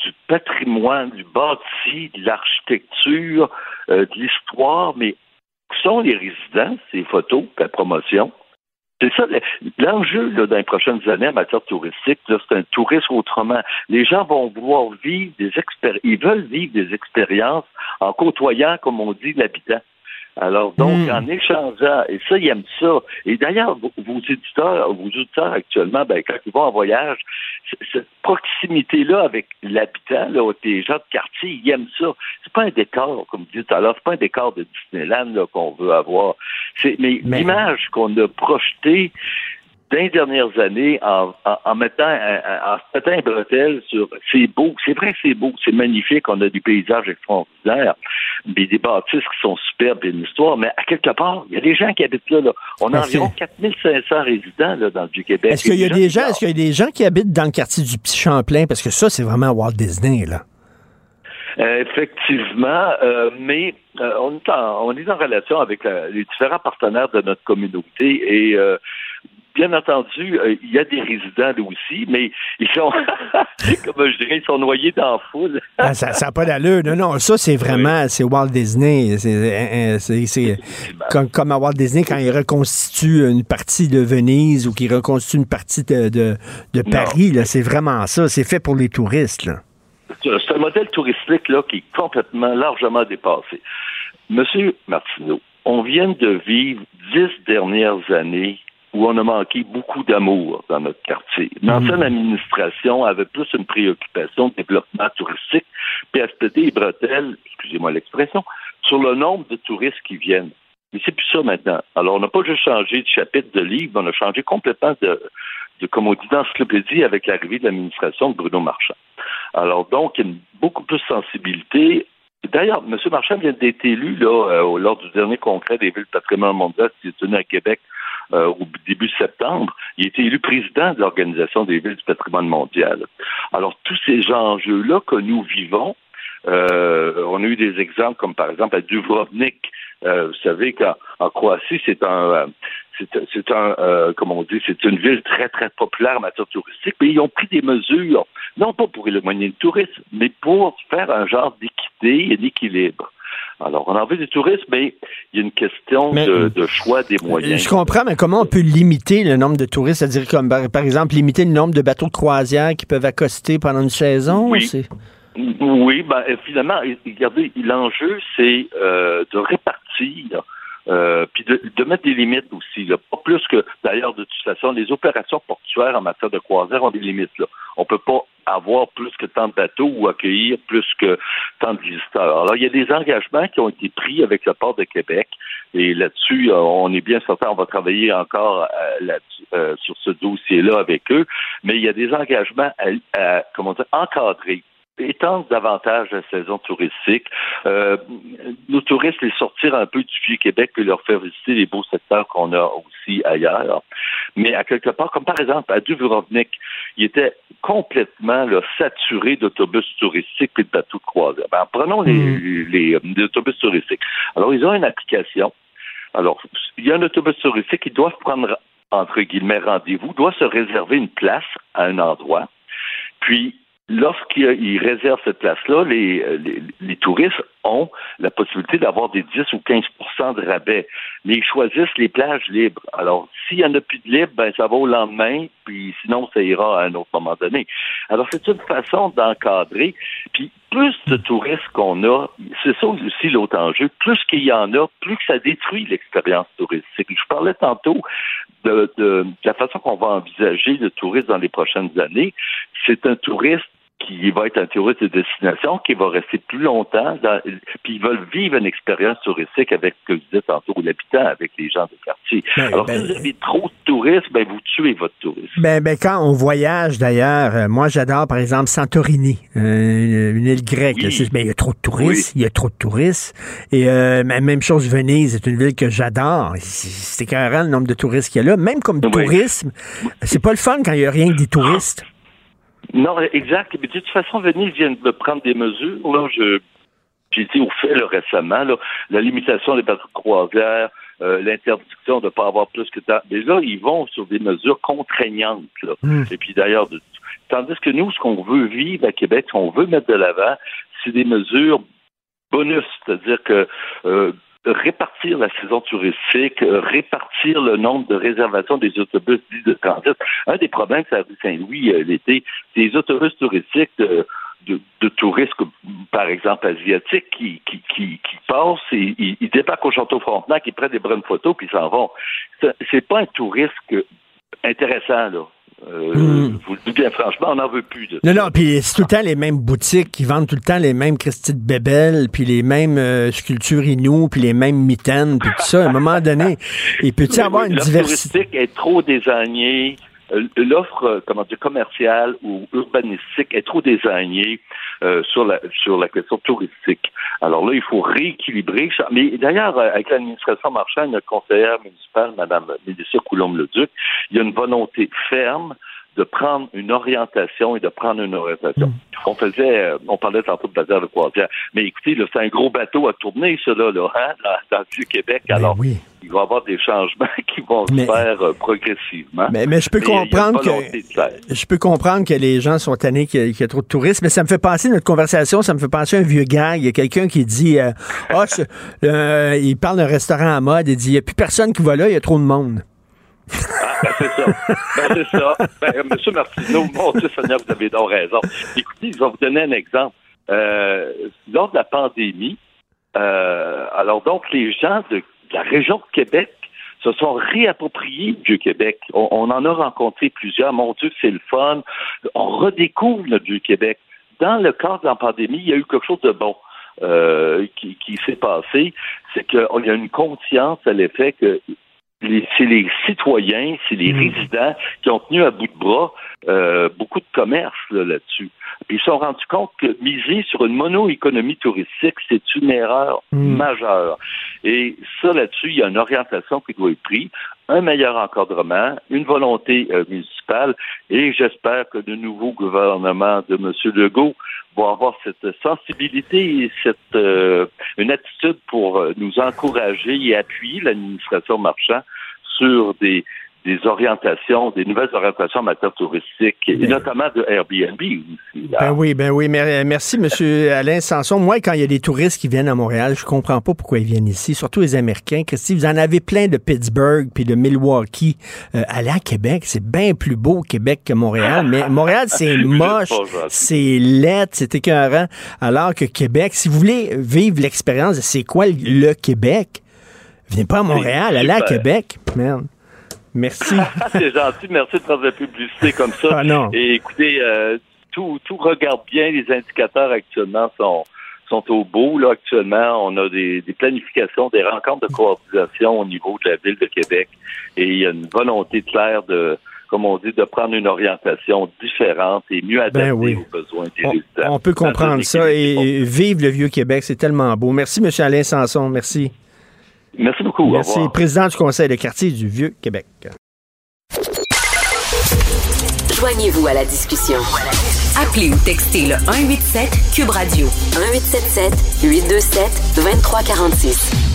Speaker 18: du patrimoine, du bâti, de l'architecture, euh, de l'histoire, mais où sont les résidents, ces photos, la promotion? C'est ça, le- l'enjeu dans les prochaines années en matière touristique, c'est un tourisme autrement. Les gens vont vouloir vivre des expériences, ils veulent vivre des expériences en côtoyant, comme on dit, l'habitant. Alors, donc,
Speaker 1: Hmm.
Speaker 18: en échangeant, et ça, ils aiment ça. Et d'ailleurs, vos, vos éditeurs, vos auditeurs actuellement, ben, quand ils vont en voyage, cette proximité-là avec l'habitant, là, avec les gens de quartier, ils aiment ça. C'est pas un décor, comme tout à l'heure, c'est pas un décor de Disneyland là, qu'on veut avoir. C'est, mais,
Speaker 1: Mais-
Speaker 18: l'image qu'on a projetée dans les dernières années en, en, en mettant un, un- en se mettant un bretelle sur c'est beau, c'est vrai que c'est beau, c'est magnifique, on a des paysages extraordinaires, mais des bâtisses qui sont superbes et une histoire, mais à quelque part, il y a des gens qui habitent là. là. On a environ 4500 résidents là, dans le Vieux-Québec.
Speaker 1: Est-ce qu'il y a des gens,
Speaker 18: qui
Speaker 1: est-ce qu'il y a des gens qui habitent dans le quartier du Petit Champlain? Parce que ça, c'est vraiment Walt Disney, là.
Speaker 18: Euh, effectivement, euh, mais euh, on, est en, on est en relation avec la- les différents partenaires de notre communauté et bien entendu, euh, il y a des résidents là aussi, mais ils sont, [laughs] comme je dirais, ils sont noyés dans la foule.
Speaker 1: Ah, ça n'a pas d'allure. Non, non, ça, c'est vraiment, c'est Walt Disney. C'est, euh, euh, comme, comme à Walt Disney quand il reconstitue une partie de Venise ou qu'il reconstitue une partie de, de, de Paris. C'est vraiment ça. C'est fait pour les touristes. Là.
Speaker 18: C'est un modèle touristique là, qui est complètement, largement dépassé. Monsieur Martineau, on vient de vivre dix dernières années où on a manqué beaucoup d'amour dans notre quartier. L'ancienne administration avait plus une préoccupation de développement touristique, puis elle se pétait les bretelles, excusez-moi l'expression, sur le nombre de touristes qui viennent. Mais c'est plus ça maintenant. Alors, on n'a pas juste changé de chapitre de livre, on a changé complètement de, de comme on dit, d'encyclopédie avec l'arrivée de l'administration de Bruno Marchand. Alors, donc, il y a beaucoup plus de sensibilité. D'ailleurs, M. Marchand vient d'être élu là, euh, lors du dernier congrès des villes patrimoine mondial qui s'est tenu à Québec euh, au début septembre. Il a été élu président de l'Organisation des villes du patrimoine mondial. Alors, tous ces enjeux-là que nous vivons, euh, on a eu des exemples comme par exemple à Dubrovnik. Euh, vous savez qu'en en Croatie, c'est un, euh, c'est un, euh, comme on dit, c'est une ville très très populaire en matière touristique, mais ils ont pris des mesures, non pas pour éloigner le tourisme, mais pour faire un genre d'équité et d'équilibre. Alors, on en veut des touristes, mais il y a une question
Speaker 1: Mais-
Speaker 18: de, de choix des moyens.
Speaker 1: Je comprends, mais comment on peut limiter le nombre de touristes? C'est-à-dire, comme par, exemple, limiter le nombre de bateaux de croisière qui peuvent accoster pendant une saison?
Speaker 18: Oui.
Speaker 1: C'est-
Speaker 18: Oui, ben, finalement, regardez, l'enjeu, c'est euh, de répartir, euh, puis de, de mettre des limites aussi. Là. Pas plus que, d'ailleurs, de toute façon, les opérations portuaires en matière de croisière ont des limites. Là. On peut pas avoir plus que tant de bateaux ou accueillir plus que tant de visiteurs. Alors, il y a des engagements qui ont été pris avec le port de Québec. Et là-dessus, euh, on est bien certain, on va travailler encore euh, là-dessus, euh, sur ce dossier-là avec eux. Mais il y a des engagements à, à, comment dire, encadrés étendre davantage la saison touristique, euh, nos touristes les sortir un peu du Vieux-Québec et leur faire visiter les beaux secteurs qu'on a aussi ailleurs. Mais à quelque part, comme par exemple à Dubrovnik, il était complètement là, saturé d'autobus touristiques et de bateaux de croisière. Ben, prenons les, les, euh, les autobus touristiques. Alors, ils ont une application. Alors, il y a un autobus touristique, ils doivent prendre, entre guillemets, rendez-vous, doit se réserver une place à un endroit. Puis, lorsqu'ils réservent cette place-là, les, les, les, touristes ont la possibilité d'avoir des 10 ou 15% de rabais. Mais ils choisissent les plages libres. Alors, s'il y en a plus de libres, ben, ça va au lendemain, puis sinon, ça ira à un autre moment donné. Alors, c'est une façon d'encadrer. Puis, plus de touristes qu'on a, c'est ça aussi l'autre enjeu, plus qu'il y en a, plus que ça détruit l'expérience touristique. Je parlais tantôt de, de la façon qu'on va envisager le tourisme dans les prochaines années. C'est un touriste qui va être un touriste de destination, qui va rester plus longtemps, puis ils veulent vivre une expérience touristique avec, ce que je disais tantôt, l'habitant, avec les gens du quartier.
Speaker 1: Ben,
Speaker 18: Alors,
Speaker 1: ben,
Speaker 18: si vous avez trop de touristes, ben, vous tuez votre tourisme.
Speaker 1: Ben, ben, quand on voyage, d'ailleurs, euh, moi, j'adore, par exemple, Santorini, euh, une, île grecque. là. C'est- ben, il y a trop de touristes. Il y a trop de touristes. Et euh, même chose, Venise est une ville que j'adore. C'est- C'est écœurant le nombre de touristes qu'il y a là. Même comme tourisme, c'est pas le fun quand il y a rien que des touristes.
Speaker 18: Non, exact. Mais de toute façon, Venise vient de prendre des mesures. Là, je, j'ai été au fait là, récemment, là, la limitation des bateaux de croisière, euh, l'interdiction de ne pas avoir plus que tant. Mais là, ils vont sur des mesures contraignantes. Là. Et puis d'ailleurs, de- tandis que nous, ce qu'on veut vivre à Québec, ce qu'on veut mettre de l'avant, c'est des mesures bonus, c'est-à-dire que euh, répartir la saison touristique, euh, répartir le nombre de réservations des autobus dits de transit. Un des problèmes que ça a rue Saint-Louis euh, l'été, c'est les autobus touristiques de, de, touristes, par exemple asiatiques, qui, qui, qui, qui passent et ils, débarquent au Château Frontenac, ils prennent des bonnes photos puis ils s'en vont. C'est- C'est pas un touriste intéressant, là. Euh, Je vous le franchement, on n'en veut plus de
Speaker 1: Non, non, puis c'est tout le temps les mêmes boutiques qui vendent tout le temps les mêmes Christy de Bébel, puis les mêmes euh, sculptures Inou, puis les mêmes mitaines, puis tout ça. À un moment donné, il peut-y
Speaker 18: Oui,
Speaker 1: avoir une diversité?
Speaker 18: touristique est trop désignée. Euh, L'offre, euh, comment dire, commerciale ou urbanistique est trop désignée euh, sur la sur la question touristique. Alors là, il faut rééquilibrer. Mais d'ailleurs, euh, avec l'administration marchande, notre conseillère municipale, Mme Mélissa Coulombe-Leduc, il y a une volonté ferme de prendre une orientation et de prendre une orientation. On faisait, euh, on parlait tantôt de bazar de croisière, mais écoutez, c'est un gros bateau à tourner, ça là, hein, dans, dans le Québec. Alors, il va y avoir des changements [laughs] qui vont se faire euh, progressivement.
Speaker 1: Mais, mais je peux comprendre que je peux comprendre que les gens sont tannés qu'il y, a- qu'il y a trop de touristes, mais ça me fait penser notre conversation, ça me fait penser à un vieux gars. Il y a quelqu'un qui dit euh, euh, il parle d'un restaurant à mode, il dit il n'y a plus personne qui va là, il y a trop de monde.
Speaker 18: Ah, ben, c'est ça. Ben, c'est ça. Ben, Monsieur Martineau, [laughs] mon Dieu Seigneur, vous avez donc raison. Écoutez, je vais vous donner un exemple. Euh, lors de la pandémie, euh, alors donc, les gens de, la région de Québec se sont réappropriés du Vieux-Québec. On, en a rencontré plusieurs. Mon Dieu, c'est le fun. On redécouvre le Vieux-Québec. Dans le cadre de la pandémie, il y a eu quelque chose de bon. euh, qui, s'est passé, c'est qu'il y a une conscience à l'effet que c'est les citoyens, c'est les résidents qui ont tenu à bout de bras euh, beaucoup de commerce là, là-dessus. Puis ils se sont rendus compte que miser sur une mono-économie touristique, c'est une erreur majeure. Et ça, là-dessus, il y a une orientation qui doit être prise, un meilleur encadrement, une volonté euh, municipale, et j'espère que le nouveau gouvernement de M. Legault va avoir cette sensibilité et cette euh, une attitude pour euh, nous encourager et appuyer l'administration marchand sur des des orientations, des nouvelles orientations en matière touristique, et notamment de Airbnb aussi. là.
Speaker 1: Ben oui, ben oui. Mer- Merci, M. Alain Sanson. Moi, quand il y a des touristes qui viennent à Montréal, je comprends pas pourquoi ils viennent ici, surtout les Américains. Christy, vous en avez plein de Pittsburgh puis de Milwaukee. Euh, aller à Québec, c'est bien plus beau Québec que Montréal, mais [laughs] Montréal, c'est moche, c'est laid, c'est écœurant. Alors que Québec, si vous voulez vivre l'expérience de c'est quoi le Québec, venez pas à Montréal, allez à. Québec. Merde. Merci. [laughs]
Speaker 18: c'est gentil, merci de faire de la publicité comme ça.
Speaker 1: Ah non.
Speaker 18: Et écoutez, euh, tout, tout regarde bien, les indicateurs actuellement sont sont au bout. Là, actuellement, on a des, des planifications, des rencontres de coordination au niveau de la ville de Québec. Et il y a une volonté claire de, comme on dit, de prendre une orientation différente et mieux adaptée
Speaker 1: Ben oui.
Speaker 18: aux besoins des
Speaker 1: On,
Speaker 18: résidents.
Speaker 1: on peut comprendre ça et, et vive le vieux Québec, c'est tellement beau. Merci, M. Alain Sanson. Merci.
Speaker 18: Merci beaucoup. Au
Speaker 1: Merci. Président du Conseil de quartier du Vieux Québec.
Speaker 3: Joignez-vous à la discussion. Appelez ou textez le 187 Cube Radio 1877 827 2346.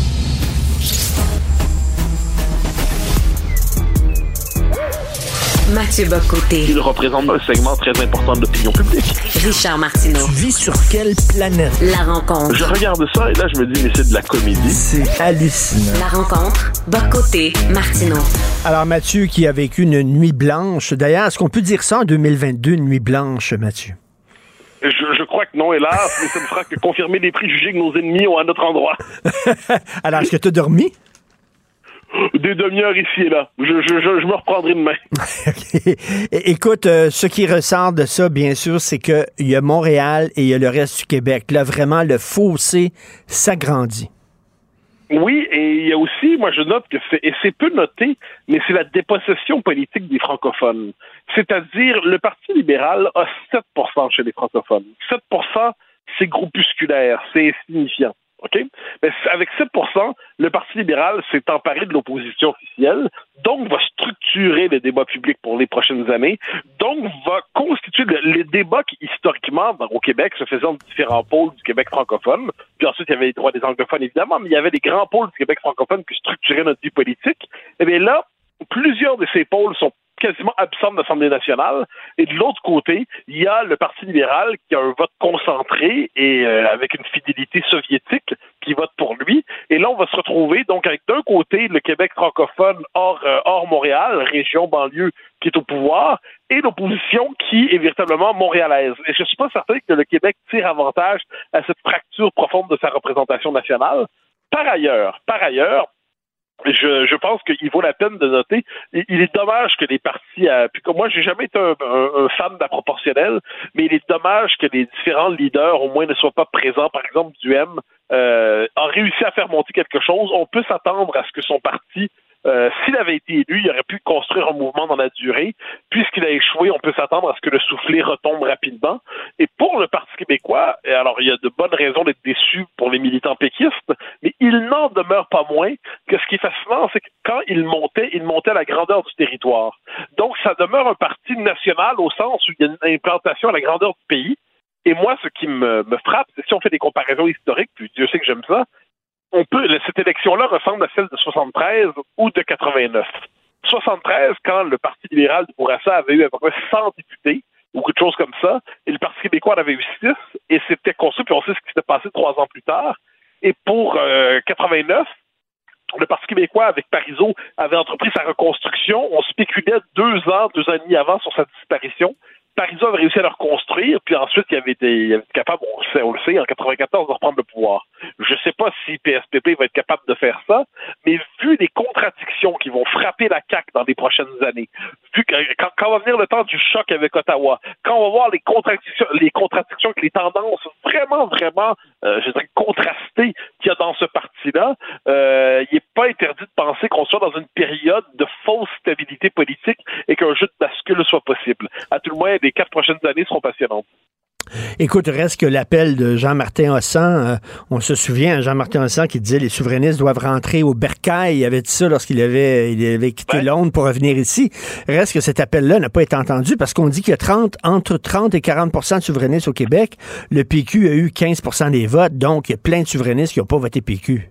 Speaker 3: Mathieu Bocoté.
Speaker 19: Il représente un segment très important de l'opinion publique.
Speaker 3: Richard Martineau.
Speaker 1: Tu vis sur quelle planète?
Speaker 3: La rencontre.
Speaker 19: Je regarde ça et là, je me dis, mais c'est de la comédie.
Speaker 1: C'est hallucinant.
Speaker 3: La rencontre. Bocoté. Martineau.
Speaker 1: Alors, Mathieu, qui a vécu une nuit blanche. D'ailleurs, est-ce qu'on peut dire ça en 2022, une nuit blanche, Mathieu?
Speaker 19: Je, je crois que non, hélas, mais ça ne fera que confirmer les préjugés que nos ennemis ont à notre endroit. [laughs]
Speaker 1: Alors, est-ce que tu as dormi?
Speaker 19: Des demi-heures ici et là. Je, je, je, je me reprendrai demain. [laughs]
Speaker 1: Écoute, euh, ce qui ressort de ça, bien sûr, c'est qu'il y a Montréal et il y a le reste du Québec. Là, vraiment, le fossé s'agrandit.
Speaker 19: Oui, et il y a aussi, moi je note que c'est, et c'est peu noté, mais c'est la dépossession politique des francophones. C'est-à-dire, le Parti libéral a 7% chez les francophones. 7% c'est groupusculaire, c'est insignifiant. OK? Mais avec 7% le Parti libéral s'est emparé de l'opposition officielle, donc va structurer le débat public pour les prochaines années, donc va constituer le- les débats qui, historiquement, dans- au Québec, se faisaient entre différents pôles du Québec francophone. Puis ensuite, il y avait les droits des anglophones, évidemment, mais il y avait les grands pôles du Québec francophone qui structuraient notre vie politique. Et bien là, plusieurs de ces pôles sont quasiment absents de l'Assemblée nationale. Et de l'autre côté, il y a le Parti libéral qui a un vote concentré et euh, avec une fidélité soviétique qui vote pour lui. Et là, on va se retrouver donc avec d'un côté le Québec francophone hors, euh, hors Montréal, région banlieue qui est au pouvoir, et l'opposition qui est véritablement montréalaise. Et je suis pas certain que le Québec tire avantage à cette fracture profonde de sa représentation nationale. Par ailleurs, par ailleurs, je, je pense qu'il vaut la peine de noter. Il, est dommage que les partis, puis moi, j'ai jamais été un, un- un fan de la proportionnelle, mais il est dommage que les différents leaders, au moins, ne soient pas présents. Par exemple, du M euh, a réussi à faire monter quelque chose. On peut s'attendre à ce que son parti euh, S'il avait été élu, il aurait pu construire un mouvement dans la durée. Puisqu'il a échoué, on peut s'attendre à ce que le soufflet retombe rapidement. Et pour le Parti québécois, alors il y a de bonnes raisons d'être déçu pour les militants péquistes, mais il n'en demeure pas moins que ce qui est fascinant, c'est que quand il montait, il montait à la grandeur du territoire. Donc ça demeure un parti national au sens où il y a une implantation à la grandeur du pays. Et moi, ce qui me frappe, c'est si on fait des comparaisons historiques, puis Dieu sait que j'aime ça, on peut, cette élection-là ressemble à celle de 73 ou de 89. 73, quand le Parti libéral de Bourassa avait eu à peu près 100 députés, ou quelque chose comme ça, et le Parti québécois en avait eu 6, et c'était construit, puis on sait ce qui s'était passé trois ans plus tard. Et pour euh, 89, le Parti québécois, avec Parizeau, avait entrepris sa reconstruction. On spéculait deux ans, deux ans et demi avant sur sa disparition. Parizeau avait réussi à le reconstruire, puis ensuite, il avait été, il avait été capable, on le, sait, on le sait, en 94, de reprendre le pouvoir. Je ne sais pas si PSPP va être capable de faire ça, mais vu les contradictions qui vont frapper la CAQ dans les prochaines années, vu que quand, quand va venir le temps du choc avec Ottawa, quand on va voir les contradictions, les contradictions, les tendances vraiment, vraiment, euh, je dirais, contrastées qu'il y a dans ce parti-là, euh, il n'est pas interdit de penser qu'on soit dans une période de fausse stabilité politique et qu'un jeu de bascule soit possible. À tout le moins, les quatre prochaines années seront passionnantes.
Speaker 1: Écoute, reste que l'appel de Jean-Martin Hossan, euh, on se souvient, Jean-Martin Hossan qui disait les souverainistes doivent rentrer au bercail. Il avait dit ça lorsqu'il avait, il avait quitté Londres pour revenir ici. Reste que cet appel-là n'a pas été entendu parce qu'on dit qu'il y a 30, entre 30 et 40% de souverainistes au Québec. Le PQ a eu 15% des votes, donc il y a plein de souverainistes qui n'ont pas voté PQ.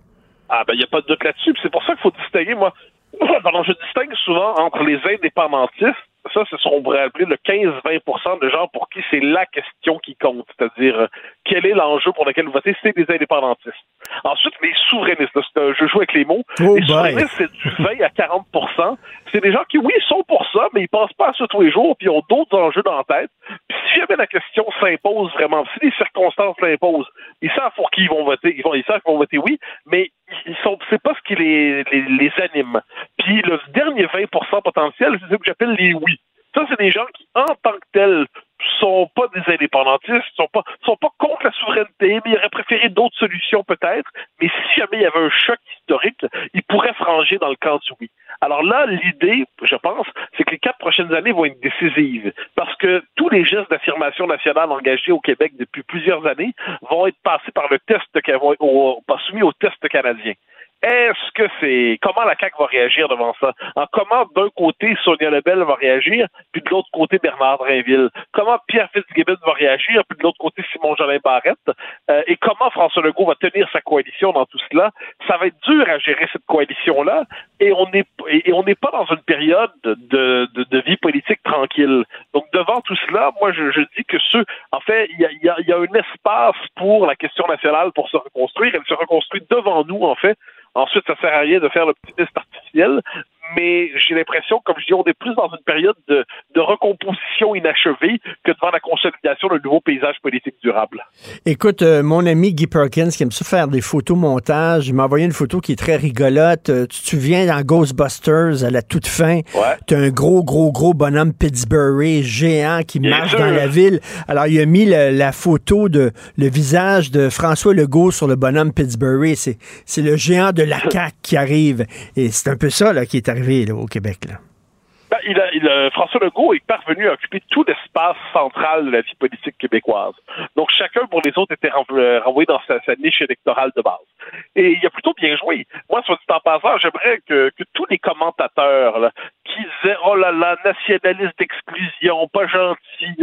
Speaker 19: Ah ben il n'y a pas de doute là-dessus. C'est pour ça qu'il faut distinguer, moi. [coughs] Pardon, je distingue souvent entre les indépendantistes. Ça, c'est ce qu'on pourrait appeler le 15-20% de gens pour qui c'est la question qui compte. C'est-à-dire, euh, quel est l'enjeu pour lequel vous votez? C'est des indépendantistes. Ensuite, les souverainistes. là, c'est un- je joue avec les mots.
Speaker 1: Oh
Speaker 19: les souverainistes, c'est du 20 à 40% C'est des gens qui, oui, sont pour ça, mais ils pensent pas à ça tous les jours, puis ils ont d'autres enjeux dans la tête. Puis si jamais la question s'impose vraiment, si les circonstances l'imposent, ils savent pour qui ils vont voter. Ils, vont, ils savent qu'ils vont voter oui, mais ils sont, c'est pas ce qui les, les, les anime. Puis le dernier 20% potentiel, c'est ce que j'appelle les oui. Ça, c'est des gens qui, en tant que tels, sont pas des indépendantistes, sont pas, sont pas contre la souveraineté, mais ils auraient préféré d'autres solutions peut-être. Mais si jamais il y avait un choc historique, ils pourraient se ranger dans le camp du oui. Alors là, l'idée, je pense, c'est que les quatre prochaines années vont être décisives. Parce que tous les gestes d'affirmation nationale engagés au Québec depuis plusieurs années vont être passés par le test, vont être au- pas soumis au test canadien. Est-ce que c'est comment la CAQ va réagir devant ça? En comment d'un côté Sonia Lebel va réagir, puis de l'autre côté Bernard Drinville? Comment Pierre Fitzgibbon va réagir, puis de l'autre côté Simon Jolin Barrette? Euh, et comment François Legault va tenir sa coalition dans tout cela? Ça va être dur à gérer cette coalition-là, et on n'est et on n'est pas dans une période de, vie politique tranquille. Donc devant tout cela, moi je, dis que ceux, en fait, il y a un espace pour la question nationale pour se reconstruire. Elle se reconstruit devant nous, en fait. Ensuite, ça sert à rien de faire l'optimisme artificiel, mais j'ai l'impression, comme je dis, on est plus dans une période de, de, recomposition inachevée que devant la consolidation d'un nouveau paysage politique durable.
Speaker 1: Écoute, euh, mon ami Guy Perkins, qui aime ça faire des photos montage, il m'a envoyé une photo qui est très rigolote. Euh, tu te souviens dans Ghostbusters, à la toute fin,
Speaker 19: ouais.
Speaker 1: tu as un gros, gros, gros bonhomme Pittsburgh géant qui
Speaker 19: Bien
Speaker 1: marche
Speaker 19: sûr.
Speaker 1: dans la ville. Alors, il a mis le- la photo de le visage de François Legault sur le bonhomme Pittsburgh. C'est, c'est le géant de la [laughs] CAQ qui arrive. Et c'est un peu ça là, qui est arrivé au Québec.
Speaker 19: Ben, François Legault est parvenu à occuper tout l'espace central de la vie politique québécoise. Donc chacun pour les autres était euh, renvoyé dans sa, niche électorale de base. Et il a plutôt bien joué. Moi, soit dit en passant, j'aimerais que, tous les commentateurs qui disaient oh là là, nationaliste d'exclusion, pas gentil,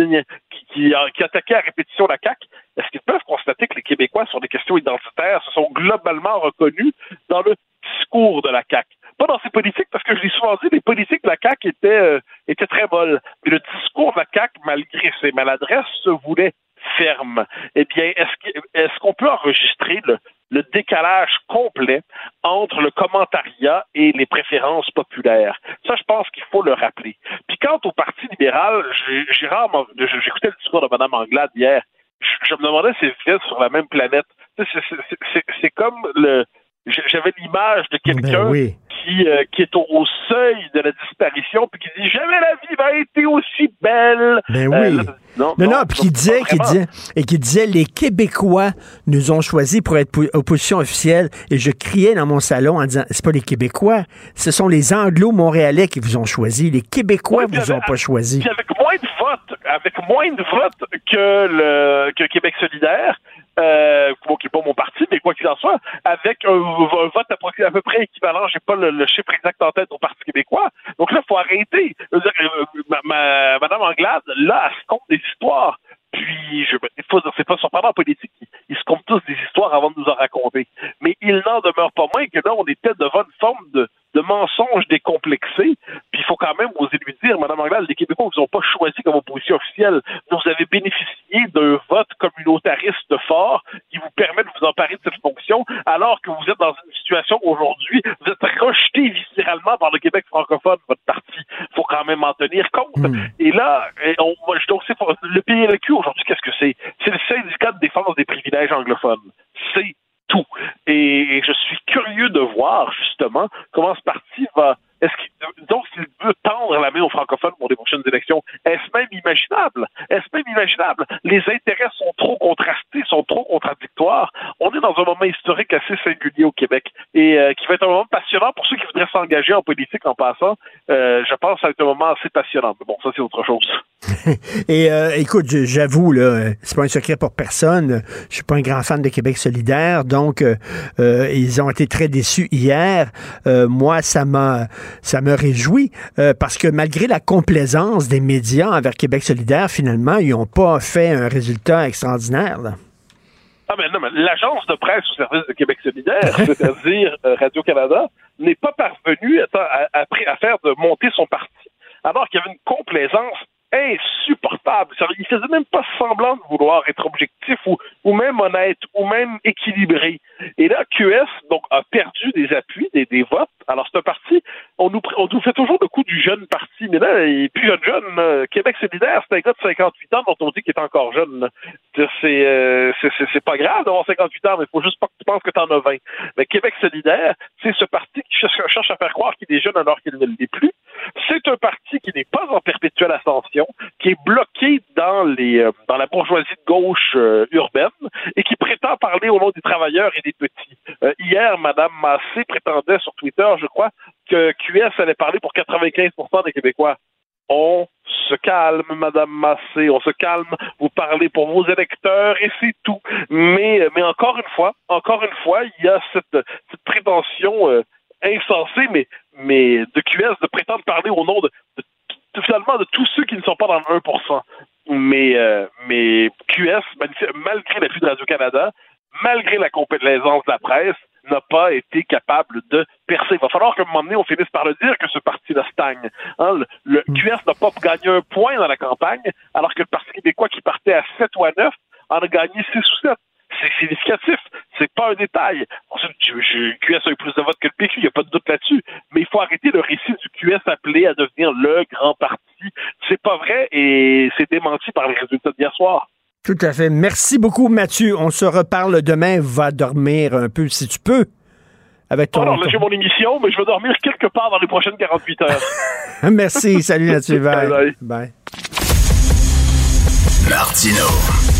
Speaker 19: qui, qui, euh, qui attaquaient à répétition la CAQ, est-ce qu'ils peuvent constater que les Québécois sur des questions identitaires se sont globalement reconnus dans le discours de la CAQ? Pas dans ses politiques, parce que je l'ai souvent dit, les politiques de la CAQ étaient, euh, étaient très molles. Mais le discours de la CAQ, malgré ses maladresses, se voulait ferme. Eh bien, est-ce que- est-ce qu'on peut enregistrer le, le décalage complet entre le commentariat et les préférences populaires? Ça, je pense qu'il faut le rappeler. Puis quant au Parti libéral, J'écoutais le discours de Mme Anglade hier. Je, je me demandais si c'était sur la même planète. C'est comme le... J'avais l'image de quelqu'un
Speaker 1: Ben oui.
Speaker 19: qui, euh, qui est au, seuil de la disparition puis qui dit jamais la vie va être aussi belle.
Speaker 1: Ben
Speaker 19: Euh,
Speaker 1: oui.
Speaker 19: là, non,
Speaker 1: Non,
Speaker 19: non,
Speaker 1: non, puis qui disait, qui disait, et qui disait, les Québécois nous ont choisis pour être po- opposition officielle. Et je criais dans mon salon en disant, c'est pas les Québécois, ce sont les Anglo-Montréalais qui vous ont choisi. Les Québécois
Speaker 19: Oui,
Speaker 1: vous ont
Speaker 19: avec-
Speaker 1: pas choisi.
Speaker 19: Puis avec moins de votes, avec moins de votes que le que Québec solidaire, euh, qui n'est pas mon parti, mais quoi qu'il en soit, avec un, vote à, peu- près équivalent, j'ai pas le, chiffre exact en tête au Parti québécois. Donc là, il faut arrêter. Euh, ma- Madame Anglade, là, elle se compte des histoires. Puis, je, c'est pas surprenant en politique. Ils, se comptent tous des histoires avant de nous en raconter. Mais il n'en demeure pas moins que là, on était devant une forme de, de mensonge décomplexé. Puis il faut quand même oser lui dire, Madame Anglade, les Québécois vous ont pas choisi comme opposition officielle. Vous avez bénéficié d'un vote communautariste fort qui vous permet de vous emparer de cette fonction, alors que vous êtes dans une situation aujourd'hui, vous êtes rejeté viscéralement par le Québec francophone, votre parti. Quand même en tenir compte. Et là, on- moi, je le PLQ aujourd'hui, qu'est-ce que c'est? C'est le syndicat de défense des privilèges anglophones. C'est tout. Et je suis curieux de voir justement comment ce parti va. Est-ce qu'il donc s'il veut tendre la main aux francophones pour les prochaines élections, est-ce même imaginable? Est-ce même imaginable? Les intérêts sont trop contrastés, sont trop contradictoires. On est dans un moment historique assez singulier au Québec et euh, qui va être un moment passionnant pour ceux qui voudraient s'engager en politique en passant. Euh, je pense que ça va être un moment assez passionnant. Mais bon, ça c'est autre chose. [laughs]
Speaker 1: Et euh, écoute, j'avoue, là, c'est pas un secret pour personne. Je suis pas un grand fan de Québec solidaire, donc euh, euh, ils ont été très déçus hier. Euh, moi, ça m'a ça me réjouit euh, parce que malgré la complaisance des médias envers Québec solidaire, finalement, ils n'ont pas fait un résultat extraordinaire. là.
Speaker 19: Ah mais non, mais l'agence de presse au service de Québec solidaire, [laughs] c'est-à-dire euh, Radio-Canada, n'est pas parvenue à, à- après à faire de monter son parti, alors qu'il y avait une complaisance insupportable. Il faisait même pas semblant de vouloir être objectif ou, ou même honnête ou même équilibré. Et là, QS donc a perdu des appuis, des, votes. Alors c'est un parti, on nous, on nous fait toujours le coup du jeune parti, mais là, il est plus jeune jeune. Québec solidaire, c'est un gars de 58 ans dont on dit qu'il est encore jeune. C'est euh, pas grave d'avoir 58 ans, mais faut juste pas que tu penses que t'en as 20. Mais Québec solidaire, c'est ce parti qui cherche à faire croire qu'il est jeune alors qu'il ne l'est plus. C'est un parti qui n'est pas en perpétuelle ascension, qui est bloqué dans euh, la bourgeoisie de gauche euh, urbaine et qui prétend parler au nom des travailleurs et des petits. Euh, hier, Madame Massé prétendait sur Twitter, je crois, que QS allait parler pour 95% des Québécois. on se calme, Madame Massé, on se calme, vous parlez pour vos électeurs et c'est tout. Mais, encore une fois, encore une fois, il y a cette, prétention insensée, mais, mais de QS de prétendre parler au nom de, de, de- finalement de tous ceux qui ne sont pas dans le 1%. Mais, euh, mais QS, malgré l'appui de Radio-Canada, malgré la complaisance de la presse, n'a pas été capable de percer. Il va falloir qu'à un moment donné, on finisse par le dire que ce parti-là stagne. Hein, le, le QS n'a pas gagné un point dans la campagne, alors que le Parti québécois qui partait à 7 ou à 9 en a gagné 6 ou 7. C'est significatif. C'est pas un détail. Ensuite, je- je- QS a eu plus de votes que le PQ, il n'y a pas de doute là-dessus. Mais il faut arrêter le récit du QS appelé à devenir le grand parti. C'est pas vrai et c'est démenti par les résultats d'hier soir.
Speaker 1: Tout à fait. Merci beaucoup, Mathieu. On se reparle demain. Va dormir un peu si tu peux. Avec ton.
Speaker 19: Alors là, j'ai mon émission, mais je vais dormir quelque part dans les prochaines 48 heures. [laughs]
Speaker 1: Merci. Salut, Mathieu. [laughs] Bye.
Speaker 19: Bye.
Speaker 1: Bye.
Speaker 2: Martino.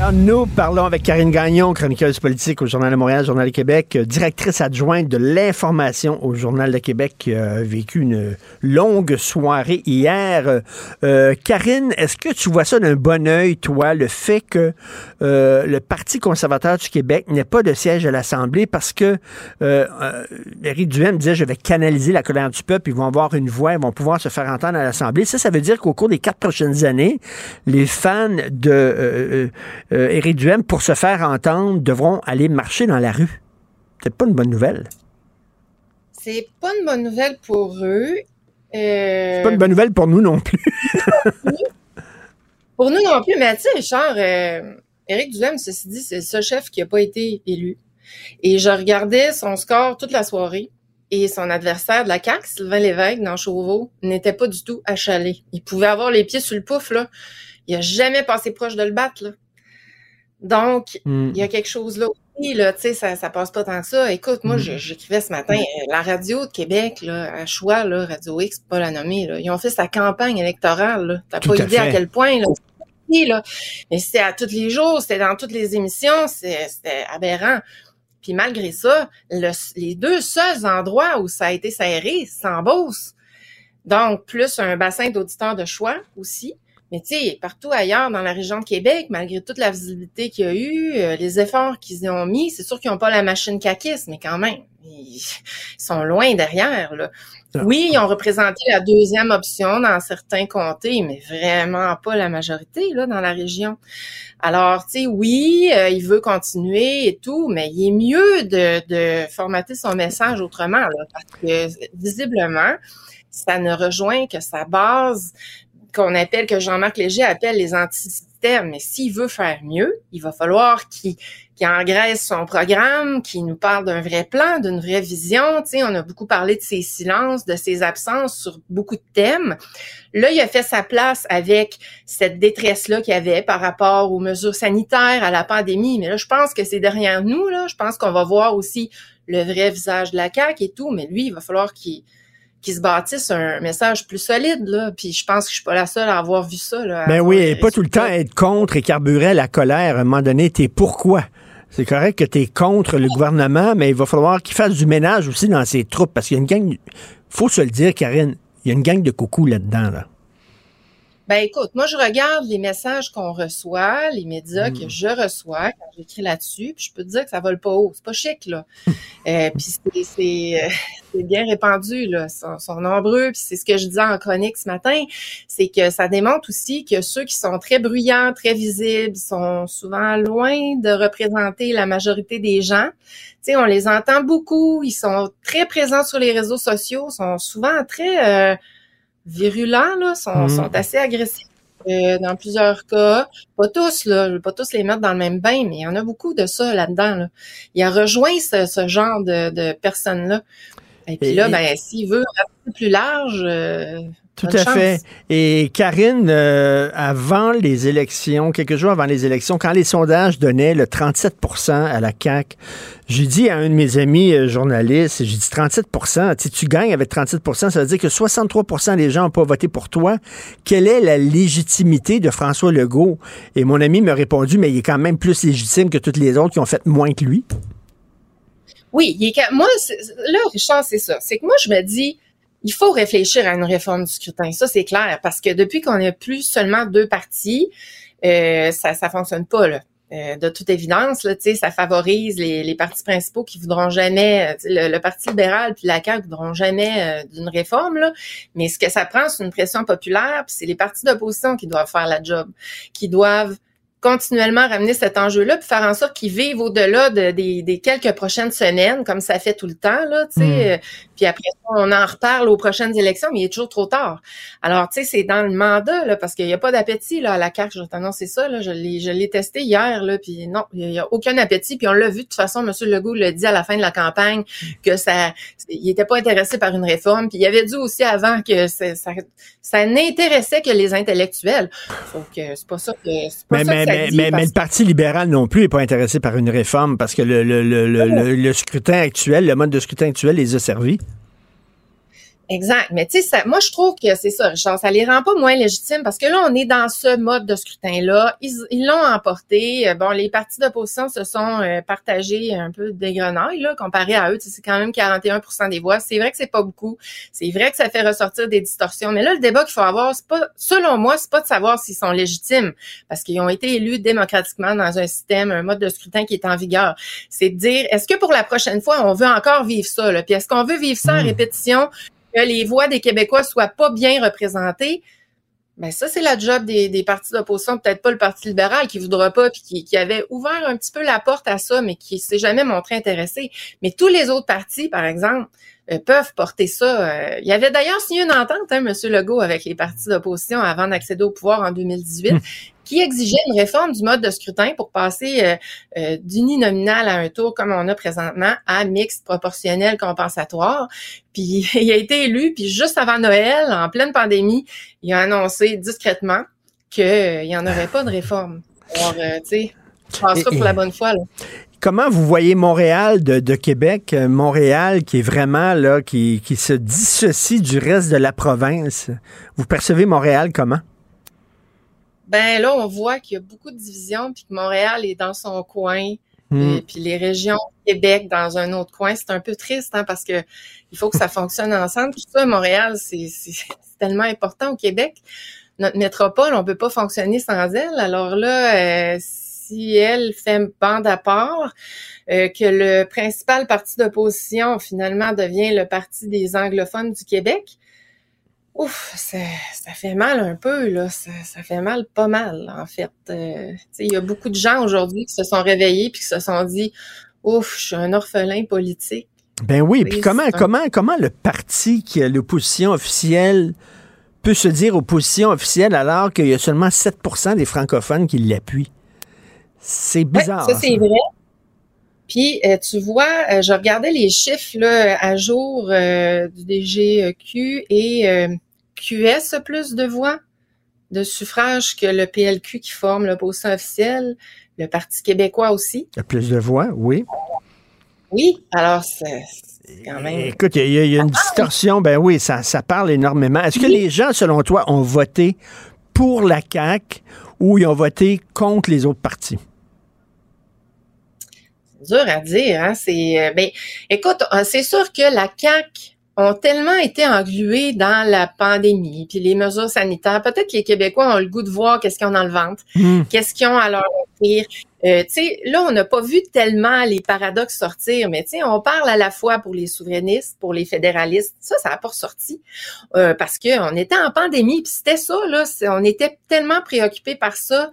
Speaker 1: Alors, nous parlons avec Karine Gagnon, chroniqueuse politique au Journal de Montréal, Journal de Québec, euh, directrice adjointe de l'information au Journal de Québec, qui a vécu une longue soirée hier. Euh, euh, Karine, est-ce que tu vois ça d'un bon œil, toi, le fait que euh, le Parti conservateur du Québec n'ait pas de siège à l'Assemblée parce que euh, euh, Éric Duhem disait, je vais canaliser la colère du peuple, ils vont avoir une voix, ils vont pouvoir se faire entendre à l'Assemblée. Ça, ça veut dire qu'au cours des quatre prochaines années, les fans de euh, Éric Duhem, pour se faire entendre, devront aller marcher dans la rue. C'est pas une bonne nouvelle.
Speaker 20: C'est pas une bonne nouvelle pour eux. Euh,
Speaker 1: C'est pas une bonne nouvelle pour nous non plus.
Speaker 20: Pour nous non plus, mais tu sais, Richard, euh, Éric Duhem, ceci dit, c'est seul chef qui n'a pas été élu. Et je regardais son score toute la soirée. Et son adversaire de la CAQ, Sylvain Lévesque, dans Chauveau, n'était pas du tout achalé. Il pouvait avoir les pieds sur le pouf, là. Il a jamais passé proche de le battre, là. Donc,
Speaker 1: Mm.
Speaker 20: il y a quelque chose là aussi, là, tu sais, ça, ça passe pas tant que ça. Écoute, moi,
Speaker 1: Mm.
Speaker 20: j'écrivais ce matin, euh, la radio de Québec, là, à choix, là, Radio X, pas la nommer, là, ils ont fait sa campagne électorale, là. T'as pas
Speaker 1: à
Speaker 20: idée à quel point, là. Mais c'était à tous les jours, c'était dans toutes les émissions, c'est- c'était aberrant. Puis malgré ça, le- les deux seuls endroits où ça a été serré, c'est en Beauce. Donc, plus un bassin d'auditeurs de choix aussi. Mais tu sais, partout ailleurs dans la région de Québec, malgré toute la visibilité qu'il y a eu, euh, les efforts qu'ils y ont mis, c'est sûr qu'ils n'ont pas la machine caquiste, mais quand même, ils, ils [laughs] sont loin derrière. Là. Oui, ils ont représenté la deuxième option dans certains comtés, mais vraiment pas la majorité là dans la région. Alors, tu sais, oui, euh, il veut continuer et tout, mais il est mieux de, de formater son message autrement, là, parce que visiblement, ça ne rejoint que sa base qu'on appelle, que Jean-Marc Léger appelle les antisystèmes. Mais s'il veut faire mieux, il va falloir qu'il engraisse son programme, qu'il nous parle d'un vrai plan, d'une vraie vision. Tu sais, on a beaucoup parlé de ses silences, de ses absences sur beaucoup de thèmes. Là, il a fait sa place avec cette détresse-là qu'il avait par rapport aux mesures sanitaires, à la pandémie. Mais là, je pense que c'est derrière nous. Là, je pense qu'on va voir aussi le vrai visage de la CAQ et tout. Mais lui, il va falloir qu'il qui se bâtisse un message plus solide, là. Puis je pense que je suis pas la seule à avoir vu ça, là.
Speaker 1: Ben oui, et pas tout le temps être contre et carburer la colère. À un moment donné, t'es pourquoi? C'est correct que tu es contre le gouvernement, mais il va falloir qu'il fasse du ménage aussi dans ses troupes, parce qu'il y a une gang, faut se le dire, Karine, il y a une gang de coucou là-dedans. Là.
Speaker 20: Ben écoute, moi je regarde les messages qu'on reçoit, les médias que je reçois quand j'écris là-dessus, puis je peux te dire que ça vole pas haut, c'est pas chic là. [laughs] euh, puis c'est c'est euh, [laughs] c'est bien répandu là, ils sont, sont nombreux, puis c'est ce que je disais en chronique ce matin, c'est que ça démontre aussi que ceux qui sont très bruyants, très visibles, sont souvent loin de représenter la majorité des gens. Tu sais, on les entend beaucoup, ils sont très présents sur les réseaux sociaux, sont souvent très euh, virulents, là, sont,
Speaker 1: Mhm.
Speaker 20: sont assez agressifs euh, dans plusieurs cas. Pas tous, là, je veux pas tous les mettre dans le même bain, mais il y en a beaucoup de ça là-dedans. Là. Il a rejoint ce, ce genre de, de personnes-là. Et puis là, ben, s'il veut rester plus large, euh,
Speaker 1: Tout à
Speaker 20: chance.
Speaker 1: fait. Et Karine, euh, avant les élections, quelques jours avant les élections, quand les sondages donnaient le 37% à la CAQ, j'ai dit à un de mes amis euh, journalistes, j'ai dit 37 tu sais, tu gagnes avec 37% ça veut dire que 63% des gens n'ont pas voté pour toi. Quelle est la légitimité de François Legault? Et mon ami m'a répondu, mais il est quand même plus légitime que toutes les autres qui ont fait moins que lui.
Speaker 20: Oui, il est moi, là, Richard, c'est ça. C'est que moi, je me dis, il faut réfléchir à une réforme du scrutin. Ça, c'est clair, parce que depuis qu'on n'a plus seulement deux partis, euh, ça ça fonctionne pas, là. Euh, de toute évidence, là, ça favorise les, les partis principaux qui voudront jamais, euh, le, le Parti libéral puis la CAQ voudront jamais euh, d'une réforme, là. Mais ce que ça prend, c'est une pression populaire, puis c'est les partis d'opposition qui doivent faire la job, qui doivent continuellement ramener cet enjeu-là, puis faire en sorte qu'ils vivent au-delà de- des, des quelques prochaines semaines, comme ça fait tout le temps, là, tu sais.
Speaker 21: Mm.
Speaker 20: Puis après ça, on en reparle aux prochaines élections, mais il est toujours trop tard. Alors, tu sais, c'est dans le mandat, là, parce qu'il n'y a pas d'appétit, là, à la CAQ, je vais t'annoncer ça, là, je l'ai, je l'ai testé hier, là, puis non, il n'y a, aucun appétit, puis on l'a vu, de toute façon, M. Legault l'a dit à la fin de la campagne, que ça, il était pas intéressé par une réforme, puis il avait dit aussi avant que ça, ça n'intéressait que les intellectuels. Donc, euh, c'est pas ça que, c'est pas
Speaker 1: Mais,
Speaker 20: ça
Speaker 1: mais,
Speaker 20: que ça
Speaker 1: mais, le Parti libéral non plus n'est pas intéressé par une réforme parce que le- le scrutin actuel, le mode de scrutin actuel les a servis.
Speaker 20: Exact. Mais tu sais, ça- moi, je trouve que c'est ça, Richard. Ça les rend pas moins légitimes parce que là, on est dans ce mode de scrutin-là. Ils ils l'ont emporté. Euh, Bon, les partis d'opposition se sont euh, partagés un peu des grenailles, là, comparé à eux. C'est quand même 41% des voix. C'est vrai que c'est pas beaucoup. C'est vrai que ça fait ressortir des distorsions. Mais là, le débat qu'il faut avoir, c'est pas, selon moi, c'est pas de savoir s'ils sont légitimes parce qu'ils ont été élus démocratiquement dans un système, un mode de scrutin qui est en vigueur. C'est de dire, est-ce que pour la prochaine fois, on veut encore vivre ça, là? Puis est-ce qu'on veut vivre ça en répétition? Que les voix des Québécois soient pas bien représentées, ben ça, c'est la job des, partis d'opposition, peut-être pas le Parti libéral qui voudra pas, puis qui, qui avait ouvert un petit peu la porte à ça, mais qui s'est jamais montré intéressé. Mais tous les autres partis, par exemple, euh, peuvent porter ça. Euh, il y avait d'ailleurs signé une entente, hein, M. Legault, avec les partis d'opposition avant d'accéder au pouvoir en 2018, qui exigeait une réforme du mode de scrutin pour passer euh, euh, d'uninominal à un tour comme on a présentement à mixte proportionnel compensatoire. Puis [laughs] il a été élu, puis juste avant Noël, en pleine pandémie, il a annoncé discrètement qu'il n'y en aurait pas de réforme. Alors, euh, tu sais, je pense ça
Speaker 1: Et-
Speaker 20: pour la bonne fois. Là.
Speaker 1: Comment vous voyez Montréal de, de Québec, euh, Montréal qui est vraiment là, qui, qui se dissocie du reste de la province? Vous percevez Montréal comment?
Speaker 20: Ben là, on voit qu'il y a beaucoup de divisions, puis que Montréal est dans son coin,
Speaker 1: Hmm.
Speaker 20: et puis les régions Québec dans un autre coin. C'est un peu triste, hein, parce que il faut que ça fonctionne ensemble. Tout ça, Montréal, c'est tellement important au Québec. Notre métropole, on peut pas fonctionner sans elle. Alors là, euh, si elle fait bande à part, euh, que le principal parti d'opposition finalement devient le parti des anglophones du Québec, Ouf, ça, ça fait mal un peu, là. Ça, ça fait mal pas mal, en fait. Euh, il y a beaucoup de gens aujourd'hui qui se sont réveillés puis qui se sont dit Ouf, je suis un orphelin politique.
Speaker 1: Ben oui, puis comment, comment, comment le parti qui a l'opposition officielle peut se dire opposition officielle alors qu'il y a seulement 7% des francophones qui l'appuient? C'est
Speaker 20: Ouais,
Speaker 1: bizarre.
Speaker 20: ça, c'est vrai. Puis, euh, tu vois, euh, je regardais les chiffres là, à jour euh, du DGQ et euh, QS a plus de voix de suffrage que le PLQ qui forme l'opposition officielle, le Parti québécois aussi.
Speaker 1: Il y a plus de voix, oui.
Speaker 20: Oui, alors c'est quand même...
Speaker 1: Écoute, il y, a- il y a une distorsion. Ben oui, ça, ça parle énormément. Est-ce que les gens, selon toi, ont voté pour la CAQ ou ils ont voté contre les autres partis?
Speaker 20: Dur à dire, hein. C'est euh, ben, écoute, euh, c'est sûr que la CAQ ont tellement été englués dans la pandémie puis les mesures sanitaires. Peut-être que les Québécois ont le goût de voir qu'est-ce qu'ils ont dans le ventre,
Speaker 21: Mm.
Speaker 20: qu'est-ce qu'ils ont à leur offrir. Euh, tu sais, là, on n'a pas vu tellement les paradoxes sortir, mais tu sais, on parle à la fois pour les souverainistes, pour les fédéralistes. Ça, ça n'a pas ressorti euh, parce que on était en pandémie, puis c'était ça là. On était tellement préoccupés par ça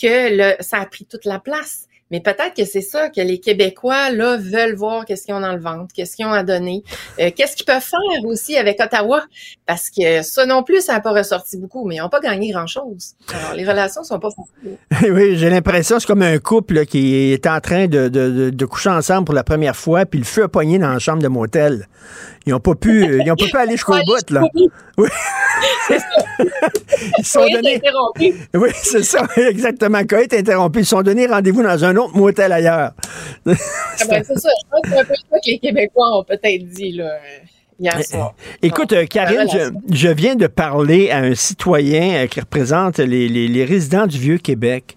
Speaker 20: que le, ça a pris toute la place. Mais peut-être que c'est ça que les Québécois, là, veulent voir qu'est-ce qu'ils ont dans le ventre, qu'est-ce qu'ils ont à donner, euh, qu'est-ce qu'ils peuvent faire aussi avec Ottawa. Parce que ça non plus, ça n'a pas ressorti beaucoup, mais ils n'ont pas gagné grand-chose. Alors, les relations sont pas [laughs]
Speaker 1: oui, j'ai l'impression, c'est comme un couple qui est en train de, de, de, de coucher ensemble pour la première fois, puis le feu a pogné dans la chambre de motel. Ils n'ont pas pu, euh, ils ont pas pu aller jusqu'au bout, là. Oui. [laughs] Ils sont
Speaker 20: Coït
Speaker 1: donné.
Speaker 20: interrompu.
Speaker 1: Oui, c'est ça, [laughs] exactement. Coït interrompu. Ils sont donné rendez-vous dans un autre motel ailleurs.
Speaker 20: Ah ben, c'est ça. Je pense que c'est un peu ça que les Québécois ont peut-être dit, là, hier soir.
Speaker 1: Écoute, euh, Karine, je, je viens de parler à un citoyen euh, qui représente les, les- les résidents du Vieux-Québec.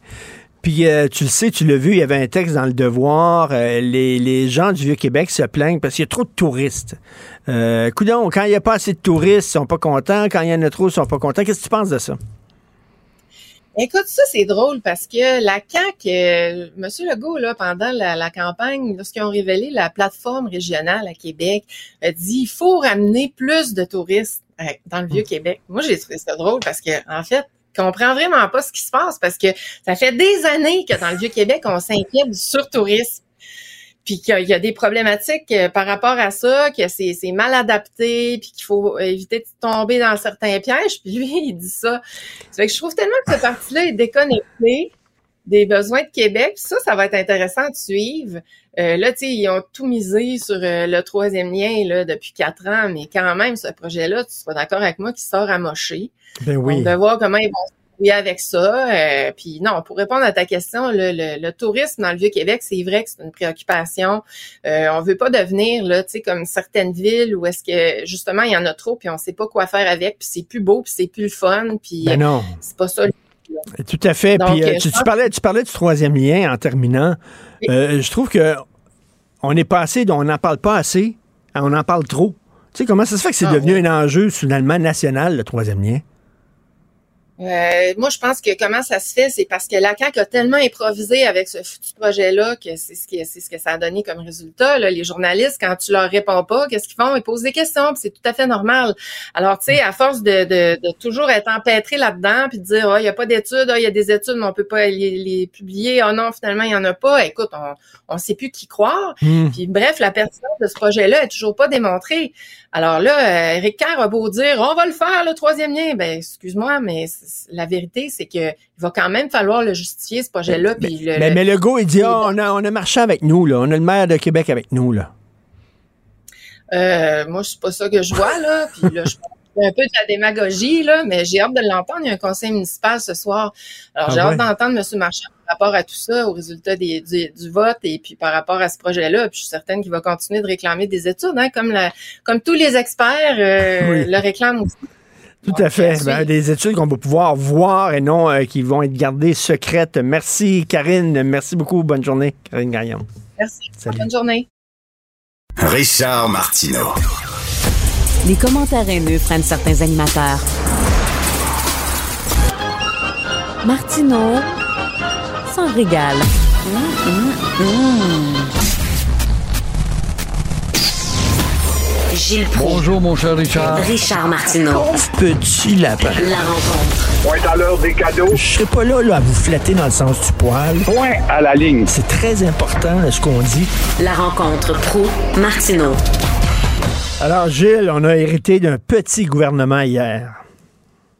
Speaker 1: Puis, euh, tu le sais, tu l'as vu, il y avait un texte dans Le Devoir. euh, les, les gens du Vieux-Québec se plaignent parce qu'il y a trop de touristes. Euh, coudonc, quand il n'y a pas assez de touristes, ils sont pas contents. Quand il y en a trop, ils sont pas contents. Qu'est-ce que tu penses de ça?
Speaker 20: Écoute, ça, c'est drôle parce que la CAQ, euh, M. Legault, là, pendant la, la campagne, lorsqu'ils ont révélé la plateforme régionale à Québec, a dit il faut ramener plus de touristes euh, dans le Vieux-Québec. Moi, j'ai trouvé ça drôle parce que, en fait, je comprends vraiment pas ce qui se passe parce que ça fait des années que dans le Vieux-Québec, on s'inquiète du surtourisme puis qu'il y a- il y a des problématiques euh, par rapport à ça, que c'est mal adapté, puis qu'il faut éviter de tomber dans certains pièges. Puis lui, il dit ça. Fait que je trouve tellement que ce parti-là est déconnecté des besoins de Québec. Ça, ça va être intéressant de suivre. Euh, là, tu sais, ils ont tout misé sur euh, le troisième lien là, depuis quatre ans, mais quand même, ce projet-là, tu seras d'accord avec moi, qui sort amoché.
Speaker 1: Ben oui.
Speaker 20: Donc, de voir comment ils vont se débrouiller avec ça. Euh, puis non, pour répondre à ta question, le, le- le tourisme dans le Vieux-Québec, c'est vrai que c'est une préoccupation. Euh, on veut pas devenir, là, tu sais, comme certaines villes où est-ce que, justement, il y en a trop, puis on sait pas quoi faire avec, puis c'est plus beau, puis c'est plus le fun, puis
Speaker 1: Ben non.
Speaker 20: c'est pas ça.
Speaker 1: Tout à fait.
Speaker 20: Donc,
Speaker 1: Puis, euh,
Speaker 20: euh,
Speaker 1: tu, parlais, tu parlais du troisième lien en terminant. Euh, je trouve que on est pas assez, on n'en parle pas assez, on en parle trop. Tu sais, comment ça se fait que c'est
Speaker 20: Ah,
Speaker 1: devenu un enjeu finalement national, le troisième lien?
Speaker 20: Euh, moi, je pense que comment ça se fait, c'est parce que la CAQ a tellement improvisé avec ce foutu projet-là que c'est ce, qui, c'est ce que ça a donné comme résultat. Là. Les journalistes, quand tu leur réponds pas, qu'est-ce qu'ils font? Ils posent des questions, puis c'est tout à fait normal. Alors, tu sais, à force de, de, de toujours être empêtré là-dedans, puis de dire, ah, il y a pas d'études, ah, il y a des études, mais on peut pas les, les publier, ah non, finalement, il y en a pas. Écoute, on on sait plus qui croire.
Speaker 1: Hmm.
Speaker 20: Puis bref, la pertinence de ce projet-là est toujours pas démontrée. Alors là, euh, Éric Kerr a beau dire on va le faire le troisième lien, ben excuse-moi, mais la vérité c'est que il va quand même falloir le justifier ce projet-là. Le,
Speaker 1: Mais,
Speaker 20: le-
Speaker 1: mais Legault, il dit, Ah, on, a, on a marché avec nous, là. On a le maire de Québec avec nous, là.
Speaker 20: euh, moi c'est pas ça que je vois là. Puis là, je un peu de la démagogie là, mais j'ai hâte de l'entendre. Il y a un conseil municipal ce soir. Alors
Speaker 1: Ah
Speaker 20: j'ai
Speaker 1: ouais?
Speaker 20: hâte d'entendre M. Marchand par rapport à tout ça, au résultat des, du, du vote et puis par rapport à ce projet-là. Puis je suis certaine qu'il va continuer de réclamer des études, hein, comme la, comme tous les experts euh,
Speaker 1: Oui.
Speaker 20: le réclament aussi.
Speaker 1: Tout à fait. Ben, des études qu'on va pouvoir voir et non euh, qui vont être gardées secrètes. Merci, Karine. Merci beaucoup. Bonne journée, Karine Gagnon.
Speaker 20: Merci.
Speaker 1: Salut.
Speaker 20: Bonne journée.
Speaker 2: Richard Martineau.
Speaker 3: Les commentaires haineux prennent certains animateurs. Martineau s'en régale. Hum, hum, hum. Gilles Proulx.
Speaker 21: Bonjour, mon cher Richard.
Speaker 3: Richard Martineau.
Speaker 1: Petit lapin.
Speaker 3: La rencontre.
Speaker 21: Point à l'heure des cadeaux.
Speaker 1: Je serai pas là, là à vous flatter dans le sens du poil.
Speaker 21: Point à la ligne.
Speaker 1: C'est très important là, ce qu'on dit.
Speaker 3: La rencontre pro Martineau.
Speaker 1: Alors, Gilles, on a hérité d'un petit gouvernement hier.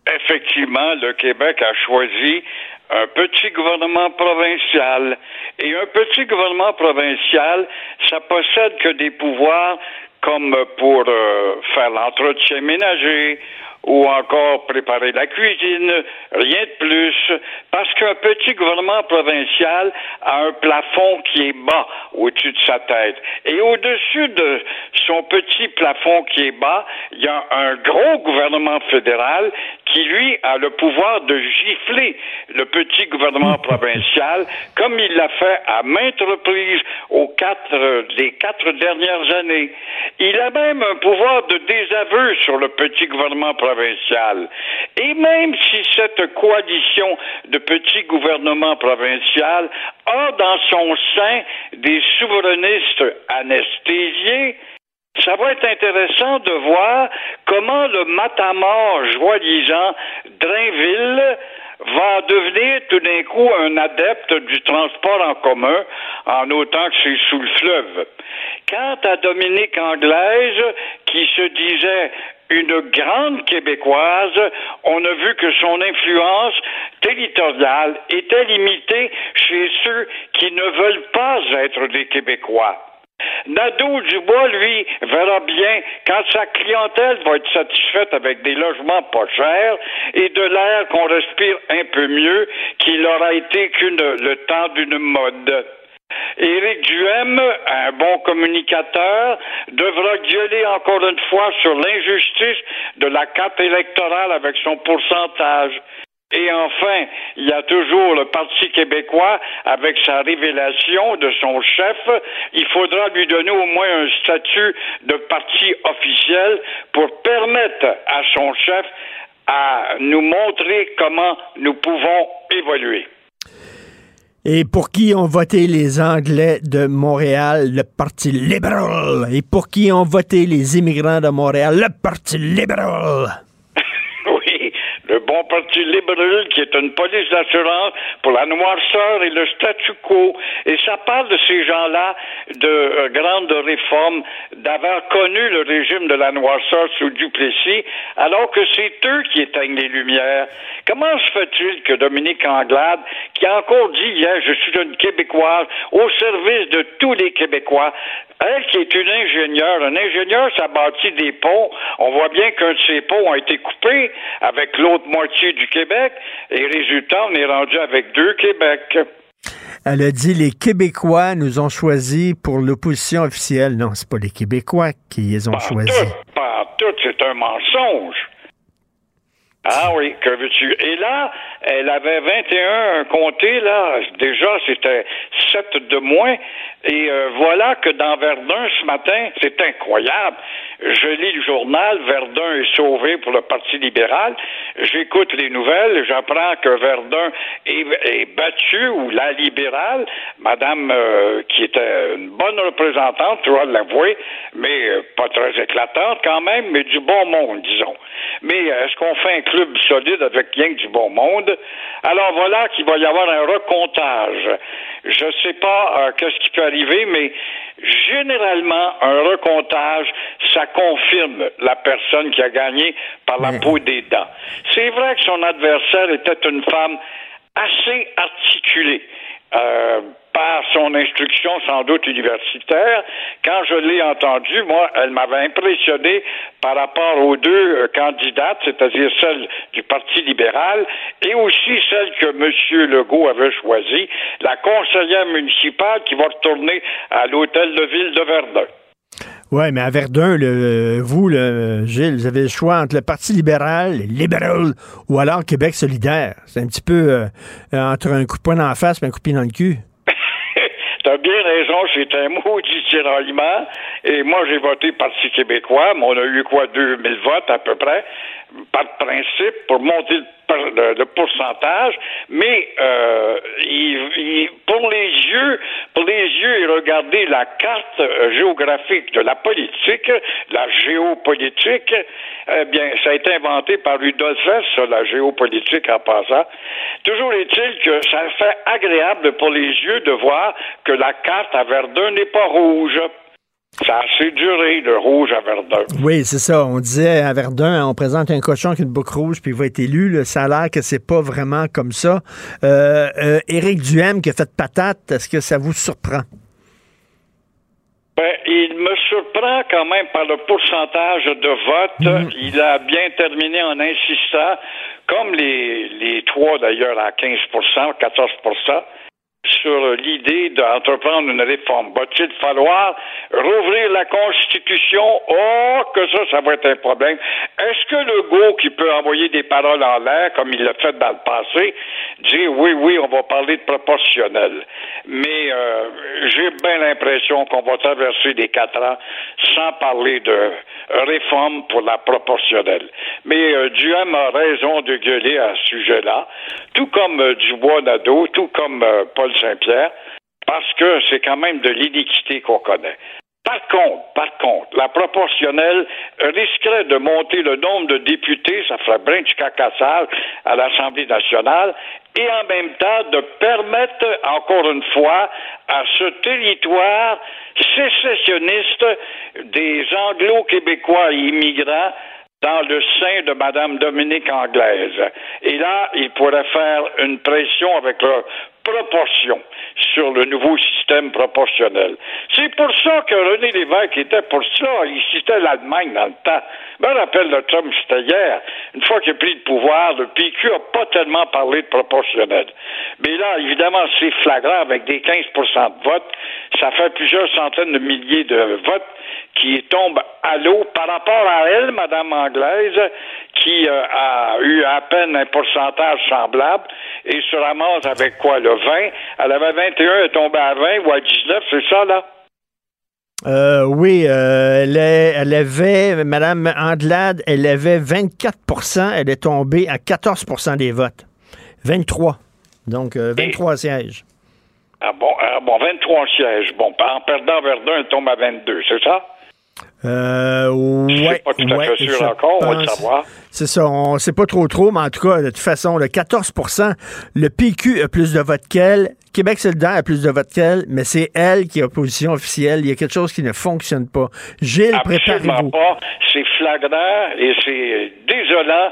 Speaker 22: Effectivement, le Québec a choisi un petit gouvernement provincial. Et un petit gouvernement provincial, ça possède que des pouvoirs comme pour euh, faire l'entretien ménager ou encore préparer la cuisine, rien de plus, parce qu'un petit gouvernement provincial a un plafond qui est bas au-dessus de sa tête. Et au-dessus de son petit plafond qui est bas, il y a un gros gouvernement fédéral qui, lui, a le pouvoir de gifler le petit gouvernement [laughs] provincial, comme il l'a fait à maintes reprises aux quatre, les quatre dernières années. Il a même un pouvoir de désaveu sur le petit gouvernement provincial. Et même si cette coalition de petits gouvernements provinciaux a dans son sein des souverainistes anesthésiés, ça va être intéressant de voir comment le matamor joie-disant Drainville va devenir tout d'un coup un adepte du transport en commun, en autant que c'est sous le fleuve. Quant à Dominique Anglaise, qui se disait une grande québécoise, on a vu que son influence territoriale était limitée chez ceux qui ne veulent pas être des Québécois. Nadeau-Dubois, lui, verra bien quand sa clientèle va être satisfaite avec des logements pas chers et de l'air qu'on respire un peu mieux qu'il aura été qu'une le temps d'une mode. Éric Duhem, un bon communicateur, devra gueuler encore une fois sur l'injustice de la carte électorale avec son pourcentage. Et enfin, il y a toujours le Parti québécois avec sa révélation de son chef. Il faudra lui donner au moins un statut de parti officiel pour permettre à son chef à nous montrer comment nous pouvons évoluer.
Speaker 1: Et pour qui ont voté les Anglais de Montréal, le Parti libéral? Et pour qui ont voté les immigrants de Montréal, le Parti libéral?
Speaker 22: Parti libéral qui est une police d'assurance pour la noirceur et le statu quo. Et ça parle de ces gens-là de euh, grandes réformes, d'avoir connu le régime de la noirceur sous Duplessis, alors que c'est eux qui éteignent les lumières. Comment se fait-il que Dominique Anglade, qui a encore dit hier, je suis une Québécoise au service de tous les Québécois, elle qui est une ingénieure, un ingénieur, ça bâtit des ponts. On voit bien qu'un de ces ponts a été coupé avec l'autre moitié du Québec. Et résultat, on est rendu avec deux Québec.
Speaker 1: Elle a dit les Québécois nous ont choisis pour l'opposition officielle. Non, c'est pas les Québécois qui les ont choisis.
Speaker 22: Tout, c'est un mensonge. Ah oui, que veux-tu? Et là, elle avait 21 comtés, là. Déjà, c'était 7 de moins. Et euh, voilà que dans Verdun, ce matin, c'est incroyable. Je lis le journal, Verdun est sauvé pour le Parti libéral. J'écoute les nouvelles, j'apprends que Verdun est, est battu, ou la libérale, madame euh, qui était une bonne représentante, tu vas l'avouer, mais euh, pas très éclatante quand même, mais du bon monde, disons. Mais est-ce qu'on fait un club solide avec rien que du bon monde? Alors voilà qu'il va y avoir un recomptage. Je ne sais pas euh, qu'est-ce qui peut arriver, mais généralement, un recomptage, ça confirme la personne qui a gagné par la peau des dents. C'est vrai que son adversaire était une femme assez articulée. Euh, par son instruction sans doute universitaire. Quand je l'ai entendue, moi, elle m'avait impressionné par rapport aux deux euh, candidates, c'est-à-dire celle du Parti libéral et aussi celle que M. Legault avait choisie, la conseillère municipale qui va retourner à l'hôtel de ville de Verdun.
Speaker 1: Oui, mais à Verdun, le, vous, le, Gilles, vous avez le choix entre le Parti libéral, libéral, ou alors Québec solidaire. C'est un petit peu euh, entre un coup de poing dans la face et un coup de pied dans le cul. [laughs]
Speaker 22: T'as bien raison, c'est un maudit tiraillement. Et moi, j'ai voté Parti québécois, mais on a eu quoi, 2000 votes à peu près, par principe, pour monter le, pourcentage. Mais euh, il, il, pour les yeux, pour les yeux et regarder la carte euh, géographique de la politique, la géopolitique, eh bien, ça a été inventé par Rudolf Hess, ça, la géopolitique en passant. Toujours est-il que ça fait agréable pour les yeux de voir que la carte à Verdun n'est pas rouge. Ça a assez duré, le rouge à Verdun.
Speaker 1: Oui, c'est ça. On disait à Verdun, on présente un cochon avec une boucle rouge, puis il va être élu. Le Ça a l'air que c'est pas vraiment comme ça. Euh, euh, Éric Duhem qui a fait patate, est-ce que ça vous surprend?
Speaker 22: Ben, il me surprend quand même par le pourcentage de vote. Il a bien terminé en insistant, comme les, les trois d'ailleurs à 15% 14 sur l'idée d'entreprendre une réforme. Va-t-il falloir rouvrir la Constitution? Oh, que ça, ça va être un problème. Est-ce que le go qui peut envoyer des paroles en l'air, comme il l'a fait dans le passé, dit oui, oui, on va parler de proportionnel. Mais euh, j'ai bien l'impression qu'on va traverser les quatre ans sans parler de réforme pour la proportionnelle. Mais euh, Duhem a raison de gueuler à ce sujet-là, tout comme euh, Dubois-Nadeau, tout comme euh, Paul Saint-Pierre, parce que c'est quand même de l'iniquité qu'on connaît. Par contre, par contre, la proportionnelle risquerait de monter le nombre de députés, ça ferait brin du cacassage à l'Assemblée nationale, et en même temps de permettre, encore une fois, à ce territoire sécessionniste des anglo-québécois immigrants dans le sein de Mme Dominique Anglaise. Et là, il pourrait faire une pression avec leur proportion sur le nouveau système proportionnel. C'est pour ça que René Lévesque était pour cela. Il citait l'Allemagne dans le temps. Je rappelle le Trump, c'était hier. Une fois qu'il a pris le pouvoir, le PQ n'a pas tellement parlé de proportionnel. Mais là, évidemment, c'est flagrant avec des 15% de vote. Ça fait plusieurs centaines de milliers de votes qui tombent à l'eau par rapport à elle, Madame Anglaise, qui euh, a eu à peine un pourcentage semblable et se ramasse avec quoi, le 20? Elle avait 21, elle est tombée à 20 ou à 19, c'est ça, là?
Speaker 1: Euh, oui, euh, elle, est- elle avait, Mme Andelade, elle avait 24% elle est tombée à 14% des votes. 23. Donc, euh, 23 sièges.
Speaker 22: Ah bon, ah bon, 23 sièges. Bon, en perdant Verdun, elle tombe à 22, c'est ça?
Speaker 1: Euh, ouais,
Speaker 22: pas tout à
Speaker 1: ouais,
Speaker 22: fait sûr
Speaker 1: je
Speaker 22: encore, on va le
Speaker 1: pense.
Speaker 22: savoir.
Speaker 1: C'est ça, on sait pas trop trop, mais en tout cas, de toute façon, le 14% le PQ a plus de votes qu'elle, Québec solidaire a plus de votes qu'elle, mais c'est elle qui est opposition officielle. Il y a quelque chose qui ne fonctionne pas. Gilles, préparez-vous.
Speaker 22: pas. C'est flagrant et c'est désolant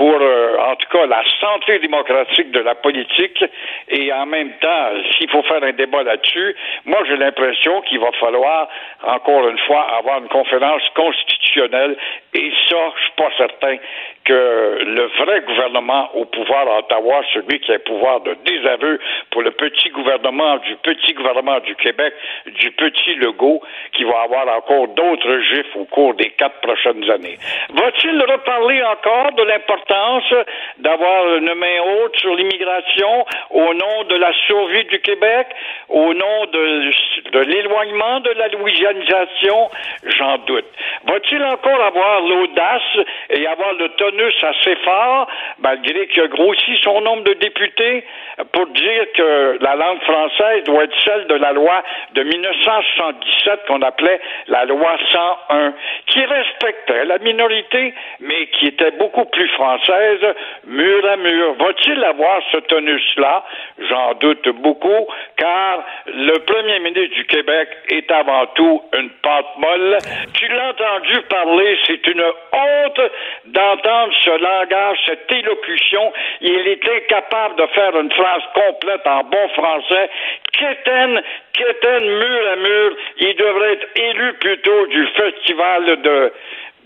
Speaker 22: pour, euh, en tout cas, la santé démocratique de la politique. Et en même temps, s'il faut faire un débat là-dessus, moi, j'ai l'impression qu'il va falloir, encore une fois, avoir une conférence constitutionnelle. Et ça, je suis pas certain que le vrai gouvernement au pouvoir à Ottawa, celui qui a le pouvoir de désaveu pour le petit gouvernement du petit gouvernement du Québec, du petit Legault, qui va avoir encore d'autres gifs au cours des quatre prochaines années. Va-t-il reparler encore de l'importance d'avoir une main haute sur l'immigration au nom de la survie du Québec, au nom de, l'éloignement de la louisianisation? J'en doute. Va-t-il encore avoir l'audace et avoir le tonus assez fort, malgré qu'il a grossi son nombre de députés, pour dire que la langue française doit être celle de la loi de 1977 qu'on appelait la loi 101, qui respectait la minorité, mais qui était beaucoup plus française, mur à mur. Va-t-il avoir ce tonus-là? J'en doute beaucoup, car le premier ministre du Québec est avant tout une pâte molle. Tu l'as entendu parler, c'est une honte d'entendre ce langage, cette élocution. Il est incapable de faire une phrase complète en bon français. Quétaine, quétaine, mur à mur, il devrait être élu plutôt du festival de-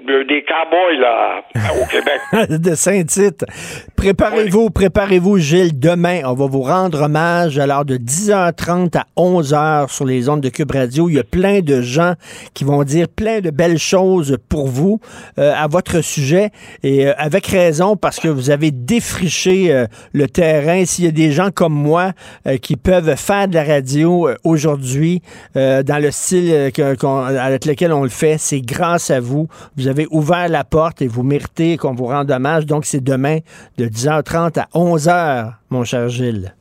Speaker 22: des cowboys là, au [laughs] Québec.
Speaker 1: de Saint-Tite. Préparez-vous, préparez-vous, Gilles. Demain, on va vous rendre hommage à l'heure de 10h30 à 11h sur les ondes de Cube Radio. Il y a plein de gens qui vont dire plein de belles choses pour vous euh, à votre sujet et euh, avec raison parce que vous avez défriché euh, le terrain. S'il y a des gens comme moi euh, qui peuvent faire de la radio euh, aujourd'hui euh, dans le style euh, avec lequel on le fait, c'est grâce à vous. Vous avez ouvert la porte et vous méritez qu'on vous rende hommage. Donc, c'est demain de 10h30 à 11h, mon cher Gilles.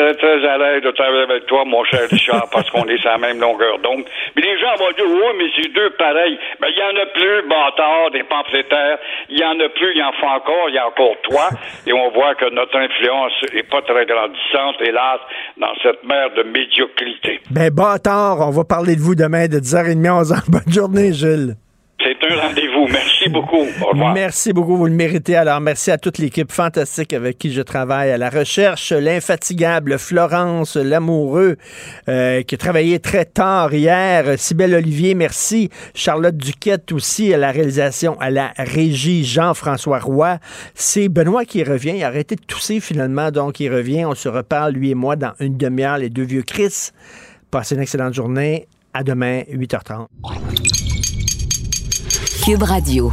Speaker 22: Très, très, très à l'aise de travailler avec toi, mon cher Richard, [laughs] parce qu'on est sur la même longueur d'onde. Mais les gens vont dire, oui, mais c'est deux pareils. Ben, il y en a plus, bâtard, des pamphlétaires. Il y en a plus, il y en faut encore, il y a encore toi. [laughs] Et on voit que notre influence est pas très grandissante, hélas, dans cette mer de médiocrité.
Speaker 1: Ben, bâtard, on va parler de vous demain de 10h30 à 11h. Bonne journée, Gilles.
Speaker 22: C'est un rendez-vous. Merci beaucoup.
Speaker 1: Merci beaucoup, vous le méritez. Alors, merci à toute l'équipe fantastique avec qui je travaille à la recherche, l'infatigable Florence Lamoureux, euh, qui a travaillé très tard hier. Sybelle Olivier, merci. Charlotte Duquette aussi à la réalisation, à la régie Jean-François Roy. C'est Benoît qui revient. Il a arrêté de tousser finalement, donc il revient. On se reparle, lui et moi, dans une demi-heure, les deux vieux Chris. Passez une excellente journée. À demain, 8h30.
Speaker 3: Cube Radio.